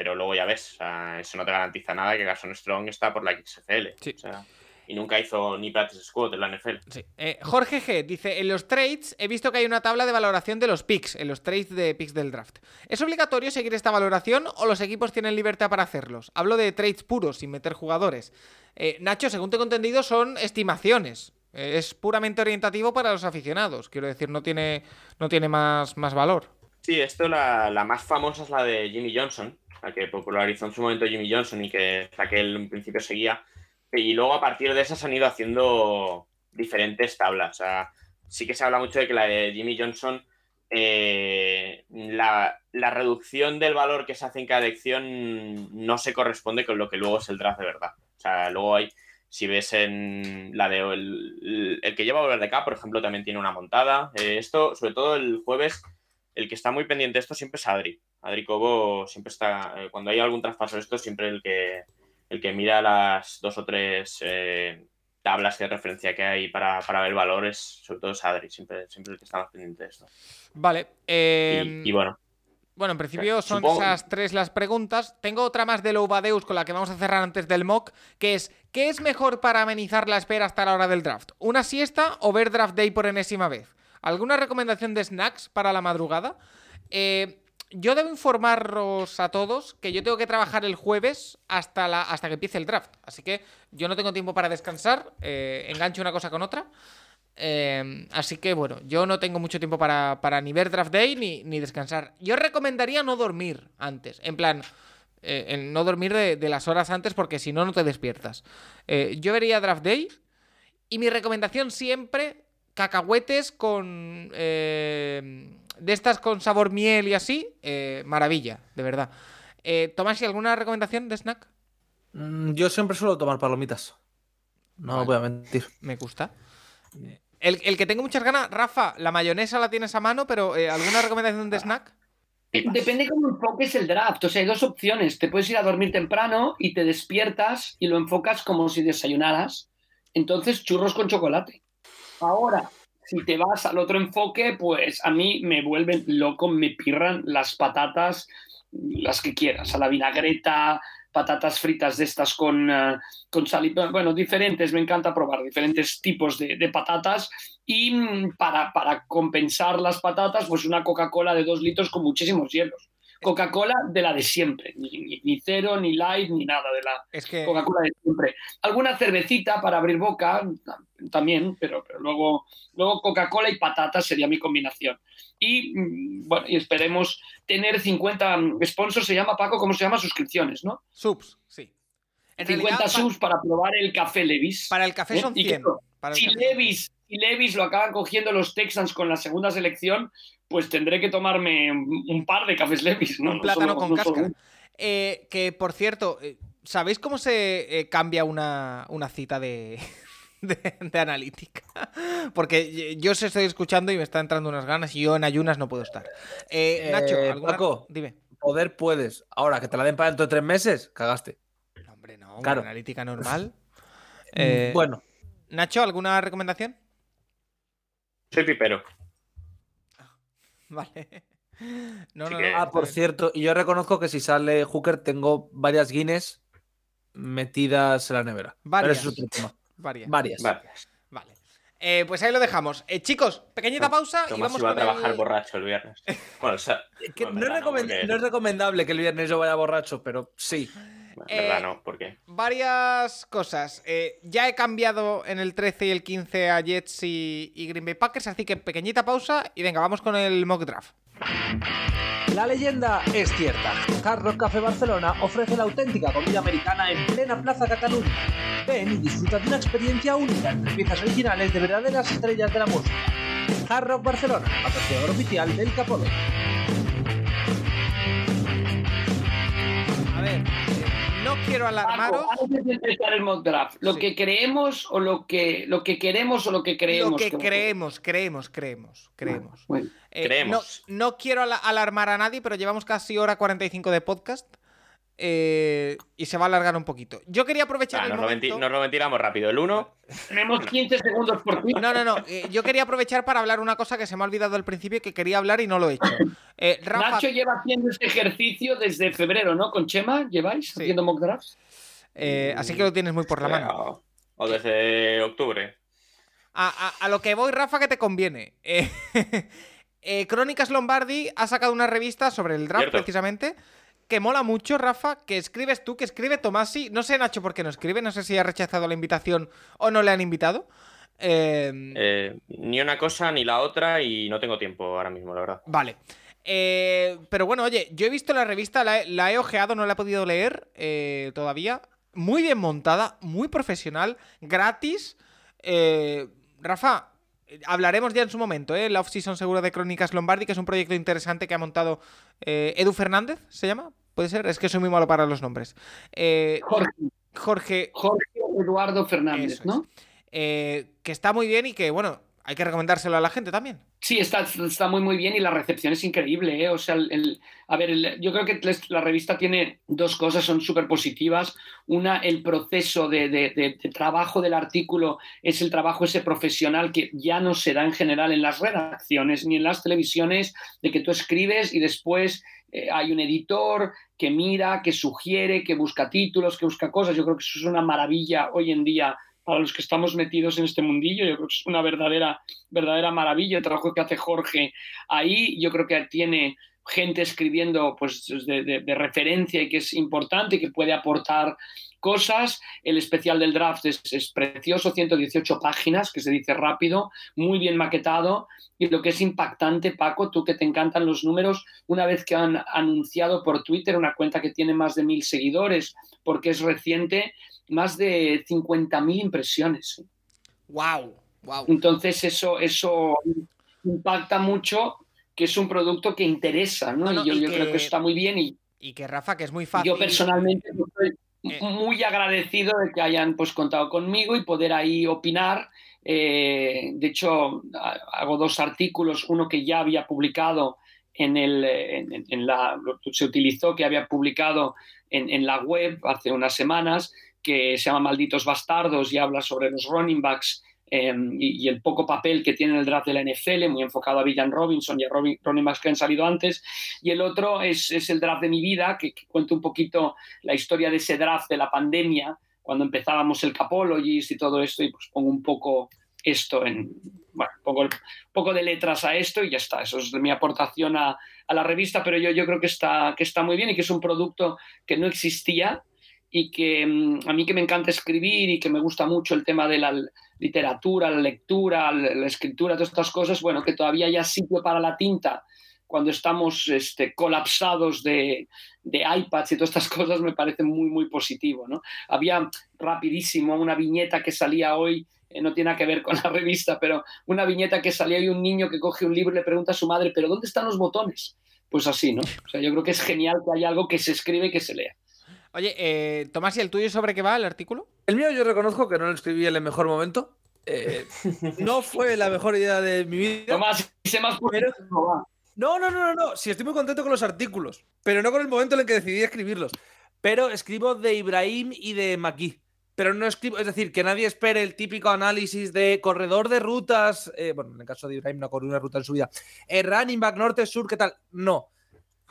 Pero luego ya ves, o sea, eso no te garantiza nada que Carson Strong está por la XFL. Sí. O sea, y nunca hizo ni practice squad en la NFL. Sí. Eh, Jorge G dice: En los trades he visto que hay una tabla de valoración de los picks, en los trades de picks del draft. ¿Es obligatorio seguir esta valoración o los equipos tienen libertad para hacerlos? Hablo de trades puros, sin meter jugadores. Eh, Nacho, según tengo entendido, son estimaciones. Eh, es puramente orientativo para los aficionados. Quiero decir, no tiene, no tiene más, más valor. Sí, esto la, la más famosa es la de Jimmy Johnson, la que popularizó en su momento Jimmy Johnson y que la que en principio seguía. Y luego a partir de esa se han ido haciendo diferentes tablas. O sea, sí que se habla mucho de que la de Jimmy Johnson, eh, la, la reducción del valor que se hace en cada elección no se corresponde con lo que luego es el draft de verdad. O sea, luego hay, si ves en la de el, el que lleva Volver de acá, por ejemplo, también tiene una montada. Eh, esto, sobre todo el jueves, el que está muy pendiente de esto siempre es Adri. Adri Cobo siempre está, eh, cuando hay algún traspaso de esto, siempre el que, el que mira las dos o tres eh, tablas de referencia que hay para, para ver valores, sobre todo es Adri, siempre, siempre el que está más pendiente de esto. Vale. eh, Y, y bueno, Bueno, en principio son Supongo- esas tres las preguntas. Tengo otra más de Louvadeus con la que vamos a cerrar antes del mock, que es ¿qué es mejor para amenizar la espera hasta la hora del draft? ¿Una siesta o ver draft day por enésima vez? ¿Alguna recomendación de snacks para la madrugada? Eh, yo debo informaros a todos que yo tengo que trabajar el jueves hasta, la, hasta que empiece el draft. Así que yo no tengo tiempo para descansar. eh, engancho una cosa con otra. Eh, así que bueno, yo no tengo mucho tiempo para, para ni ver Draft Day ni, ni descansar. Yo recomendaría no dormir antes. En plan, eh, no dormir de, las horas antes porque si no, no te despiertas. Yo vería Draft Day y mi recomendación siempre, cacahuetes con... eh, de estas con sabor miel y así, eh, maravilla, de verdad. Eh, Tomás, ¿y alguna recomendación de snack? Mm, Yo siempre suelo tomar palomitas. No Vale. voy a mentir. Me gusta. El, el que tengo muchas ganas, Rafa, la mayonesa la tienes a mano, pero eh, ¿alguna recomendación de snack? Eh, Depende cómo enfoques el draft. O sea, hay dos opciones. Te puedes ir a dormir temprano y te despiertas y lo enfocas como si desayunaras. Entonces, churros con chocolate. Ahora, si te vas al otro enfoque, pues a mí me vuelven loco, me pirran las patatas, las que quieras, a la vinagreta, patatas fritas de estas con, eh, con sal bueno, diferentes, me encanta probar diferentes tipos de, de patatas y mm, para, para compensar las patatas, pues una Coca-Cola de dos litros con muchísimos hielos. Coca-Cola de la de siempre, ni, ni- ni cero, ni light, ni nada de la Es que... Coca-Cola de siempre. Alguna cervecita para abrir boca tam- también, pero, pero luego, luego Coca-Cola y patatas sería mi combinación. Y mm, bueno, y esperemos tener 50 sponsors, se llama Paco, ¿cómo se llama? Suscripciones, ¿no? Subs, sí. En 50 realidad, pa- subs para probar el café Levis. para el café ¿Eh? son Y 100. claro, Para el si café son 100. Levis, si Levis lo acaban cogiendo los Texans con la segunda selección, pues tendré que tomarme un par de cafés Levis, ¿no? Un No plátano solo- con no uno. Eh, que, por cierto, eh, ¿sabéis cómo se eh, cambia una, una cita de, de, de analítica? Porque yo os estoy escuchando y me está entrando unas ganas y yo en ayunas no puedo estar. Eh, Eh, Nacho, ¿alguna... Paco. Dime. Poder puedes. Ahora, que te la den para dentro de tres meses, cagaste. No, hombre, no, una Claro. analítica normal. Eh, Bueno, Nacho, ¿alguna recomendación? Soy pipero. Vale. No, no, que- no, ah, por cierto, y yo reconozco que si sale Hooker tengo varias Guinness metidas en la nevera. Pero Varias. eso es otro tema. Varias. Varias. Vale. Vale. Eh, pues ahí lo dejamos. Eh, chicos, pequeñita pausa y vamos iba a trabajar el- borracho el viernes. Bueno, o sea, Que no, no, en es verdad no, recomen- porque- no es recomendable que el viernes yo vaya borracho, pero sí. En Eh, verdad no, porque varias cosas. Eh, ya he cambiado en el 13 y el 15 a Jets y, y Green Bay Packers, así que pequeñita pausa y venga, vamos con el mock draft. La leyenda es cierta. Hard Rock Café Barcelona ofrece la auténtica comida americana en plena Plaza Cataluña. Ven y disfruta de una experiencia única entre piezas originales de verdaderas estrellas de la música. Hard Rock Barcelona, patrocinador oficial del Capolo. A ver, quiero alarmaros. Paco, antes de empezar el mock draft, ¿lo Sí. que creemos o lo que, lo que queremos o lo que creemos? Lo que creemos, creemos, creemos, creemos. Bueno, Eh, Creemos. No, no quiero ala- alarmar a nadie, pero llevamos casi hora 45 de podcast. Eh, y se va a alargar un poquito. Yo quería aprovechar Ah, el nos, lo momento... nos lo ventilamos rápido. El 1, tenemos 15 segundos por ti. No, no, no. eh, yo quería aprovechar para hablar una cosa que se me ha olvidado al principio y que quería hablar y no lo he hecho. Eh, Rafa, Nacho lleva haciendo este ejercicio desde febrero, ¿no? Con Chema, ¿lleváis Sí. haciendo mock drafts? eh, así que lo tienes muy por la mano. ¿O desde octubre? A, a- a lo que voy, Rafa, que te conviene. Eh, eh, Crónicas Lombardi ha sacado una revista sobre el draft, Cierto. precisamente, que mola mucho, Rafa, que escribes tú, que escribe Tomasi. No sé, Nacho, por qué no escribe, no sé si ha rechazado la invitación o no le han invitado. Eh, Eh, ni una cosa ni la otra y no tengo tiempo ahora mismo, la verdad. Vale. Eh, pero bueno, oye, yo he visto la revista, la he, la he ojeado, no la he podido leer eh, todavía. Muy bien montada, muy profesional, gratis. Rafa, hablaremos ya en su momento, ¿eh? La off-season seguro de Crónicas Lombardi, que es un proyecto interesante que ha montado eh, Edu Fernández, ¿se llama? ¿Puede ser? Es que soy muy malo para los nombres. Eh, Jorge, Jorge, Jorge Eduardo Fernández, Eso es. ¿no? eh, que está muy bien y que, bueno, hay que recomendárselo a la gente también. Sí, está, está muy muy bien y la recepción es increíble, ¿eh? O sea, el, el- a ver, el- yo creo que la revista tiene dos cosas, son súper positivas. Una, el proceso de, de- de- de trabajo del artículo es el trabajo ese profesional que ya no se da en general en las redacciones ni en las televisiones, de que tú escribes y después eh, hay un editor que mira, que sugiere, que busca títulos, que busca cosas. Yo creo que eso es una maravilla hoy en día para los que estamos metidos en este mundillo. Yo creo que es una verdadera verdadera maravilla el trabajo que hace Jorge ahí. Yo creo que tiene gente escribiendo pues, de, de- de referencia y que es importante que puede aportar cosas. El especial del draft es, es precioso, 118 páginas, que se dice rápido, muy bien maquetado. Y lo que es impactante, Paco, tú que te encantan los números, una vez que han anunciado por Twitter una cuenta que tiene más de mil seguidores, porque es reciente, más de 50.000 impresiones. ¡Wow! ¡Wow! Entonces eso, eso impacta mucho, que es un producto que interesa, ¿no? No, no, y yo, y yo que- creo que está muy bien y Y que Rafa, que es muy fácil. yo personalmente estoy Eh. Muy agradecido de que hayan pues contado conmigo y poder ahí opinar. Eh, de hecho, ha- hago dos artículos, uno que ya había publicado en el, en, en- la, se utilizó, que había publicado en, en la web hace unas semanas, que se llama Malditos Bastardos y habla sobre los running backs eh, y, y el poco papel que tiene en el draft de la NFL, muy enfocado a Villan Robinson y a Robin- running backs que han salido antes. Y el otro es, es el draft de mi vida, que, que cuenta un poquito la historia de ese draft de la pandemia, cuando empezábamos el Capologist y todo esto, y pues pongo un poco esto en, bueno, pongo un poco de letras a esto y ya está, eso es mi aportación a, a la revista, pero yo, yo creo que está, que está muy bien y que es un producto que no existía y que mm, a mí que me encanta escribir y que me gusta mucho el tema de la literatura, la lectura, la, escritura, todas estas cosas, bueno, que todavía haya sitio para la tinta cuando estamos este, colapsados de, de iPads y todas estas cosas me parece muy, muy positivo. ¿no? Había rapidísimo una viñeta que salía hoy, eh, no tiene nada que ver con la revista, pero una viñeta que salía hoy un niño que coge un libro y le pregunta a su madre, ¿pero dónde están los botones? Pues así, ¿no? O sea, yo creo que es genial que haya algo que se escribe y que se lea. Oye, eh, Tomás, ¿y el tuyo sobre qué va el artículo? El mío yo reconozco que no lo escribí en el mejor momento. Eh, no fue la mejor idea de mi vida. Tomás, sé más Pero-. No, no, no, no, no. Sí, estoy muy contento con los artículos, pero no con el momento en el que decidí escribirlos. Pero escribo de Ibrahim y de Maki. Pero no escribo, es decir, que nadie espere el típico análisis de corredor de rutas. eh, bueno, en el caso de Ibrahim no corrió una ruta en su vida. Eh, running back norte-sur, ¿qué tal? No.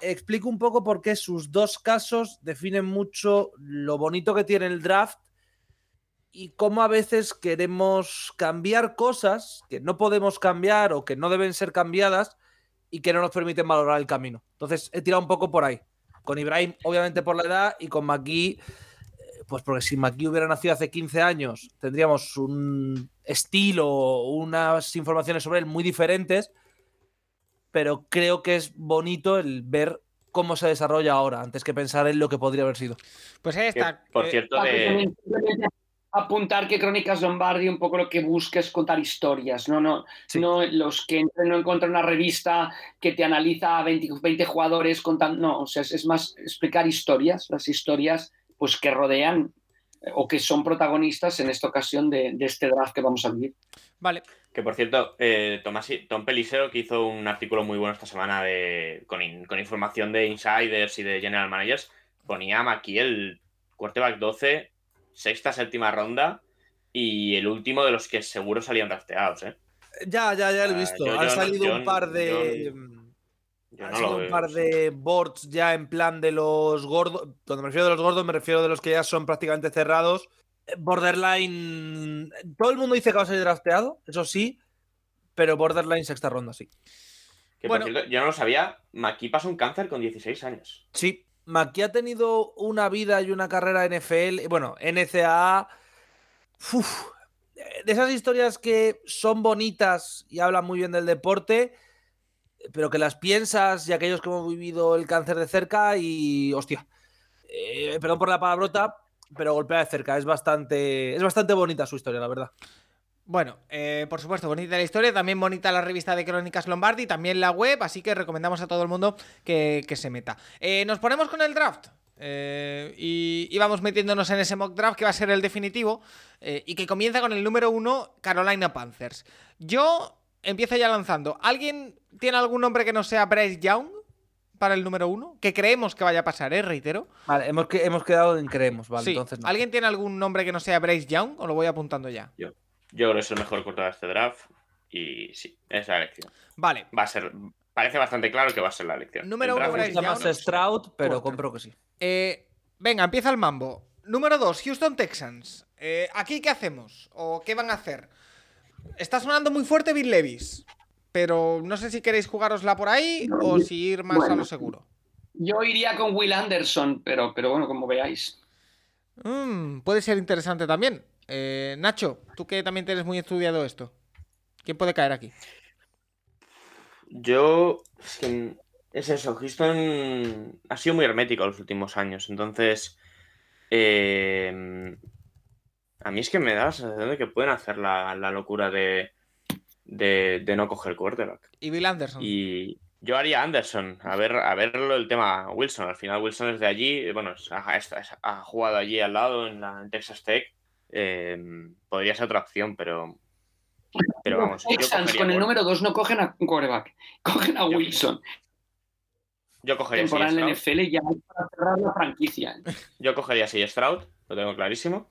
Explico un poco por qué sus dos casos definen mucho lo bonito que tiene el draft y cómo a veces queremos cambiar cosas que no podemos cambiar o que no deben ser cambiadas y que no nos permiten valorar el camino. Entonces he tirado un poco por ahí. Con Ibrahim, obviamente por la edad, y con Maki, eh, pues porque si Maki hubiera nacido hace 15 años, tendríamos un estilo, unas informaciones sobre él muy diferentes, pero creo que es bonito el ver cómo se desarrolla ahora, antes que pensar en lo que podría haber sido. Pues ahí Que, está. por eh, cierto, Paco, de... también simplemente apuntar que Crónicas Lombardi un poco lo que busca es contar historias, no, no, Sí. no los que no encuentran una revista que te analiza a 20, 20 jugadores contando, no, o sea, es, es más explicar historias, las historias pues que rodean eh, o que son protagonistas en esta ocasión de, de este draft que vamos a vivir. Vale. Que por cierto, eh, Tomás, Tom Pelisero, que hizo un artículo muy bueno esta semana de, con, in- con información de insiders y de general managers, ponía aquí el quarterback 12, sexta, séptima ronda y el último de los que seguro salían drafteados. ¿eh? Ya, ya, ya lo he Ah, visto. yo- Han yo salido yo- un par de. Han no lo un par de boards ya en plan de los gordos. Cuando me refiero de los gordos, me refiero de los que ya son prácticamente cerrados. Borderline. Todo el mundo dice que va a ser drafteado, eso sí, pero Borderline sexta ronda, sí. Que Bueno. por cierto, yo no lo sabía. Maki pasó un cáncer con 16 años. Sí, Maki ha tenido una vida y una carrera NFL, bueno, NCAA. uf, de esas historias que son bonitas y hablan muy bien del deporte, pero que las piensas y aquellos que hemos vivido el cáncer de cerca y hostia, eh, perdón por la palabrota, pero golpea de cerca. Es bastante, es bastante bonita su historia, la verdad. Bueno, eh, por supuesto, bonita la historia, también bonita la revista de Crónicas Lombardi, también la web, así que recomendamos a todo el mundo que, que se meta. Eh, nos ponemos con el draft. eh, y, y vamos metiéndonos en ese mock draft que va a ser el definitivo y que comienza con el número uno, Carolina Panthers. Yo empiezo ya lanzando. ¿Alguien tiene algún nombre que no sea Bryce Young para el número uno? Que creemos que vaya a pasar, ¿eh? Reitero. Vale, hemos, que- hemos quedado en creemos, vale, sí. entonces no. ¿Alguien tiene algún nombre que no sea Bryce Young? O lo voy apuntando ya. Yo creo que es el mejor corto de este draft. Y sí, es la elección. Vale. Va a ser. Parece bastante claro que va a ser la elección. Número uno, Bryce Young. más Stroud, pero compro que sí. Eh, venga, empieza el mambo. Número 2, Houston Texans. Eh, ¿Aquí qué hacemos? ¿O qué van a hacer? Está sonando muy fuerte Bill Levis. Pero no sé si queréis jugárosla por ahí No, o si ir más a lo seguro. Yo iría con Will Anderson, pero, pero bueno, como veáis. Mm, puede ser interesante también. Eh, Nacho, tú que también tienes muy estudiado esto. ¿Quién puede caer aquí? Yo. Es, que es eso, Houston ha sido muy hermético los últimos años. Entonces. eh, a mí es que me da la sensación de que pueden hacer la, la locura de, de, de no coger quarterback. Y Bill Anderson. Y yo haría Anderson, a ver, a ver lo- el tema Wilson. Al final Wilson es de allí, bueno, ha, jugado allí al lado en, la, en Texas Tech. Eh, podría ser otra opción, pero. Pero vamos, yo Texans con el número 2 no cogen a un quarterback, cogen a Yo- Wilson. yo cogería Temporada en. NFL ya para cerrar la franquicia. Yo cogería Stroud, lo tengo clarísimo.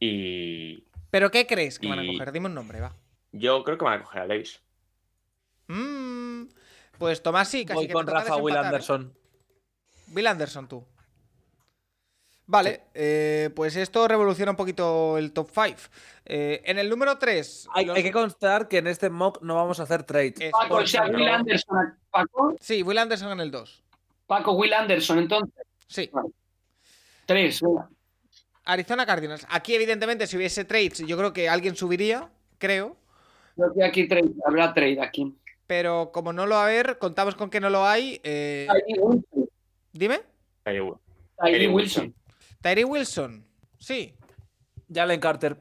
Y ¿Pero qué crees que van a Y- coger? Dime un nombre, va. Yo creo que van a coger a Levis. Mm, pues Tomás sí, casi Voy que con Rafa Will ¿eh? Anderson. Bill Anderson, tú. Vale, eh, pues esto revoluciona un poquito el top 5. en el número 3. Hay, hay que constar que en este mock no vamos a hacer trade. Paco, o sea, Will Anderson. Paco, Sí, Will Anderson en el 2. Paco, Will Anderson, entonces. Sí. Tres. venga. Arizona Cardinals. Aquí, evidentemente, si hubiese trades, yo creo que alguien subiría, creo. Creo que aquí trade, habrá trade aquí. Pero como no lo va a haber, contamos con que no lo hay. eh, Tyree Wilson. Dime. Tyree Wi- Tyree Wilson. Tyree Wilson. Sí. Jalen Carter.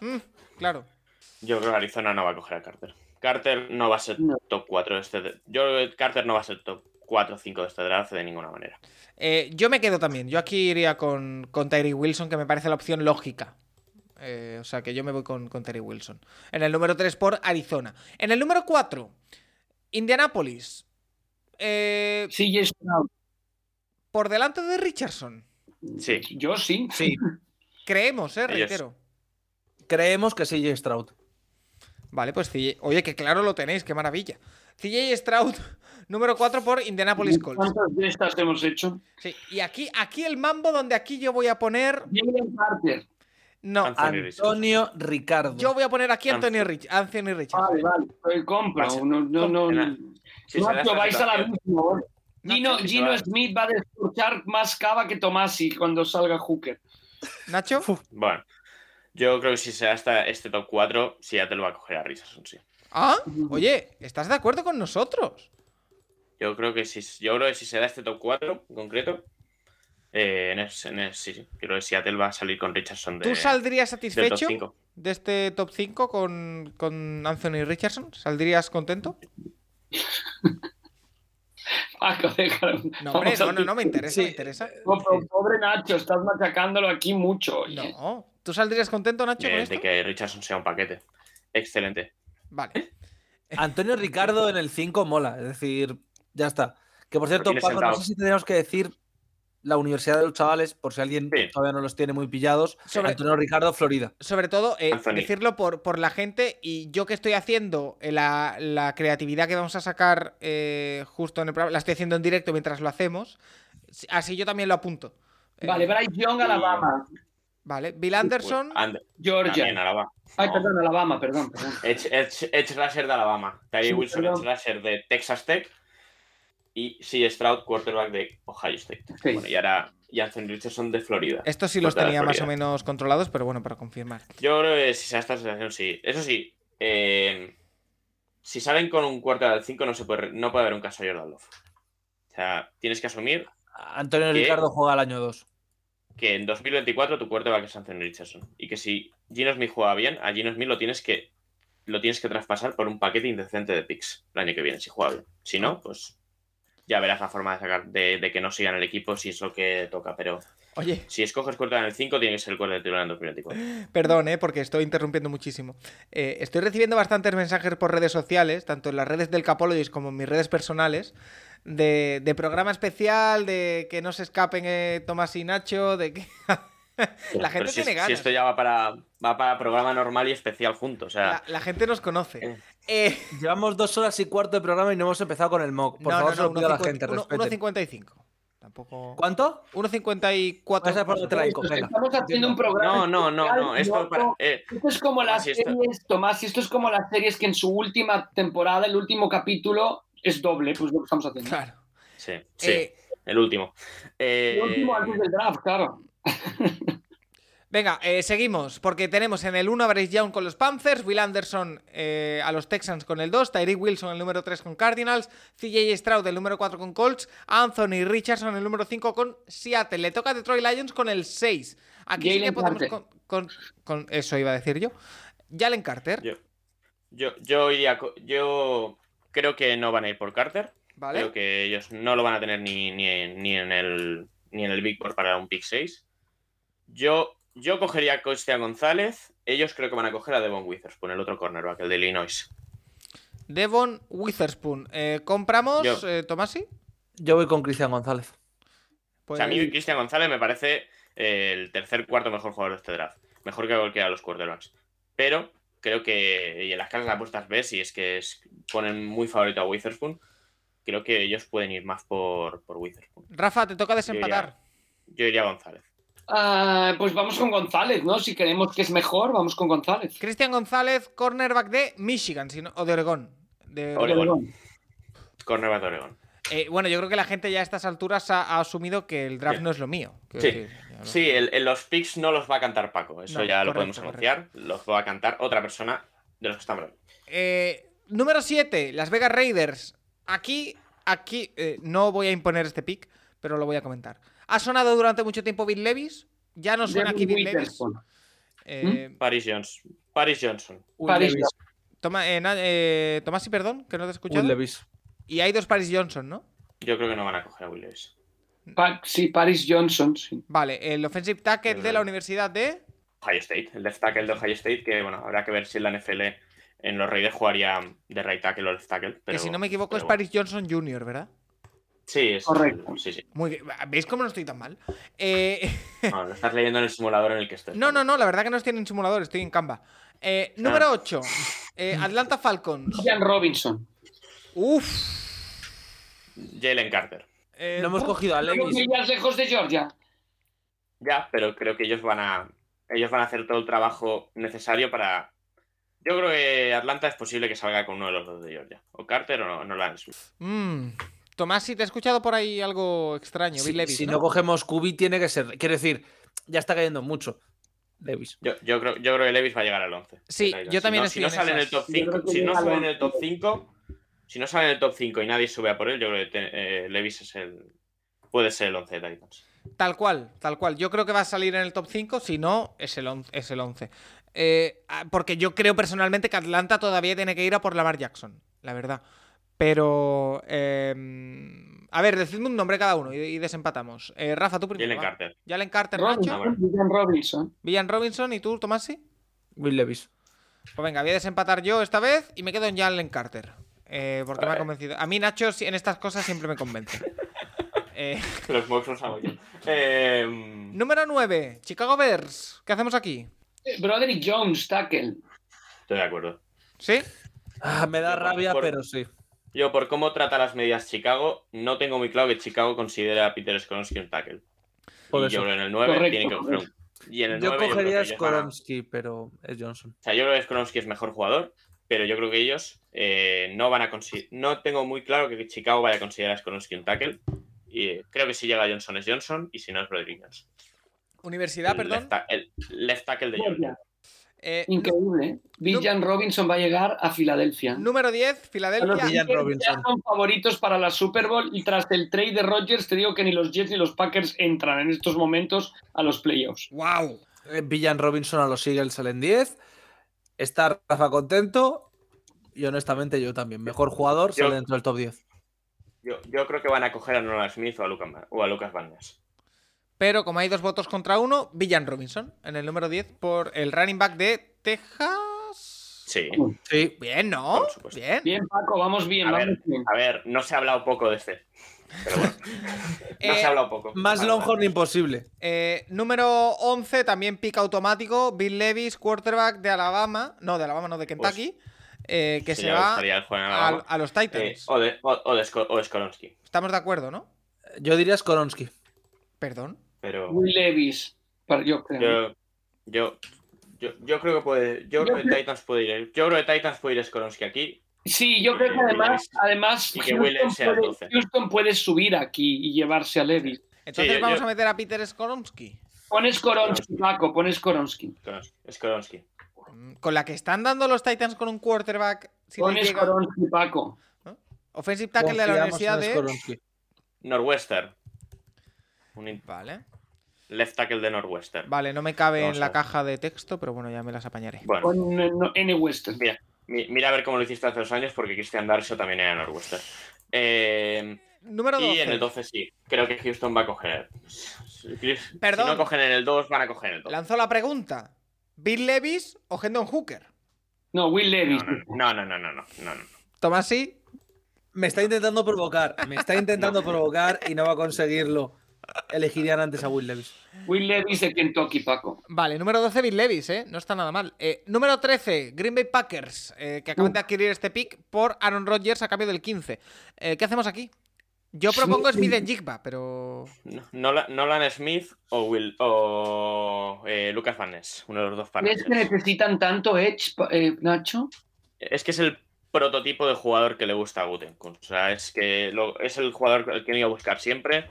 Mm, claro. Yo creo que Arizona no va a coger a Carter. Carter no va a ser No. top 4 de este. Yo creo que Carter no va a ser top 4 o 5 de este draft de ninguna manera. Eh, yo me quedo también. Yo aquí iría con, con Tyree Wilson, que me parece la opción lógica. Eh, o sea que yo me voy con, con Tyree Wilson. En el número 3 por Arizona. En el número 4, Indianapolis. Eh, Sí, yes, no. por delante de Richardson. Sí. Yo sí. Sí. Creemos, eh, reitero. Creemos que CJ Stroud. Vale, pues CJ. Oye, que claro lo tenéis, qué maravilla. CJ Stroud, número 4 por Indianapolis Colts. ¿Cuántas de estas hemos hecho? Sí, y aquí, aquí el mambo donde aquí yo voy a poner. Jalen Carter. No, Anthony Richardson. Antonio Ricardo. yo voy a poner aquí Anthony, Anthony. Rich, Anthony Richardson. Vale, vale. Pues compro. Vas- No, no, no. Si Nacho, esta vais a la misma. ¿eh? Gino, Gino. Smith va a descorchar más cava que Tomasi cuando salga Hooker. Nacho. Bueno, yo creo que si se da esta- este top 4, Seattle va a coger a Richardson, sí. Ah, oye, ¿estás de acuerdo con nosotros? Yo creo que si, yo creo que si se da este top 4 en concreto, eh, en es- en es- sí, sí, creo que Seattle va a salir con Richardson de, ¿Tú saldrías satisfecho 5. de este top 5 con, con Anthony Richardson? ¿Saldrías contento? Paco. No, hombre, no, no, no, me interesa, me interesa. No, pero pobre Nacho, estás machacándolo aquí mucho. oye. No. ¿Tú saldrías contento, Nacho, con de, esto? de que Richardson sea un paquete. Excelente. Vale. Antonio Ricardo en el 5 mola. Es decir, ya está. Que por cierto, Paco, no sé si tenemos que decir la Universidad de los Chavales, por si alguien Sí. todavía no los tiene muy pillados. Sobre- Antonio Ricardo, Florida. Sobre todo, eh, decirlo por, por la gente y yo que estoy haciendo eh, la, la creatividad que vamos a sacar eh, justo en el programa, la estoy haciendo en directo mientras lo hacemos. Así yo también lo apunto. Vale, Bryce Young, Alabama. Vale. Bill Anderson. And- Georgia. también Alabama. Ay, perdón, Alabama, perdón. perdón. Edge, Edge- Edge Rusher de Alabama. Tyree Sí, Wilson, perdón. Edge Rusher de Texas Tech. Y C. Stroud, quarterback de Ohio State. Sí. Bueno, y ahora y Anthony Richardson de Florida. Estos sí los Quarterback de tenía más o menos controlados, pero bueno, para confirmar. Yo creo que si se da esta sensación, sí. Eso sí, eh, si salen con un cuarto del 5, no, se puede, no puede haber un caso de Jordan Love. O sea, tienes que asumir Antonio. Ricardo juega el año 2. que en 2024 tu cuarto va a ser Anthony Richardson. Y que si Gino Smith juega bien, a Gino Smith lo tienes que lo tienes que traspasar por un paquete indecente de picks el año que viene, si juega bien. Si no, pues ya verás la forma de sacar de, de que no sigan el equipo si es lo que toca. Pero Oye, si escoges cuarto en el 5, tiene que ser el cuarto titular en 2024. perdón, ¿eh? porque estoy interrumpiendo muchísimo. Eh, estoy recibiendo bastantes mensajes por redes sociales, tanto en las redes del Capologist como en mis redes personales, de, de programa especial, de que no se escapen eh, Tomás y Nacho, de que... la gente Pero si, tiene si ganas. esto ya va para, va para programa normal y especial juntos. O sea, La, la gente nos conoce. Eh. Eh, Llevamos dos horas y cuarto de programa y no hemos empezado con el mock. Por no, favor, no, se no, lo pido a la 1.50, gente. uno- respeten. 1.55. Tampoco... ¿Cuánto? 1.54. Vas a por donde te la inco, venga. Estamos haciendo un programa. no, no, no, no. Esto para. eh, Esto es como las series, Tomás, y esto es como las series que en su última temporada, el último capítulo, es doble, pues lo que estamos haciendo. Claro. sí, sí, Eh, el último. Eh, El último antes del draft, claro. Venga, eh, seguimos, porque tenemos en el 1 a Bryce Young con los Panthers, Will Anderson eh, a los Texans con el 2, Tyreek Wilson el número 3 con Cardinals, CJ Stroud el número 4 con Colts, Anthony Richardson el número 5 con Seattle. Le toca a Detroit Lions con el 6. Aquí sí que Jalen podemos con, con- con- Eso iba a decir yo. Jalen Carter, Yo, yo, yo iría. Yo creo que no van a ir por Carter. ¿vale? Creo que ellos no lo van a tener ni, ni, en- ni en el ni en el Big Board para un pick 6. Yo, yo cogería a Cristian González. Ellos creo que van a coger a Devon Witherspoon, el otro cornerback, el de Illinois. Devon Witherspoon. Eh, ¿Compramos, Yo. eh, Tomasi? Yo voy con Cristian González. Pues, O sea, a mí Cristian González me parece eh, el tercer, cuarto mejor jugador de este draft. Mejor que cualquiera de los quarterbacks. Pero creo que, y en las casas de apuestas ves, y es que es- ponen muy favorito a Witherspoon, creo que ellos pueden ir más por, por Witherspoon. Rafa, te toca desempatar. Yo iría a González. Ah, pues vamos con González, ¿no? Si creemos que es mejor, vamos con González. Cristian González, cornerback de Michigan, si no- o de Oregón. De Oregón. Cornerback de Oregón. Eh, bueno, yo creo que la gente ya a estas alturas ha, ha asumido que el draft Sí. no es lo mío. Sí. decir, ya lo- Sí, el- en los picks no los va a cantar Paco. Eso No, ya lo podemos anunciar. Los va a cantar otra persona de los que estamos hablando. Eh, número 7, Las Vegas Raiders. Aquí, aquí, eh, no voy a imponer este pick, pero lo voy a comentar. Ha sonado durante mucho tiempo Bill Levis. Ya no suena aquí Bill Levis. Eh, Paris Johnson. Paris Johnson. Paris Levis. toma, eh, eh, Tomás y perdón, que no te he escuchado. Will Levis. Y hay dos Paris Johnson, ¿no? Yo creo que no van a coger a Will Levis. Pa- sí, Paris Johnson, sí. Vale, el offensive tackle de la. Universidad de. Ohio State, el left tackle de Ohio State, que bueno, habrá que ver si en la NFL en los Raiders jugaría de right tackle o left tackle. Pero, que si no me equivoco es bueno. Paris Johnson Jr., ¿verdad? Sí, es Correcto. Sí, sí. Muy bien. ¿Veis cómo no estoy tan mal? Eh, No, lo estás leyendo en el simulador en el que estés. no, no, no, la verdad que no estoy en simulador, estoy en Canva. Eh, número 8. Atlanta Falcons. Ian Robinson. Uf. Jalen Carter. Eh, No hemos cogido a Creo Levis. lejos de Georgia. Ya, pero creo que ellos van a. Ellos van a hacer todo el trabajo necesario para. Yo creo que Atlanta es posible que salga con uno de los dos de Georgia. O Carter o Nolan Smith. mm. Tomás, si te he escuchado por ahí algo extraño, Si, Bill Levis. si ¿no? no cogemos Kubi, tiene que ser. Quiero decir, ya está cayendo mucho. Levis. Yo, yo creo, yo creo que Levis va a llegar al 11. Sí, yo también si no, estoy si no en sale en el top Yo 5, creo que si no sale en el 11. top 5, si no sale en el top 5 y nadie sube a por él, yo creo que te- eh, Levis es el puede ser el 11 de Titans. Tal cual, tal cual. Yo creo que va a salir en el top 5, si no, es el 11. Es el 11. Eh, ah, porque yo creo personalmente que Atlanta todavía tiene que ir a por Lamar Jackson, la verdad. Pero... eh, a ver, decidme un nombre cada uno y, y desempatamos. Eh, Rafa, tú primero. Jalen va. Carter. Jalen Carter, Nacho. Robinson, Ian Robinson. Villan Robinson y tú, Tomasi. Will Levis. Pues venga, voy a desempatar yo esta vez y me quedo en Jalen Carter. eh, porque me ha convencido. A mí, Nacho, en estas cosas siempre me convence. Eh, Los los hago yo. Eh, número 9, Chicago Bears. ¿Qué hacemos aquí? Broderick Jones, tackle. estoy de acuerdo. ¿Sí? Ah, me da rabia, por- pero sí. Yo, por cómo trata las medidas Chicago, no tengo muy claro que Chicago considera a Peter Skolonsky un tackle. Por y eso. yo creo que en el 9 Correcto. tiene que coger un, Y en el Yo 9 cogería van a- Skoronsky, pero es Johnson. O sea, yo creo que Skoronsky es mejor jugador, pero yo creo que ellos eh, no van a conseguir. No tengo muy claro que Chicago vaya a considerar a Skoronsky un tackle. Y eh, creo que si llega Johnson es Johnson y si no es Rodríguez. Universidad, el, perdón. left, el left tackle de Georgia. Eh, Increíble, ¿eh? Villan Robinson va a llegar a Filadelfia. número 10, Los Filadelfia. Villan Eagles Robinson. ya son favoritos para la Super Bowl y tras el trade de Rodgers te digo que ni los Jets ni los Packers entran en estos momentos a los playoffs. ¡Wow! Eh, Villan Robinson a los Eagles salen 10. Está Rafa contento. Y honestamente yo también. Mejor jugador Yo- sale dentro del top 10. Yo, yo creo que van a coger a Nolan Smith o a Lucas, Ma- o a Lucas Van Ness. Pero como hay dos votos contra uno, Villan Robinson en el número 10 por el running back de Texas. Sí. Sí. Bien, ¿no? Bien. Bien, Paco, vamos bien, A vamos ver, bien. a ver, no se ha hablado poco de este. Pero bueno, no Eh, se ha hablado poco. Más Vale, Longhorn vale. imposible. Eh, número 11, también pick automático. Bill Levis, quarterback de Alabama. No, de Alabama, no, de Kentucky. eh, que se va a, los Eh, Titans. o, de, o, o de o de Skoronsky. Estamos de acuerdo, ¿no? Yo diría Skoronsky. Perdón. Pero Will Levis, para- yo creo. yo, yo, yo, yo creo que puede. Yo Yo creo que creo- Titans puede ir. Yo creo que Titans puede ir Skoronsky aquí. Sí, yo creo que además, Levis. además Y que Levis sea puede, 12. Houston puede subir aquí y llevarse a Levis. Entonces yo- vamos yo- a meter a Peter Skoronsky. Pones Koronsky, Paco, pones Koronsky. Skoronsky. Skoronsky. Mm, Con la que están dando los Titans con un quarterback. Si le Pones llega- Koronsky, Paco. Offensive tackle de la Universidad de. Skoronsky. Northwestern. Un Vale. left tackle de Northwestern. Vale, no me cabe Vamos en la caja de texto, pero bueno, ya me las apañaré. Bueno, Pon eh, no, N. Western. mira, mi- mira a ver cómo lo hiciste hace dos años, porque Christian Darso también era Northwestern. Eh, Número 12. y en el 12 sí, creo que Houston va a coger. Si Perdón. no cogen en el 2, van a coger en el 2. Lanzo la pregunta: ¿Bill Levis o Hendon Hooker? No, Will Levis. No, no, no, no, no, no, no, no. Tomasi, Me está intentando provocar. Me está intentando provocar y no va a conseguirlo. Elegirían antes a Will Levis. Will Levis de Kentucky, Paco. Vale, número 12, Bill Levis, ¿eh? No está nada mal. Eh, número 13, Green Bay Packers, eh, que acaban de adquirir este pick por Aaron Rodgers a cambio del 15. Eh, ¿Qué hacemos aquí? Yo propongo Smith en Jigba, pero. No- Nolan, Nolan Smith o, Will, o eh, Lucas Van Ness, uno de los dos ¿Crees que necesitan tanto Edge, eh, Nacho? Es que es el prototipo de jugador que le gusta a Gutenkun. O sea, es que lo- es el jugador al que han ido a buscar siempre.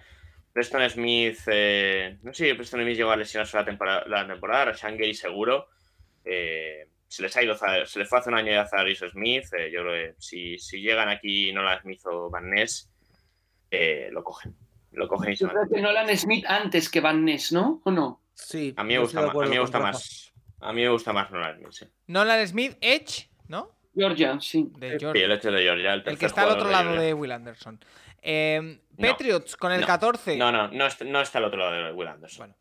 Preston Smith, eh, no sé si Preston Smith llegó a lesionarse la temporada, la temporada Rashan Gary seguro. Eh, se les ha ido, se les fue hace un año ya Zarius Smith. eh, yo creo que si, si llegan aquí Nolan Smith o Van Ness, eh, lo cogen. Lo cogen y se Yo van. creo que Nolan Smith antes que Van Ness, ¿no? ¿O no? Sí. A mí me gusta más. A mí me gusta más. A mí me gusta más Nolan Smith, sí. Nolan Smith, Edge, ¿no? Georgia, sí. De Sí, Georgia. el hecho de Georgia. El, el que está al otro lado Georgia. de Will Anderson. Eh, No, Patriots con el no, 14. No, no, no está, no está al otro lado de Will Anderson. Bueno.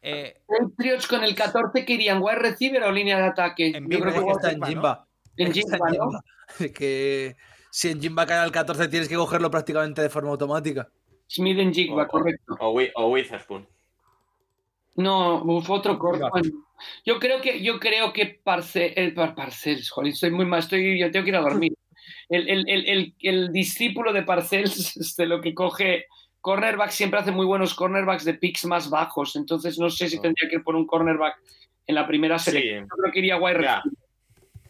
Eh, Patriots con el 14 que irían wide receiver o línea de ataque. En Yo creo que que está en Jimba, en Jimba, en ¿no? Jimba. Que si en Jimba cae al 14 tienes que cogerlo prácticamente de forma automática. Smith en Jigba, correcto. O, o Witherspoon. No, fue otro corto. Bueno, yo creo que, yo creo que Parce, el Par- Parcells, joder, estoy muy mal, estoy, yo tengo que ir a dormir. El, el, el, el, el discípulo de Parcells, este, lo que coge cornerback, siempre hace muy buenos cornerbacks de picks más bajos, entonces no sé si Oh. tendría que ir por un cornerback en la primera Sí. selección. Yo creo que iría wide.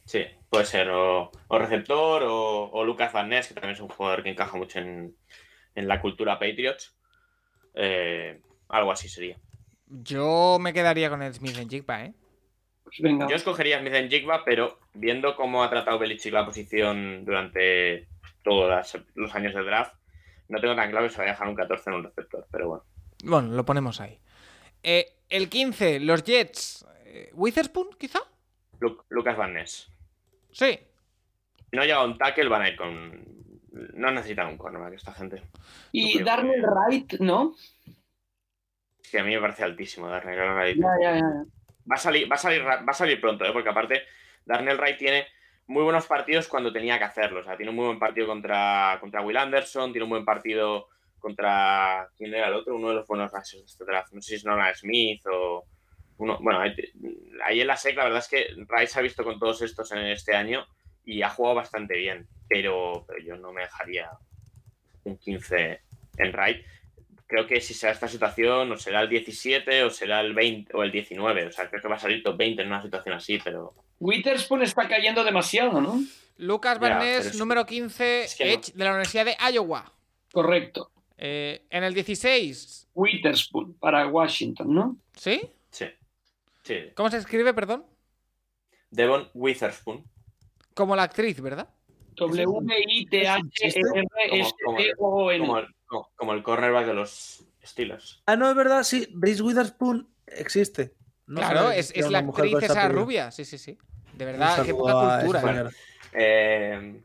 Sí, puede ser o, o receptor o, o Lucas Van Ness, que también es un jugador que encaja mucho en, en la cultura Patriots. Eh, algo así sería. yo me quedaría con el Smith en Jigba, ¿eh? Pues venga. Yo escogería a Smith en Jigba, pero viendo cómo ha tratado Belichick la posición durante todos los años de draft, no tengo tan claro que se vaya a dejar un 14 en un receptor, pero bueno. Bueno, lo ponemos ahí. Eh, el 15, los Jets. eh, ¿Witherspoon, quizá? Lu- Lucas Van Ness. Sí. Si no llega un tackle, van a ir con. No necesitan un cornerback esta gente. y creo Darnell que- Wright, ¿no? Es que a mí me parece altísimo Darnell Wright. Ya, ya, ya. Va a salir, va a salir, va a salir pronto, ¿eh? porque aparte Darnell Wright tiene muy buenos partidos cuando tenía que hacerlo. O sea, tiene un muy buen partido contra, contra Will Anderson, tiene un buen partido contra. ¿Quién era el otro? Uno de los buenos rushers de este draft. No sé si es Nolan Smith o. Uno, bueno, ahí, en la SEC la verdad es que se ha visto con todos estos en este año y ha jugado bastante bien. Pero, pero yo no me dejaría un 15 en Wright. Creo que si será esta situación, o será el 17 o será el 20 o el 19. O sea, creo que va a salir top 20 en una situación así, pero Witherspoon está cayendo demasiado, ¿no? Lucas Ya, pero Barnés, es- número 15, es que no. Edge de la Universidad de Iowa. Correcto. Eh, en el 16, Witherspoon para Washington, ¿no? ¿sí? sí. Sí. ¿Cómo se escribe, perdón? Devon Witherspoon. Como la actriz, ¿verdad? W-I-T-H-R-S-T-O-N. Como el, como- como el cornerback de los Steelers. Ah, no, es verdad, sí. Reese Witherspoon existe. No claro, es, es la actriz esa rubia. Sí, sí, sí. De verdad, qué poca cultura. señora. Eh.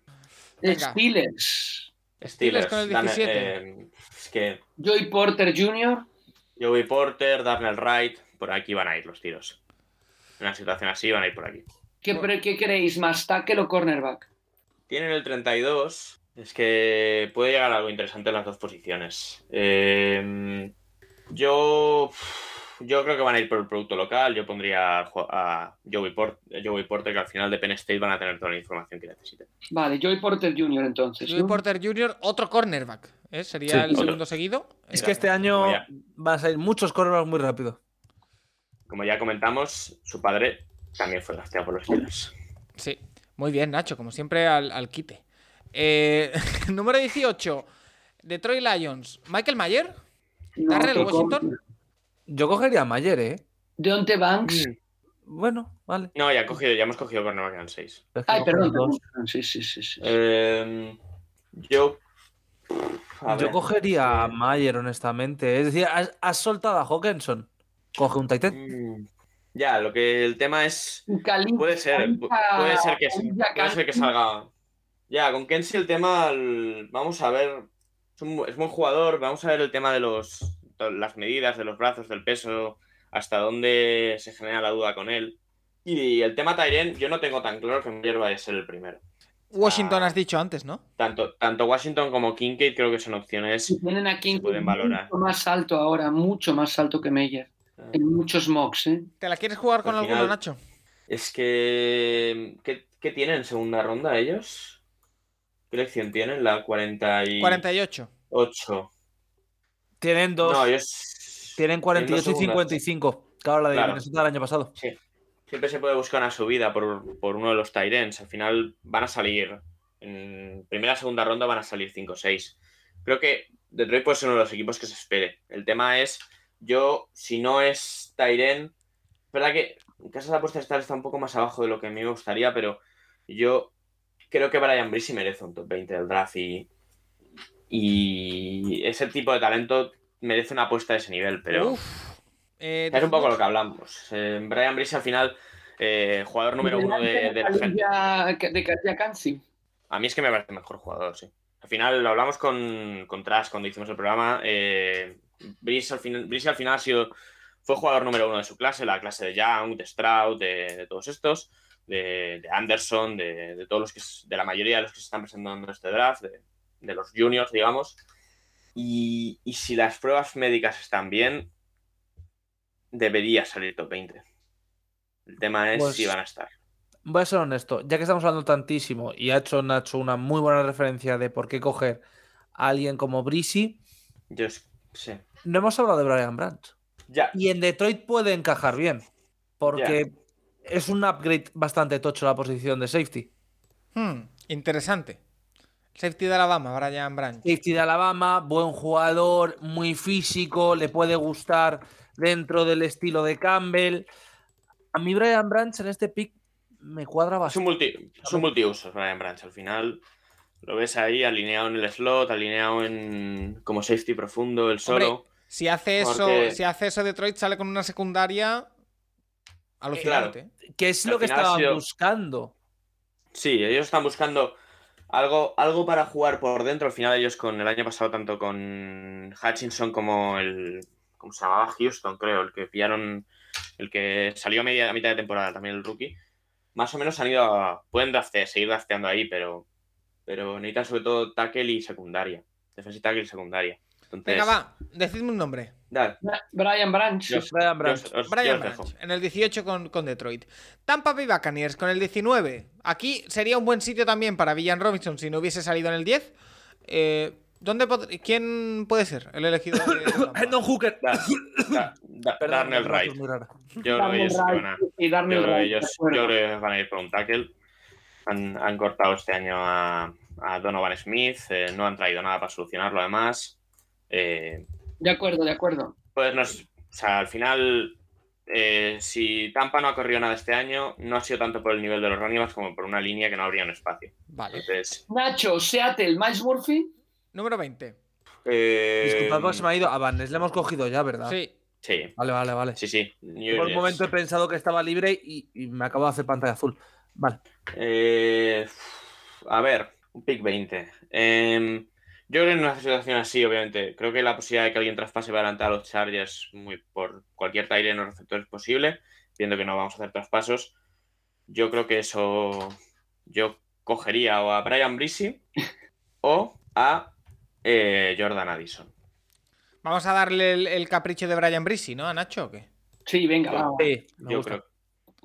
Steelers. Steelers con el Dame- 17. eh, es que Joey Porter Jr. Joey Porter, Darnell Wright, por aquí van a ir los tiros. En una situación así van a ir por aquí. ¿Qué, qué queréis? ¿Más tackle o cornerback? Tienen el 32. Es que puede llegar algo interesante en las dos posiciones. Eh, yo, yo creo que van a ir por el producto local. Yo pondría a, Jo- a Joey, Port- Joey Porter, que al final de Penn State van a tener toda la información que necesiten. Vale, Joey Porter Jr. entonces. Joey ¿no? Porter Jr., otro cornerback. ¿eh? Sería Sí. el Otro. segundo seguido. Es que este año van a salir muchos cornerbacks muy rápido. como ya comentamos, su padre también fue drafteado por los Steelers. Sí, muy bien, Nacho, como siempre al, al quite. Eh, número 18, Detroit Lions, Michael Mayer. No, Darrell Washington. con- Yo cogería a Mayer, ¿eh? Deonte Banks. Bueno, vale. No, ya, cogido, ya hemos cogido cornerback en 6. Es que Ay, perdón. dos. Sí, sí, sí. sí. Eh, yo. a Yo ver, cogería a Mayer, honestamente. Es decir, has, has soltado a Hawkinson. Coge un Titan. mm, Ya, lo que el tema es. Puede ser, puede ser que, puede ser que salga. Ya, con Kensi el tema, el- vamos a ver. Es un, es buen jugador, vamos a ver el tema de los las medidas, de los brazos, del peso, hasta dónde se genera la duda con él. Y el tema Tyren, yo no tengo tan claro que Mayer vaya a ser el primero. Washington Ah. has dicho antes, ¿no? Tanto, tanto Washington como Kincaid creo que son opciones. Y Tienen aquí Se pueden valorar. mucho más alto ahora, mucho más alto que Meyer. En muchos mocks, ¿eh? ¿Te la quieres jugar con Al alguno, final- Nacho? Es que. ¿qué, qué tienen en segunda ronda ellos? ¿Qué elección tienen? La 48. 48. Tienen dos. No, ellos. Tienen 48 y segundas. 55. Claro, la de Claro. Minnesota del año pasado. Sí. Siempre se puede buscar una subida por, por uno de los Tyrens. Al final van a salir. En primera segunda ronda van a salir 5 o 6. Creo que Detroit puede ser uno de los equipos que se espere. El tema es. Yo, si no es Tyren. Es verdad que en casa de apuesta está un poco más abajo de lo que a mí me gustaría, pero yo creo que Brian Brissy merece un top 20 del draft y, y ese tipo de talento merece una apuesta de ese nivel, pero Uf. Eh, es un poco lo que hablamos. Eh, Brian Brissy al final, eh, jugador número uno de, de la gente. De Cansi. A mí es que me parece mejor jugador, sí. Al final lo hablamos con, con Trash cuando hicimos el programa. Eh, Brice al, final, Brice al final ha sido, fue jugador número uno de su clase, la clase de Young, de Stroud, de, de todos estos, de, de Anderson, de, de todos los que de la mayoría de los que se están presentando en este draft, de, de los juniors, digamos. Y, y si las pruebas médicas están bien, debería salir top 20. El tema es Pues- si van a estar. Voy a ser honesto, ya que estamos hablando tantísimo y ha hecho Nacho una muy buena referencia de por qué coger a alguien como Brisi, Yo sí. no hemos hablado de Brian Branch. Ya, Y en Detroit puede encajar bien, porque es un upgrade bastante tocho la posición de safety. Hmm, interesante. Safety de Alabama, Brian Branch. Safety de Alabama, buen jugador, muy físico, le puede gustar dentro del estilo de Campbell. A mí Brian Branch en este pick me cuadra Es un, bastante. multi, es un multiusos, Brian Branch. Al final lo ves ahí alineado en el slot, alineado en como safety profundo, el solo. Si hace eso, Porque- si hace eso Detroit, sale con una secundaria alucinante. Que es al lo que estaban sido- buscando. Sí, ellos están buscando algo, algo para jugar por dentro. Al final ellos con el año pasado, tanto con Hutchinson como el... ¿Cómo se llamaba? Houston, creo. El que pillaron... El que salió a, media, a mitad de temporada, también el rookie. Más o menos han ido a... Pueden draftear, seguir drafteando ahí, pero... Pero necesitan sobre todo tackle y secundaria. Defensa y tackle y secundaria. Entonces, Venga, va, decidme un nombre. Dale. Brian Branch. Brian Branch. os- Brian. Branch, en el 18 con, con Detroit. Tampa Bay Buccaneers con el 19. Aquí sería un buen sitio también para Villan Robinson si no hubiese salido en el 10. Eh, ¿Dónde pod- ¿Quién puede ser el elegido? Hendon Hooker. Da- da- da- Perdón, Darnell Wright. Yo creo que ellos van a- van ir por un tackle. Han, han cortado este año a, a Donovan Smith, eh, no han traído nada para solucionarlo además. Eh, De acuerdo, de acuerdo. pues no es- o sea, al final, eh, si Tampa no ha corrido nada este año, no ha sido tanto por el nivel de los running backs como por una línea que no habría un espacio. Vale. Entonces, Nacho, Seattle, Miles Murphy. Número 20. eh, Disculpad se me ha ido. A Vannes le hemos cogido ya, ¿verdad? Sí. Sí, Vale, vale, vale. sí, sí. New Por un momento he pensado que estaba libre y, y me acabo de hacer pantalla azul. Vale. Eh, a ver, un pick 20. Em, yo creo que en una situación así, obviamente, creo que la posibilidad de que alguien traspase para adelantar a los Chargers muy por cualquier taller en los receptores es posible, viendo que no vamos a hacer traspasos. Yo creo que eso. Yo cogería o a Brian Brissy o a eh, Jordan Addison. Vamos a darle el, el capricho de Brian Brissy, ¿no? A Nacho o qué? Sí, venga, va. Sí, me Yo gusta. creo.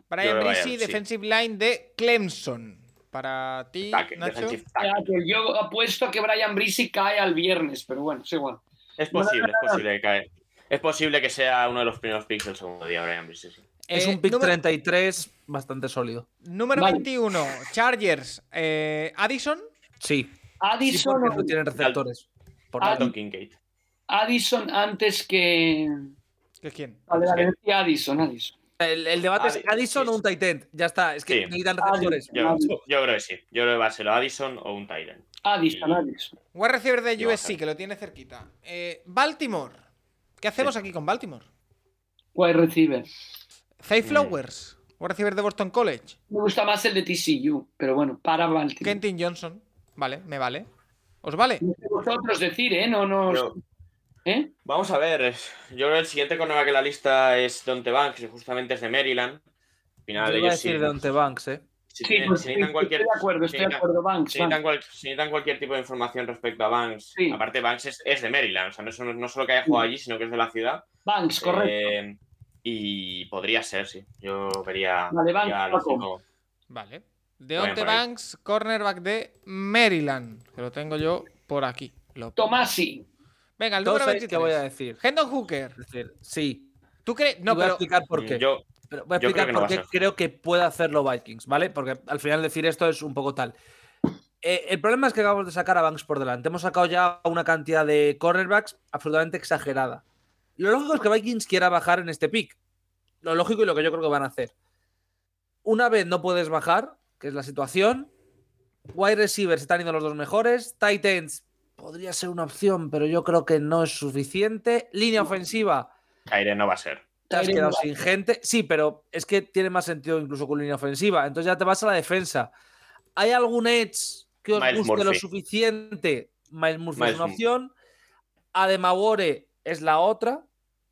Brian Yo creo que Brissy, Brian, sí. defensive line de Clemson. Para ti, tackle, Nacho. tackle. Yo apuesto a que Brian Brissy cae al viernes, pero bueno, es igual. Es posible, es posible que cae. Es posible que sea uno de los primeros picks del segundo día, Brian Brissy. sí. Es Eh, un pick número, 33 bastante sólido. número Vale. 21, Chargers. eh, Addison. Sí. Sí, Addison, porque o- no tienen receptores. Por Kincaid. Addison antes que. ¿Qué quién? Vale, vale, Sí. decía Addison, Addison. El, el debate es Addison sí, o un tight end. Ya está. Es que Sí. necesitan receptores. Yo, yo creo que sí. Yo creo que va a ser Addison o un Tyrant. Addison, Y- Addison. Wide receiver de USC, que lo tiene cerquita. Eh, Baltimore. ¿Qué hacemos aquí con Baltimore? Wide receiver. Zay Mm. Flowers. Wide receiver de Boston College. Me gusta más el de TCU, pero bueno, para Baltimore. Kentin Johnson. Vale, me vale. ¿Os vale? No sé vosotros decir, ¿eh? No, no. ¿Eh? Vamos a ver. Yo creo que el siguiente cornerback en la lista es Dante Banks, que justamente es de Maryland. Al final, Yo iba a ellos decir sí- de Dante Banks, ¿eh? si, Sí, pues si sí, necesitan estoy cualquier, de acuerdo, si estoy de acuerdo, Banks. si Banks. necesitan, cual- si necesitan cualquier tipo de información respecto a Banks, Sí. aparte Banks es, es de Maryland, o sea, no, es- no solo que haya jugado allí, sino que es de la ciudad. Banks, correcto. Eh, y podría ser, sí. Yo vería, Vale, Banks. Vale. Deonte. Banks, cornerback de Maryland. Que lo tengo yo por aquí. Lo- Tomasi. Venga, el número sabéis 23. qué voy a decir. Hendon Hooker. Sí. ¿Tú crees? No, No, voy a explicar por qué. Yo, Pero voy a creo explicar por qué creo que puede hacerlo Vikings, ¿vale? Porque al final decir esto es un poco tal. Eh, el problema es que acabamos de sacar a Banks por delante. Hemos sacado ya una cantidad de cornerbacks absolutamente exagerada. Lo lógico es que Vikings quiera bajar en este pick. Lo lógico y lo que yo creo que van a hacer. Una vez no puedes bajar, que es la situación. Wide receivers están yendo los dos mejores. Titans podría ser una opción, pero yo creo que no es suficiente. Línea ofensiva Tyren no va a ser. te has quedado sin gente. Sí, pero es que tiene más sentido incluso con línea ofensiva. Entonces ya te vas a la defensa. ¿Hay algún edge que os Miles guste lo suficiente? Miles Murphy es una opción. Ademagore es la otra.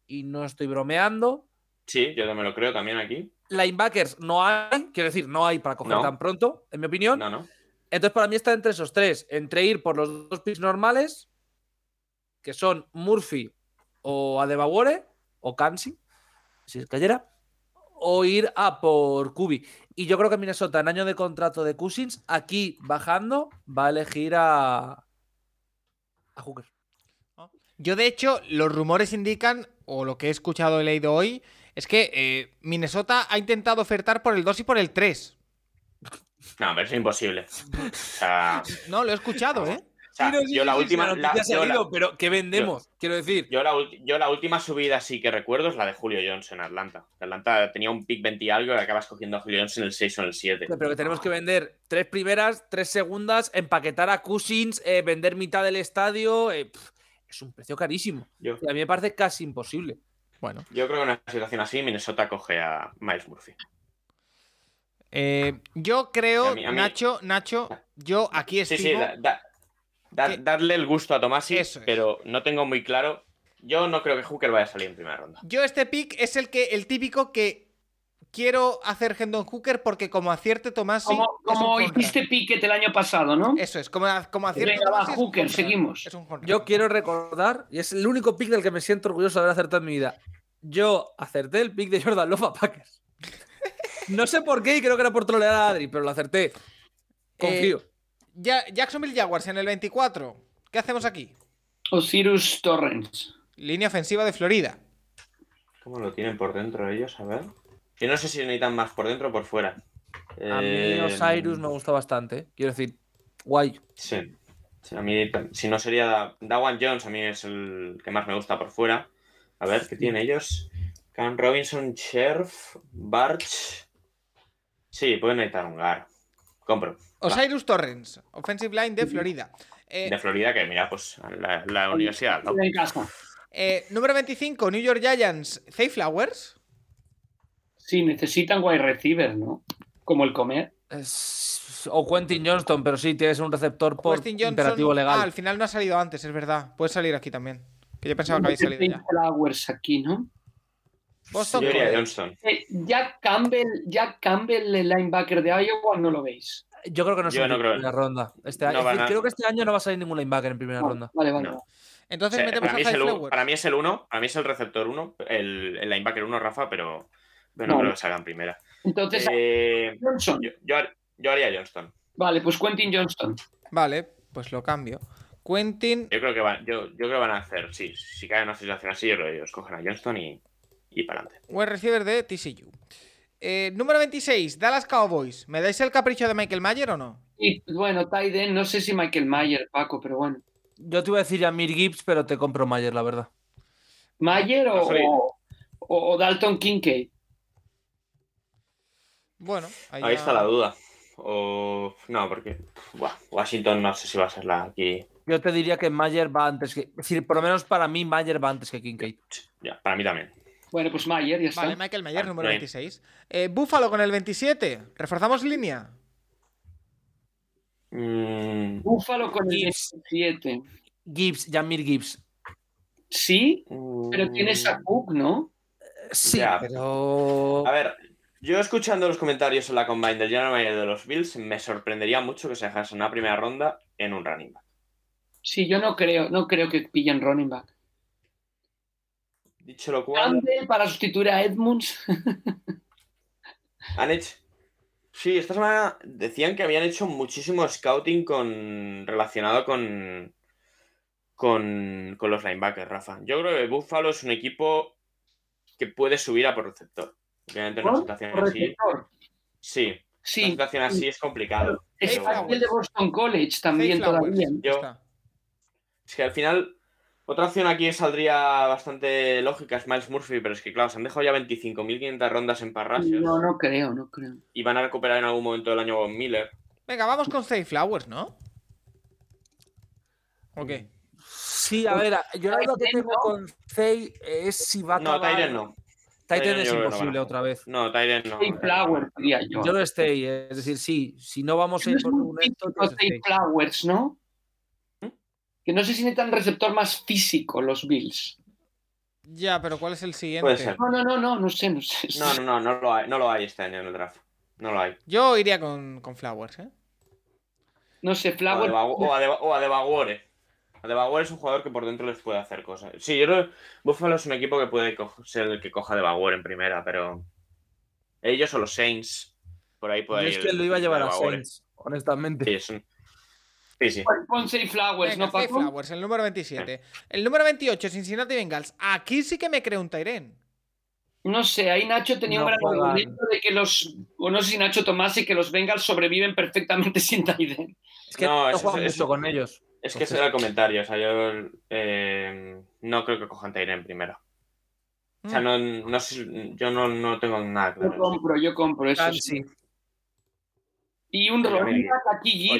Y no estoy bromeando. Sí, yo me lo creo también aquí. Linebackers no hay. Quiero decir, no hay para coger No. tan pronto, en mi opinión. No, no. Entonces, para mí está entre esos tres: entre ir por los dos picks normales, que son Murphy o Adebawore, o Kansi, si es cayera, o ir a por Kubi. Y yo creo que Minnesota, en año de contrato de Cousins, aquí bajando, va a elegir a. a Hooker. Yo, de hecho, los rumores indican, o lo que he escuchado y leído hoy, es que eh, Minnesota ha intentado ofertar por el 2 y por el 3. No, pero es imposible. O sea, No, lo he escuchado, ¿eh? o sea, yo la última. la- yo la- pero ¿qué vendemos? Quiero decir. Yo la, yo la última subida sí que recuerdo es la de Julio Jones en Atlanta. Atlanta tenía un pick 20 y algo y acabas cogiendo a Julio Jones en el 6 o en el 7. Pero que tenemos que vender tres primeras, tres segundas, empaquetar a Cousins, eh, vender mitad del estadio. eh, es un precio carísimo. Yo, Y a mí me parece casi imposible. Bueno. yo creo que en una situación así Minnesota coge a Miles Murphy. Eh, yo creo, A mí- a mí- Nacho, Nacho, yo aquí Sí, estimo... sí, da- da- da- que- darle el gusto a Tomasi, Eso es. pero no tengo muy claro. Yo no creo que Hooker vaya a salir en primera ronda. Yo este pick es el que el típico que quiero hacer Hendon Hooker porque como acierte Tomás Como, como hiciste Piquet el año pasado, ¿no? Eso es, como, como acierte Venga, va, Tomasi es un Hooker, seguimos. Es un contra. Yo quiero recordar, y es el único pick del que me siento orgulloso de haber acertado en mi vida. Yo acerté el pick de Jordan Love a Packers. No sé por qué y creo que era por trolear a Adri, pero lo acerté. Confío. Ya- Jacksonville Jaguars en el 24. ¿Qué hacemos aquí? Osiris Torrens. Línea ofensiva de Florida. ¿Cómo lo tienen por dentro ellos? A ver. Yo no sé si necesitan más por dentro o por fuera. A mí Eh, Osiris me gusta bastante. ¿eh? Quiero decir, guay. Sí. A mí, si no sería Da- Dawan Jones, a mí es el que más me gusta por fuera. A ver, ¿qué tienen ellos? Cam Robinson, Sheriff, Barch. Sí, pueden necesitar un gar. Compro. Osiris Torrens, offensive line de Florida. Eh, De Florida, que mira, pues la, la universidad. ¿no? En casa. eh, número 25, New York Giants, Zay Flowers. Sí, necesitan wide receiver, ¿no? Como el comer. Es- O Quentin Johnston, pero sí, tienes un receptor por Johnson. imperativo legal. Ah, al final no ha salido antes, es verdad. Puede salir aquí también. Que yo pensaba que había salido ya. Flowers aquí, ¿no? Boston Yo. Johnston. Eh, Jack Campbell, Jack Campbell, el linebacker de Iowa, no lo veis. Yo creo que no Yo sale no en primera ronda. Este no año, decir, Creo que este año no va a salir ningún linebacker en primera No, ronda. Vale, vale. No. Entonces O sea, metemos para, a mí el, para mí es el 1, para mí es el receptor 1, el, el linebacker 1, Rafa, pero, pero no No. creo que salga en primera. Entonces, Eh, Johnson. yo, yo har- yo haría Johnston. Vale, pues Quentin Johnston. Vale, pues lo cambio. Quentin. Yo creo que van, yo, yo creo que van a hacer, sí, si cae una situación así, yo creo que ellos cogen a Johnston y, y para adelante. Wide receiver de TCU. Eh, número 26, Dallas Cowboys. ¿Me dais el capricho de Michael Mayer o no? Y bueno, Tyden, no sé si Michael Mayer, Paco, pero bueno. Yo te iba a decir a Mir Gibbs, pero te compro Mayer, la verdad. ¿Mayer o, o- o Dalton Kincaid? Bueno, ahí, Ahí ya- está la duda. O no, porque buah, Washington no sé si va a ser la aquí. Yo te diría que Mayer va antes que. Es decir, por lo menos para mí, Mayer va antes que Kincaid. Ya, para mí también. Bueno, pues Mayer, ya está. Vale, Michael Mayer, número bien. 26. Eh, Buffalo con el 27. ¿Reforzamos línea? Mm, Búfalo con el Gibbs. 17. Gibbs, Jamir Gibbs. Sí, pero mm, tienes a Cook, ¿no? Sí, Ya. pero. A ver, yo escuchando los comentarios en la combine del General Manager de los Bills, me sorprendería mucho que se dejase una primera ronda en un running back. Sí, yo no creo, no creo que pillen running back. Dicho lo cual, Campbell para sustituir a Edmunds. han hecho. Sí, esta semana decían que habían hecho muchísimo scouting con relacionado con, con, con los linebackers, Rafa. Yo creo que Buffalo es un equipo que puede subir a por receptor. Obviamente en una situación Por así. receptor. Sí, una Sí, situación así es complicado. aquí el de Boston College también todavía. Yo-. Es que al final, otra opción aquí saldría bastante lógica es Miles Murphy, pero es que claro, se han dejado ya 25.500 rondas en parrasios No, no creo, no creo. y van a recuperar en algún momento del año Von Miller. Venga, vamos con Zay Flowers, ¿no? Ok. Sí, a ver, yo la duda que tengo con Zay es si va a No, acabar. Tyren no. Tyren es no imposible otra vez. No, Tyren no. Zay Flowers, diría yo. Yo lo estoy, es decir, sí, si no vamos a ir por un Zay. Flowers, ¿no? Que no sé si necesitan receptor más físico los Bills. Ya, pero ¿cuál es el siguiente? Puede ser. No, no, no, no, no sé, no sé. No, no, no, no lo hay, no lo hay este año en el draft. No lo hay. Yo iría con, con Flowers, ¿eh? No sé, Flowers. O a o a Devagore es un jugador que por dentro les puede hacer cosas. Sí, yo creo que Buffalo es un equipo que puede ser el que coja Devagore en primera, pero ellos o los Saints por ahí Yo puede es ir que lo iba a llevar a. Saints, honestamente. Sí, es un- sí, sí. Pon- Pon Zay Flowers, Venga, ¿no, Paco? Flowers, el número 27. El número 28, Cincinnati Bengals. Aquí sí que me creo un Tyren. No sé, ahí Nacho tenía No un gran argumento de que los, o no sé si Nacho Tomasi, que los Bengals sobreviven perfectamente sin Tyden. Es que No, no, eso- juegan eso- mucho con ellos. Es que ese era el comentario. O sea, yo eh, no creo que cojan Tyre en primera. O sea, Mm. no, no yo no, no tengo nada Yo claro. compro, yo compro eso. Ah, sí. sí. Y un back aquí,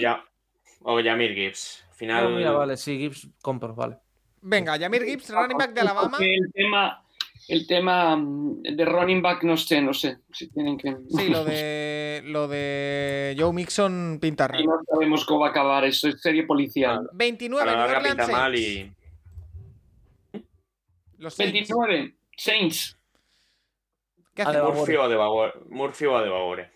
O, Yamir Gibbs. Al Final, No, mira, vale, sí, Gibbs compro, vale. Venga, Jamir Gibbs, running back de Alabama. El tema, el tema mm, de running back, no sé, no sé. Si tienen que. Sí, lo de, lo de Joe Mixon pinta raro. no sabemos cómo va a acabar eso, es serie policial. 29, a la New larga Orleans pinta mal y. Los Saints. 29, Saints. ¿Qué A hacemos? Devagore. Murphy o Devagore. Murphy o Devagore.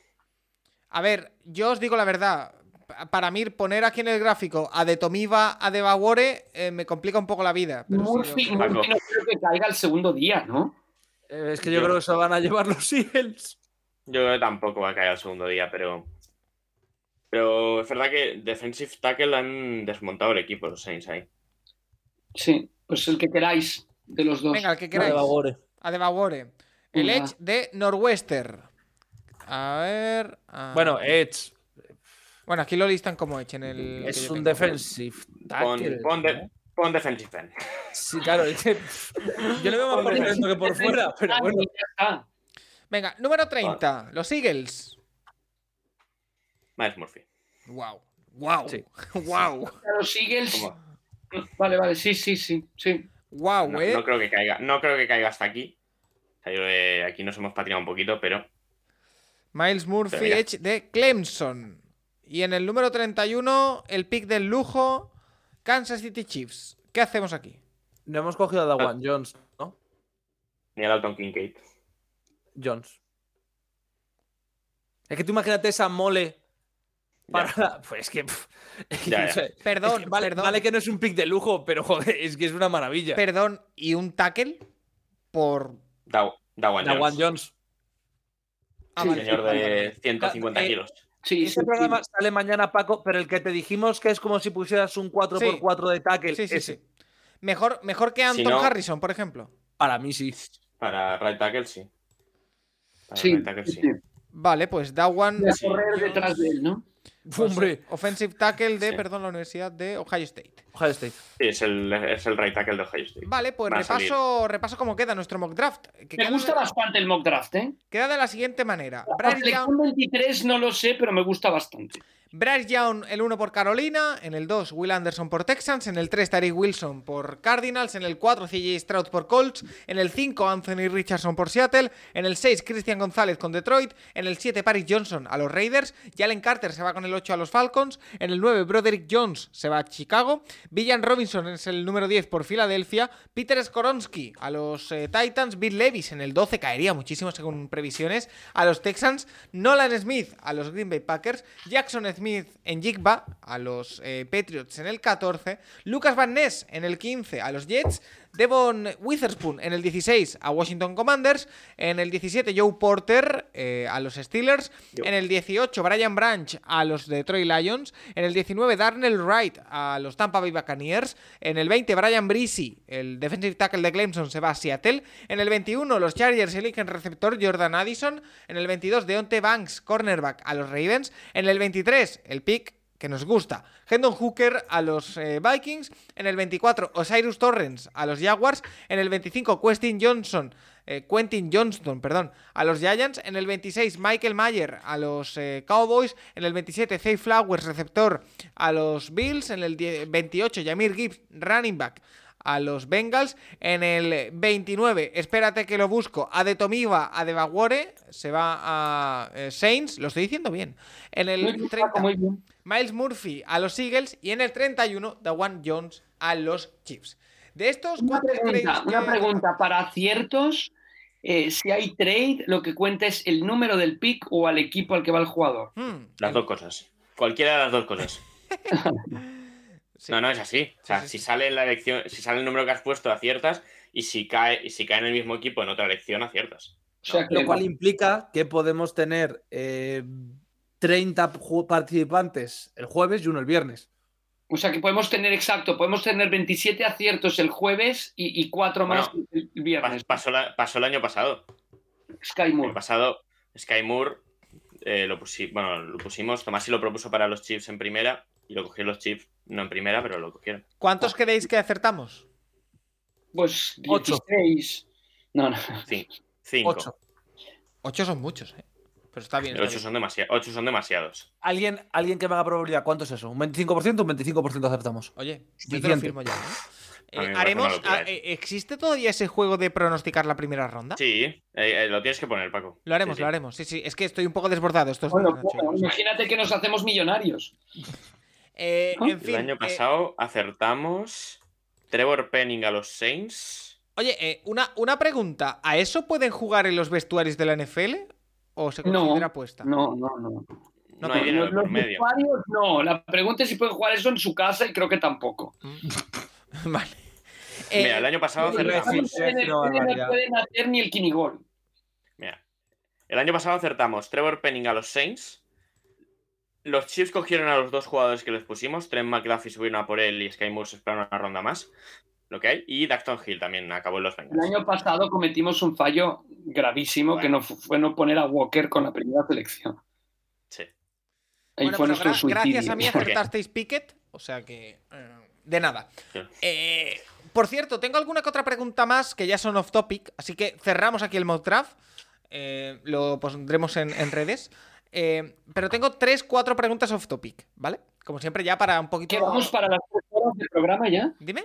A ver, yo os digo la verdad. Pa- Para mí, poner aquí en el gráfico a De Tomiva a De Bagore eh, me complica un poco la vida. pero sí, Murphy, yo- Murphy no creo que caiga el segundo día, ¿no? Eh, es que yo, Yo- creo que se van a llevar los Eagles. Yo creo que tampoco va a caer al segundo día, pero. Pero es verdad que defensive tackle han desmontado el equipo, los Saints ahí. Sí, pues el que queráis de los dos. Venga, el que De queráis. A de Bagore. El. Edge de Northwestern. A ver. Bueno, Edge Bueno, aquí lo listan como Edge en el. es un defensive tackle. Pon, pon, de- ¿no? pon defensive end. Sí, claro. es que, yo le veo más por dentro que por fuera, pero bueno. Venga, número 30. Los Eagles. Miles Murphy. Wow. Wow. Sí. Wow. Los Eagles. ¿Cómo? Vale, vale, sí, sí, sí, sí. Wow, No, eh. no creo que caiga. No creo que caiga hasta aquí. O sea, yo, eh, aquí nos hemos patinado un poquito, pero Miles Murphy, Pero. Edge de Clemson. Y en el número 31, el pick del lujo, Kansas City Chiefs. ¿Qué hacemos aquí? No hemos cogido a Dawan Jones, ¿no? ni a Dalton Kincaid. Jones. Es que tú imagínate esa mole para Ya. la- Pues es que. pff, Ya. Perdón, Es que vale, perdón. vale que no es un pick de lujo, pero joder, es que es una maravilla. Perdón, y un tackle por. Daw- Dawan Dawan Jones. Jones. Ah, Sí, vale. Señor de vale. 150 Eh, kilos. Sí, Este sí, programa sí. sale mañana, Paco, pero el que te dijimos que es como si pusieras un 4x4 de tackle. Sí, sí, ese. sí. Mejor, mejor que Anton no- Harrison, por ejemplo. Para mí sí. Para right tackle, sí. Para Sí, right tackle, sí. Vale, pues Dawan. Correr detrás de él, ¿no? Hombre, Offensive tackle de, Sí. perdón, la Universidad de Ohio State. Ohio State. Sí, es el, es el right tackle de Ohio State. Vale, pues Va repaso, repaso cómo queda nuestro mock draft. Que Me gusta de- bastante el mock draft, ¿eh? Queda de la siguiente manera. La Bryce Young, selección 23 no lo sé, pero me gusta bastante. Bryce Young, el 1 por Carolina. En el 2, Will Anderson por Texans. En el 3, Tariq Wilson por Cardinals. En el 4, CJ Stroud por Colts. En el 5, Anthony Richardson por Seattle. En el 6, Christian González con Detroit. En el 7, Paris Johnson a los Raiders. Jalen Carter se va con el 8 a los Falcons. En el 9, Broderick Jones se va a Chicago. Villan Robinson es el número 10 por Filadelfia. Peter Skoronsky a los eh, Titans. Bill Levis en el 12 caería muchísimo según previsiones a los Texans. Nolan Smith a los Green Bay Packers. Jackson Smith en Jigba a los eh, Patriots en el 14. Lucas Van Ness en el 15 a los Jets. Devon Witherspoon en el 16 a Washington Commanders. En el 17 Joe Porter eh, a los Steelers. Yo. En el 18 Brian Branch a los Detroit Lions. En el 19 Darnell Wright a los Tampa Bay Buccaneers. En el 20 Brian Breezy, el defensive tackle de Clemson, se va a Seattle. En el 21 los Chargers eligen receptor Jordan Addison. En el 22 Deonte Banks, cornerback a los Ravens. En el 23 el pick que nos gusta. Hendon Hooker a los eh, Vikings. En el 24, Osiris Torrens a los Jaguars. En el 25, Quentin Johnson. eh, Quentin Johnston, perdón, a los Giants. En el 26, Michael Mayer a los eh, Cowboys. En el 27, Zay Flowers, receptor a los Bills. En el 10 28, Jamir Gibbs, running back a los Bengals. En el 29, espérate que lo busco, a de Tomiva, a de Baguore, se va a Saints, lo estoy diciendo bien. En el bien, 30, Paco, muy bien. Miles Murphy a los Eagles y en el 31, Dawan Jones a los Chiefs. De estos, Una ¿cuántos creéis pregunta, que- una pregunta. Para aciertos, eh, si hay trade, lo que cuenta es el número del pick o al equipo al que va el jugador. Hmm, Las el- dos cosas. Cualquiera de las dos cosas. sí. No, no, es así. O sea, Sí, sí, si sí. sale la elección, si sale el número que has puesto, aciertas. Y si cae, y si cae en el mismo equipo en otra elección, aciertas. O sea, Lo cual implica que podemos tener eh, 30 ju- participantes el jueves y uno el viernes. O sea que podemos tener, exacto, podemos tener 27 aciertos el jueves y, y cuatro más Bueno, el viernes. Pasó, la- pasó el año pasado. Sky El Moore. pasado, Sky Moore eh, lo, pusi- bueno, lo pusimos. Tomás sí lo propuso para los Chiefs en primera. Y lo cogieron los Chiefs, no en primera, pero lo cogieron. ¿Cuántos creéis que acertamos? Pues Ocho. 16. No, no. Cin- Cinco. 8. Ocho son muchos, ¿eh? Pero está bien. está Ocho bien. son, demasiados. ¿Alguien, alguien que me haga probabilidad, ¿cuánto es eso? ¿Un 25% o un 25% acertamos? Oye, yo te lo firmo ya. ¿eh? Eh, haremos, locura ah, eh, ¿Existe todavía ese juego de pronosticar la primera ronda? Sí, eh, eh, lo tienes que poner, Paco. Lo haremos, Sí, sí. lo haremos. Sí, sí, es que estoy un poco desbordado estos Bueno, días, imagínate que nos hacemos millonarios. Eh, ¿no? en fin. El año eh, pasado acertamos Trevor Penning a los Saints. oye, eh, una, una pregunta. ¿A eso pueden jugar en los vestuarios de la NFL? ¿O se No, considera apuesta? No, no, no. No, No, hay pero dinero Los, por los medio. usuarios, no. La pregunta es si pueden jugar eso en su casa y creo que tampoco. vale. Eh, Mira, el año pasado decir- acertamos. no, no pueden hacer ni el quinigol. Mira, el año pasado acertamos Trevor Penning a los Saints, los Chiefs cogieron a los dos jugadores que les pusimos. Trent McDuffie subieron a por él y Sky Moore se esperaron una ronda más. Lo que hay. Y Daxton Hill también acabó en los El Bengals. año pasado cometimos un fallo gravísimo que no fu- fue no poner a Walker con la primera selección. Sí. Ahí Bueno, fue pero nuestro gra- suicidio. gracias a mí acertasteis Pickett, o sea que. eh, de nada. Sí. Eh, por cierto, tengo alguna que otra pregunta más que ya son off topic, así que cerramos aquí el mock draft. eh, lo pondremos en, en redes. Eh, pero tengo tres, cuatro preguntas off topic, ¿vale? Como siempre, ya para un poquito. ¿Qué vamos para las tres horas de programa ya? Dime.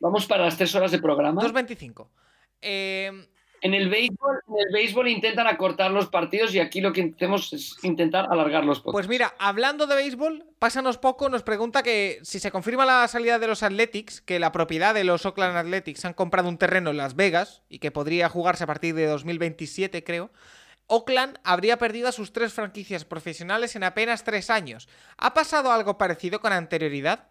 Vamos para las tres horas de programa. 2.25. Eh, En el béisbol, en el béisbol intentan acortar los partidos y aquí lo que hacemos es intentar alargarlos poco. Pues mira, hablando de béisbol, pásanos poco, nos pregunta que si se confirma la salida de los Athletics, que la propiedad de los Oakland Athletics han comprado un terreno en Las Vegas y que podría jugarse a partir de 2027, creo. Oakland habría perdido a sus tres franquicias profesionales en apenas tres años. ¿Ha pasado algo parecido con anterioridad?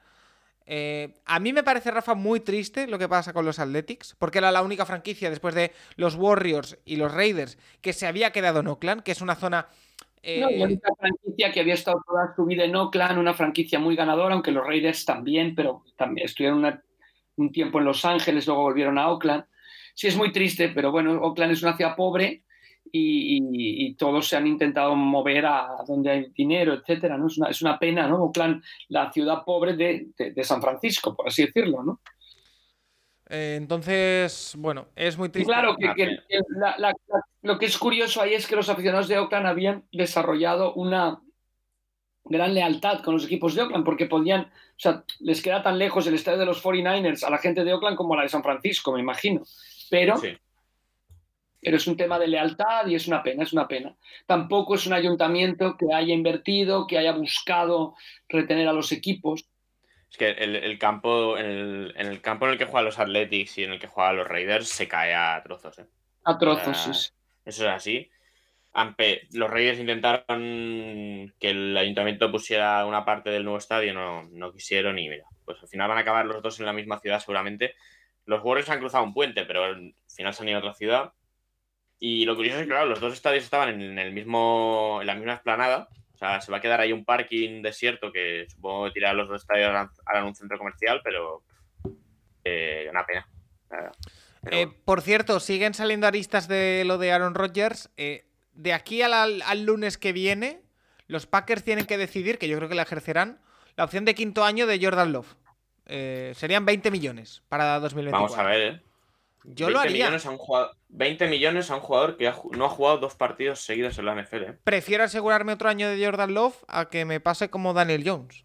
Eh, a mí me parece, Rafa, muy triste lo que pasa con los Athletics, porque era la única franquicia después de los Warriors y los Raiders que se había quedado en Oakland, que es una zona... eh, No, única franquicia que había estado toda su vida en Oakland, una franquicia muy ganadora, aunque los Raiders también, pero también estuvieron una- un tiempo en Los Ángeles, luego volvieron a Oakland. Sí, es muy triste, pero bueno, Oakland es una ciudad pobre y, y- y todos se han intentado mover a donde hay dinero, etcétera, ¿no? Es una, es una pena, ¿no? Oakland, la ciudad pobre de, de- de San Francisco, por así decirlo, ¿no? Eh, entonces, bueno, es muy triste. claro, que, Ah, que- pero- que la- la- la- lo que es curioso ahí es que los aficionados de Oakland habían desarrollado una gran lealtad con los equipos de Oakland porque podían, o sea, les queda tan lejos el estadio de los 49ers a la gente de Oakland como a la de San Francisco, me imagino. Pero, Sí. Pero es un tema de lealtad y es una pena, es una pena. Tampoco es un ayuntamiento que haya invertido, que haya buscado retener a los equipos. Es que el, el campo, en el, en el campo en el que juegan los Athletics y en el que juegan los Raiders se cae a trozos. ¿eh? A trozos, sí, sí. Eso es así. Ampe- los Raiders intentaron que el ayuntamiento pusiera una parte del nuevo estadio, no, no quisieron y mira, pues al final van a acabar los dos en la misma ciudad seguramente. Los Warriors han cruzado un puente, pero al final se han ido a otra ciudad. Y lo curioso es que, claro, los dos estadios estaban en, el mismo, en la misma esplanada. O sea, se va a quedar ahí un parking desierto que supongo que tirar los dos estadios harán, un centro comercial, pero eh, una pena. la. Pero Eh, por cierto, siguen saliendo aristas de lo de Aaron Rodgers. Eh, de aquí al, al- lunes que viene, los Packers tienen que decidir, que yo creo que la ejercerán, la opción de quinto año de Jordan Love. Eh, serían 20 millones para 2024. Vamos a ver, ¿eh? Yo lo 20 haría. Millones a un jugador, 20 millones a un jugador que ha no ha jugado dos partidos seguidos en la NFL. ¿eh? Prefiero asegurarme otro año de Jordan Love a que me pase como Daniel Jones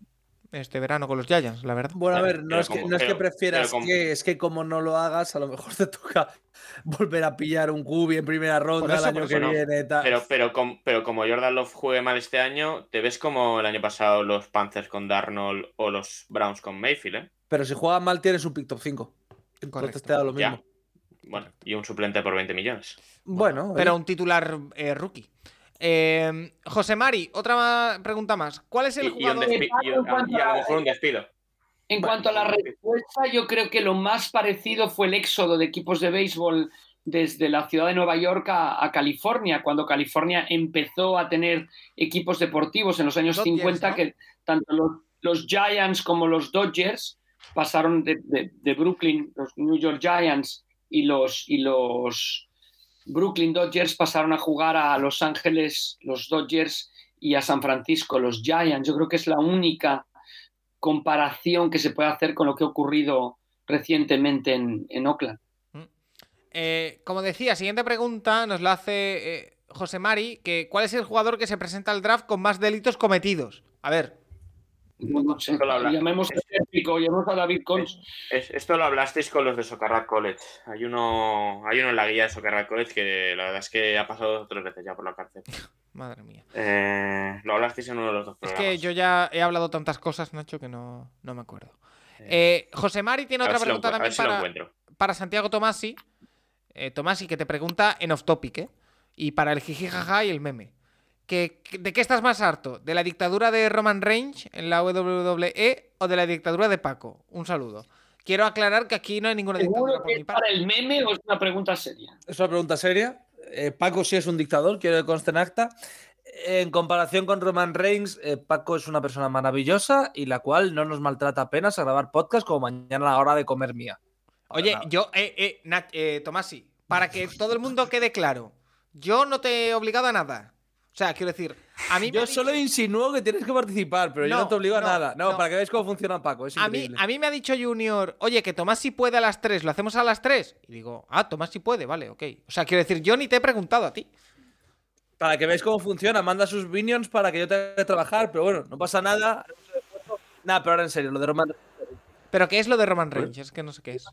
este verano con los Giants, la verdad. Bueno, a ver, no es, que, como- no es que pero- prefieras como- que, es que como no lo hagas, a lo mejor te toca volver a pillar un cubi en primera ronda eso, el año que no. viene. tal. Pero, pero, com- pero como Jordan Love juegue mal este año, ¿te ves como el año pasado los Panthers con Darnold o los Browns con Mayfield? ¿eh? Pero si juegas mal, tienes un pick top 5. Entonces Correcto. te da lo Ya. Bueno, y un suplente por 20 millones. Bueno, Pero oye, un titular eh, rookie. Eh, José Mari, otra pregunta más. ¿Cuál es el y jugador? despi- y un- y a lo mejor un despido. En Bueno, cuanto a la bueno, respuesta, yo creo que lo más parecido fue el éxodo de equipos de béisbol desde la ciudad de Nueva York a, a California, cuando California empezó a tener equipos deportivos en los años Dodgers, 50, ¿no? que tanto los, los Giants como los Dodgers pasaron de, de- de Brooklyn, los New York Giants y los, y los Brooklyn Dodgers pasaron a jugar a Los Ángeles, los Dodgers y a San Francisco, los Giants. Yo creo que es la única comparación que se puede hacer con lo que ha ocurrido recientemente en, en Oakland. Eh, como decía, siguiente pregunta nos la hace eh, José Mari, que ¿cuál es el jugador que se presenta al draft con más delitos cometidos? A ver, No sé, Esto lo habla- llamemos a llamemos a David Cons. Es- esto lo hablasteis con los de Socarrat College. Hay uno, hay uno en la guía de Socarrat College que la verdad es que ha pasado dos o tres veces ya por la cárcel. madre mía. Eh, lo hablasteis en uno de los dos Es programas. que yo ya he hablado tantas cosas, Nacho, que no, no me acuerdo. Eh, José Mari tiene otra si pregunta también si para, para Santiago Tomasi. Eh, Tomasi, que te pregunta en off topic, ¿eh? Y para el jijijaja y el meme. Que, ¿De qué estás más harto? ¿De la dictadura de Roman Reigns en la WWE o de la dictadura de Paco? Un saludo. Quiero aclarar que aquí no hay ninguna dictadura ¿Seguro por que mi es para el meme o es una pregunta seria? es una pregunta seria. Eh, Paco sí es un dictador, quiero que conste en acta. en comparación con Roman Reigns, eh, Paco es una persona maravillosa y la cual no nos maltrata apenas a grabar podcast como mañana a la hora de comer mía. Para Oye, nada. yo, eh, eh, Nat- eh, Tomasi, para que todo el mundo quede claro, yo no te he obligado a nada. O sea, quiero decir, a mí me Yo ha dicho- solo insinúo que tienes que participar, pero yo No, te obligo no, a nada. No, no. para que veáis cómo funciona Paco. Es a mí, a mí me ha dicho Junior, oye, que Tomás si puede a las 3, ¿lo hacemos a las 3? Y digo, ah, Tomás si puede, vale, ok. O sea, quiero decir, yo ni te he preguntado a ti. Para que veáis cómo funciona, manda sus minions para que yo tenga que trabajar, pero bueno, no pasa nada. Nada, pero ahora en serio, lo de Roman Pero ¿qué es lo de Roman Reigns? Es que no sé qué es.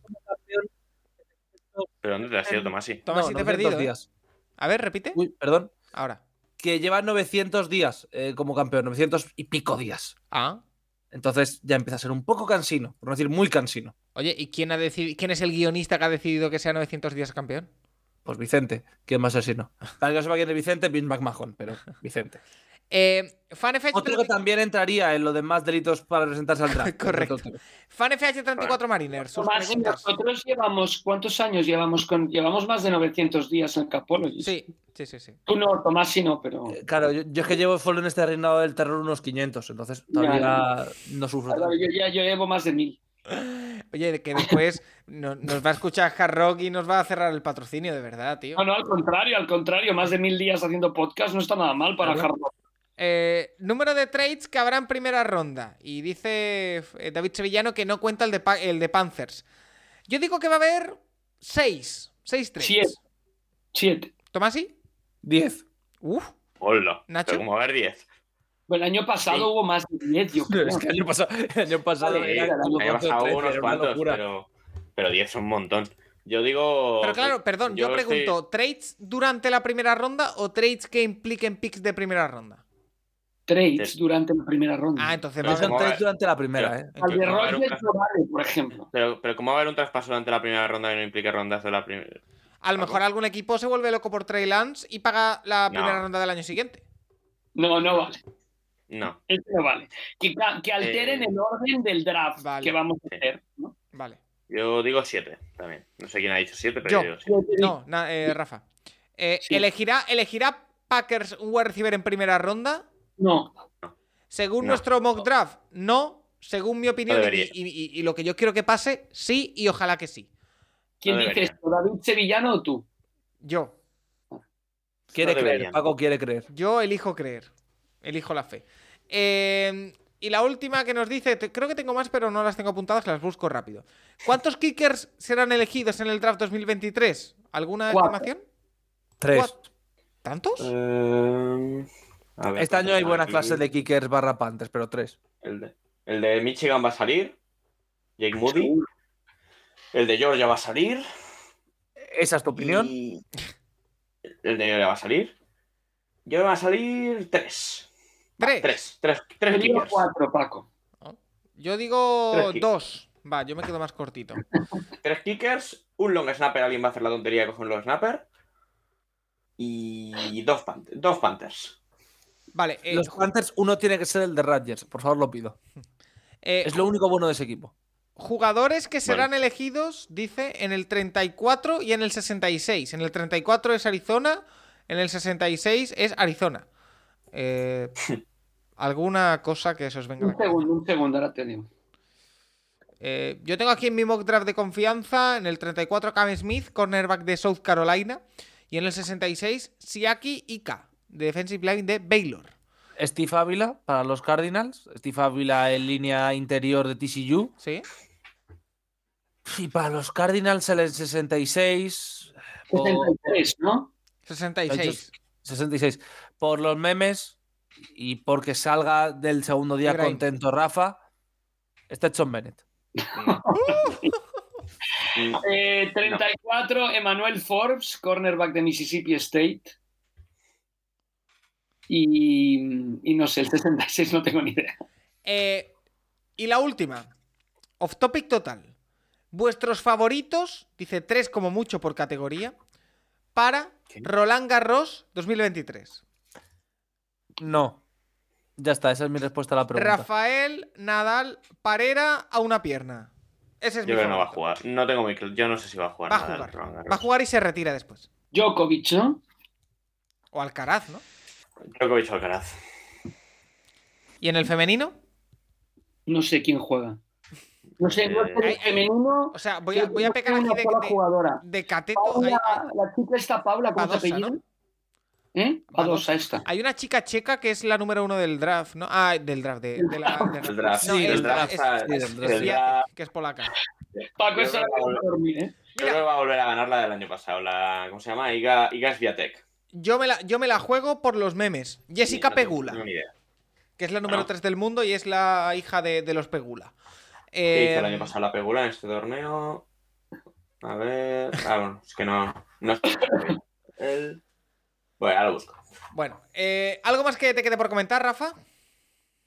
¿Pero dónde te has ido, Tomasi? Tomás, No, si te he 900 perdido. ¿eh? días. A ver, repite. Uy, perdón. Ahora. Que lleva 900 días eh, como campeón, 900 y pico días. Ah. Entonces ya empieza a ser un poco cansino, por no decir muy cansino. Oye, ¿y quién, ha quién es el guionista que ha decidido que sea 900 días campeón? Pues Vicente, ¿quién más asesino? Para que no sepa quién es Vicente, Vince McMahon, pero Vicente. Eh, FanFH Otro que también entraría en lo de más delitos para presentarse al draft. Correcto. FanFH34 Mariners, sus Tomás, nosotros llevamos, ¿cuántos años llevamos con? Llevamos más de 900 días en Capology. Sí, sí, sí, sí. Tú no, Tomás sí no, pero. Eh, Claro, yo, yo es que llevo solo en este reinado del terror unos 500, entonces Ya, todavía no sufro. Claro, yo ya yo llevo más de mil. Oye, que después no- nos va a escuchar Hard Rock y nos va a cerrar el patrocinio, de verdad, tío. No, no, al contrario, al contrario, más de mil días haciendo podcast no está nada mal para Claro. Hard Rock. Eh, número de trades que habrá en primera ronda. Y dice eh, David Sevillano que no cuenta el de, Pa- el de Panthers. Yo digo que va a haber seis. Seis trades. Siete. Siete. ¿Tomasi? 10. Uf. Hola. Nacho. Pero como a ver 10. Bueno, el año pasado Sí. hubo más de 10, yo creo. Es que el año pasado, el año pasado era- el año cuánto, pasado 13, unos cuantos, pero, pero 10 son un montón. Yo digo. Pero claro, perdón, yo, pregunto, ¿trades durante la primera ronda o trades que impliquen picks de primera ronda? Trades durante la primera ronda. Ah, entonces Pero son va- durante la primera, pero- ¿eh? Al de no vale, por ejemplo. Pero, pero ¿cómo va a haber un traspaso durante la primera ronda que no implique rondas de la primera? A lo mejor algún equipo se vuelve loco por Trey Lance y paga la No. primera ronda del año siguiente. No, no vale. No. Este no vale. Que, alteren Eh, el orden del draft vale. que vamos a hacer. ¿no? Vale. Yo digo 7 también. No sé quién ha dicho 7, pero Yo. yo digo 7. No, na- eh, Rafa. Eh, Sí. ¿elegirá, ¿Elegirá Packers un wide receiver en primera ronda? No. Según No. nuestro mock draft, no. Según mi opinión No y, debería. y- y- y lo que yo quiero que pase, sí y ojalá que sí. ¿Quién No dice esto? ¿David Sevillano o tú? Yo. Quiere No creer. Paco quiere creer. Yo elijo creer. Elijo la fe. Eh, y la última que nos dice, te- creo que tengo más, pero no las tengo apuntadas, las busco rápido. ¿Cuántos kickers serán elegidos en el draft 2023? ¿Alguna Cuatro. estimación? Tres. Cuatro. ¿Tantos? Eh, ver, Este año hay ¿cuántos buena aquí? clase de kickers barra panthers, pero tres. El de, el de Michigan va a salir. Jake Moody. El de Georgia va a salir. ¿Esa es tu opinión? y- El de Georgia va a salir. Yo va a salir 3. Tres. 3. 3 tres Yo digo cuatro, Paco. Yo digo Tres dos. Va, yo me quedo más cortito. Tres kickers. Un long snapper. Alguien va a hacer la tontería de coger un long snapper. Y dos, pan- dos Panthers. Vale, eh, Los Panthers, uno tiene que ser el de Rodgers, por favor, lo pido. eh, Es lo único bueno de ese equipo. Jugadores que serán elegidos, dice, en el 34 y en el 66. En el 34 es Arizona, en el 66 es Arizona. Eh, ¿Alguna cosa que se os venga Un segundo, un segundo, ahora te digo. Eh, yo tengo aquí en mi mock draft de confianza, en el 34 Cam Smith, cornerback de South Carolina, y en el 66 Siaki Ika, defensive line de Baylor. Steve Ávila para los Cardinals. Steve Ávila en línea interior de TCU. ¿Sí? Y para los Cardinals el 66. por- 63, ¿no? 66. 66. Por los memes y porque salga del segundo día contento Rafa. Stetson Bennett. Mm, Eh, 34, Emmanuel Forbes, cornerback de Mississippi State. Y, y no sé, el 66 no tengo ni idea. Eh, y la última, off topic total. Vuestros favoritos, dice tres como mucho por categoría, para ¿Qué? Roland Garros 2023. No. Ya está, esa es mi respuesta a la pregunta. Rafael Nadal Parera a una pierna. Ese es Yo mi creo que no va a jugar. No tengo Yo no sé si va a jugar. Va a nada jugar. Garros. Va a jugar y se retira después. Djokovic, ¿no? O Alcaraz, ¿no? Djokovic Alcaraz. ¿Y en el femenino? No sé quién juega. No sé, no sé Eh, femenino. O sea, voy a, voy a pecar aquí de, jugadora. de cateto. Hay, Paula, hay- la chica esta Paula, ¿cómo Badosa. ¿Eh? Esta. hay una chica checa que es la número uno del draft, ¿no? Ah, del draft, de, de la. draft. No, Sí, del draft, es- sí, es- del es draft. Que es polaca. Paco, esa la va a dormir, ¿eh? Yo creo que va a volver a ganar la del año pasado, la, ¿cómo se llama? Iga, Iga Swiatek. Yo me, la, yo me la juego por los memes. Jessica no Pegula, no idea. que es la número Ah. 3 del mundo y es la hija de, de los Pegula. ¿Qué Eh, hizo el año pasado la Pegula en este torneo? A ver. Ah, bueno, es que no. No el... Bueno, ahora lo busco. Bueno, eh, ¿algo más que te quede por comentar, Rafa?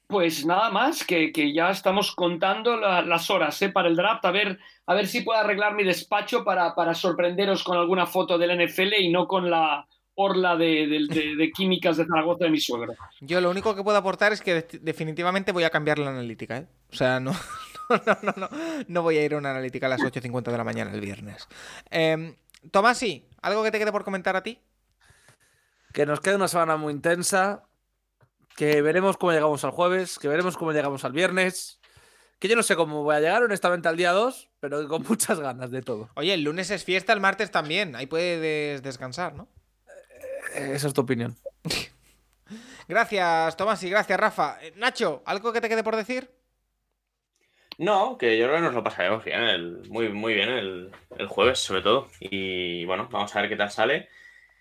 Pues nada más, que, que ya estamos contando la- las horas ¿eh? para el draft. A ver, a ver si puedo arreglar mi despacho para, para sorprenderos con alguna foto del NFL y no con la orla de, de- de- de químicas de Zaragoza de mi suegro. Yo lo único que puedo aportar es que de- definitivamente voy a cambiar la analítica, ¿eh? O sea, no, no, no, no, no, no voy a ir a una analítica a las 8.50 de la mañana el viernes. Eh, Tomasi, ¿algo que te quede por comentar a ti? Que nos queda una semana muy intensa. Que veremos cómo llegamos al jueves. Que veremos cómo llegamos al viernes. Que yo no sé cómo voy a llegar, honestamente, al día 2, pero con muchas ganas de todo. Oye, el lunes es fiesta, el martes también. Ahí puedes descansar, ¿no? Esa es tu opinión. Gracias, Tomasi, gracias, Rafa. Eh, Nacho, ¿algo que te quede por decir? No, que yo creo que nos lo pasaremos bien, el- muy, muy bien el, el jueves, sobre todo. Y bueno, vamos a ver qué tal sale.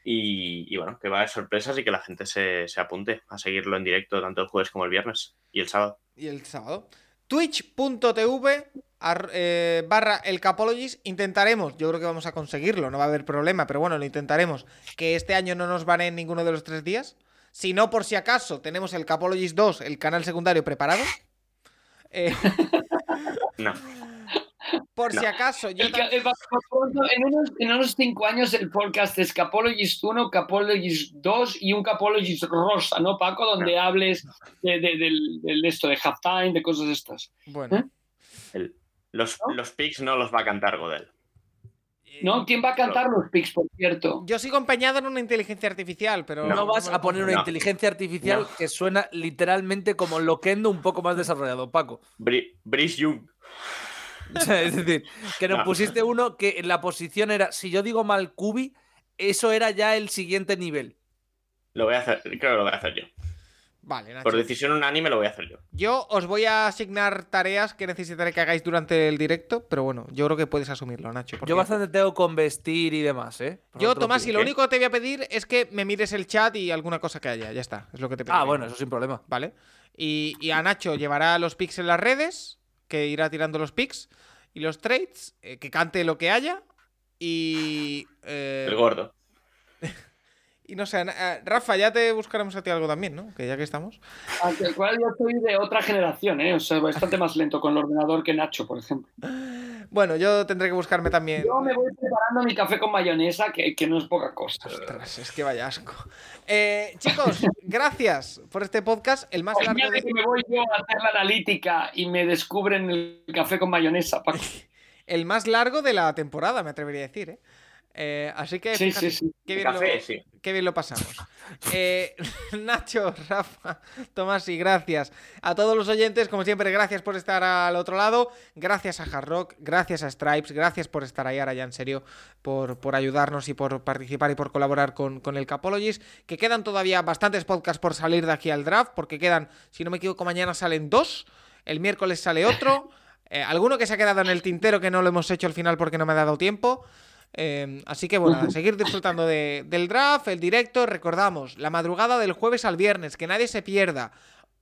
Y, y bueno, que va a haber sorpresas y que la gente se, se apunte a seguirlo en directo tanto el jueves como el viernes y el sábado. Y el sábado. Twitch.tv ar- eh, barra el Capologist. Intentaremos, yo creo que vamos a conseguirlo, no va a haber problema, pero bueno, lo intentaremos. Que este año no nos baneen ninguno de los tres días. Si no, por si acaso, tenemos el Capologist 2, el canal secundario preparado. Eh, No, por No. si acaso, yo El tam- ca- el- en, unos, en unos cinco años el podcast es Capologist 1, Capologist 2 y un Capologist rosa, ¿no, Paco? Donde hables de, de- del, del esto, de halftime, de cosas estas. Bueno. ¿Eh? el- los, ¿No? los picks no los va a cantar Godel. ¿No? ¿Quién va a cantar los picks, por cierto? Yo sigo empeñado en una inteligencia artificial, pero. No, No, vas a poner una. No. inteligencia artificial No. que suena literalmente como Loquendo un poco más desarrollado, Paco. Bri- Brice Young. Es decir, que nos No. pusiste uno que en la posición era, si yo digo mal Cubi, eso era ya el siguiente nivel. Lo voy a hacer, creo que lo voy a hacer yo. Vale, Nacho. Por decisión unánime lo voy a hacer yo. Yo os voy a asignar tareas que necesitaré que hagáis durante el directo, pero bueno, yo creo que puedes asumirlo, Nacho. porque- Yo bastante tengo con vestir y demás, ¿eh? Por Yo, Tomás, y lo ¿qué? único que te voy a pedir es que me mires el chat y alguna cosa que haya. Ya está, es lo que te pido. Ah, bueno, eso sin problema. Vale. Y, y a Nacho llevará los pics en las redes, que irá tirando los pics y los trades, eh, que cante lo que haya. Y. eh, El gordo. Y no sé, eh, Rafa, ya te buscaremos a ti algo también, ¿no? Que ya que estamos. Aunque el cual yo soy de otra generación, ¿eh? O sea, bastante más lento con el ordenador que Nacho, por ejemplo. Bueno, yo tendré que buscarme también. Yo me voy preparando mi café con mayonesa, que, que no es poca cosa. Ostras, es que vaya asco. Eh, chicos, gracias por este podcast, el más largo Imagínate de... que me voy yo a hacer la analítica y me descubren el café con mayonesa. Paco. el más largo de la temporada, me atrevería a decir, ¿eh? Eh, así que Sí, fíjate, sí, sí. Qué, bien Café, lo, sí. qué bien lo pasamos. Eh, Nacho, Rafa, Tomás y gracias a todos los oyentes, como siempre, gracias por estar al otro lado, gracias a Hard Rock, gracias a Stripes, gracias por estar ahí ahora ya en serio, por, por ayudarnos y por participar y por colaborar con, con el Capologist, que quedan todavía bastantes podcasts por salir de aquí al draft, porque quedan, si no me equivoco, mañana salen dos, el miércoles sale otro, eh, alguno que se ha quedado en el tintero que no lo hemos hecho al final porque no me ha dado tiempo. Eh, así que bueno, a seguir disfrutando de- del draft, el directo. Recordamos, la madrugada del jueves al viernes, que nadie se pierda.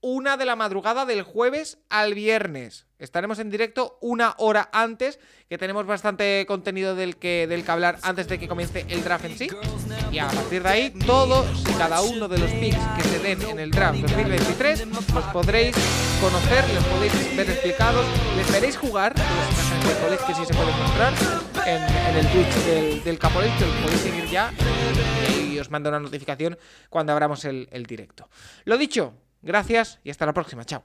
Una de la madrugada del jueves al viernes. Estaremos en directo una hora antes, que tenemos bastante contenido del que, del que hablar antes de que comience el draft en sí. Y a partir de ahí, todos y cada uno de los picks que se den en el draft 2023 los podréis conocer, los podéis ver explicados, les veréis jugar de college que sí se pueden mostrar en, el Twitch del, del Capolage, que podéis seguir ya y os manda una notificación cuando abramos el directo. Lo dicho, gracias y hasta la próxima. Chao.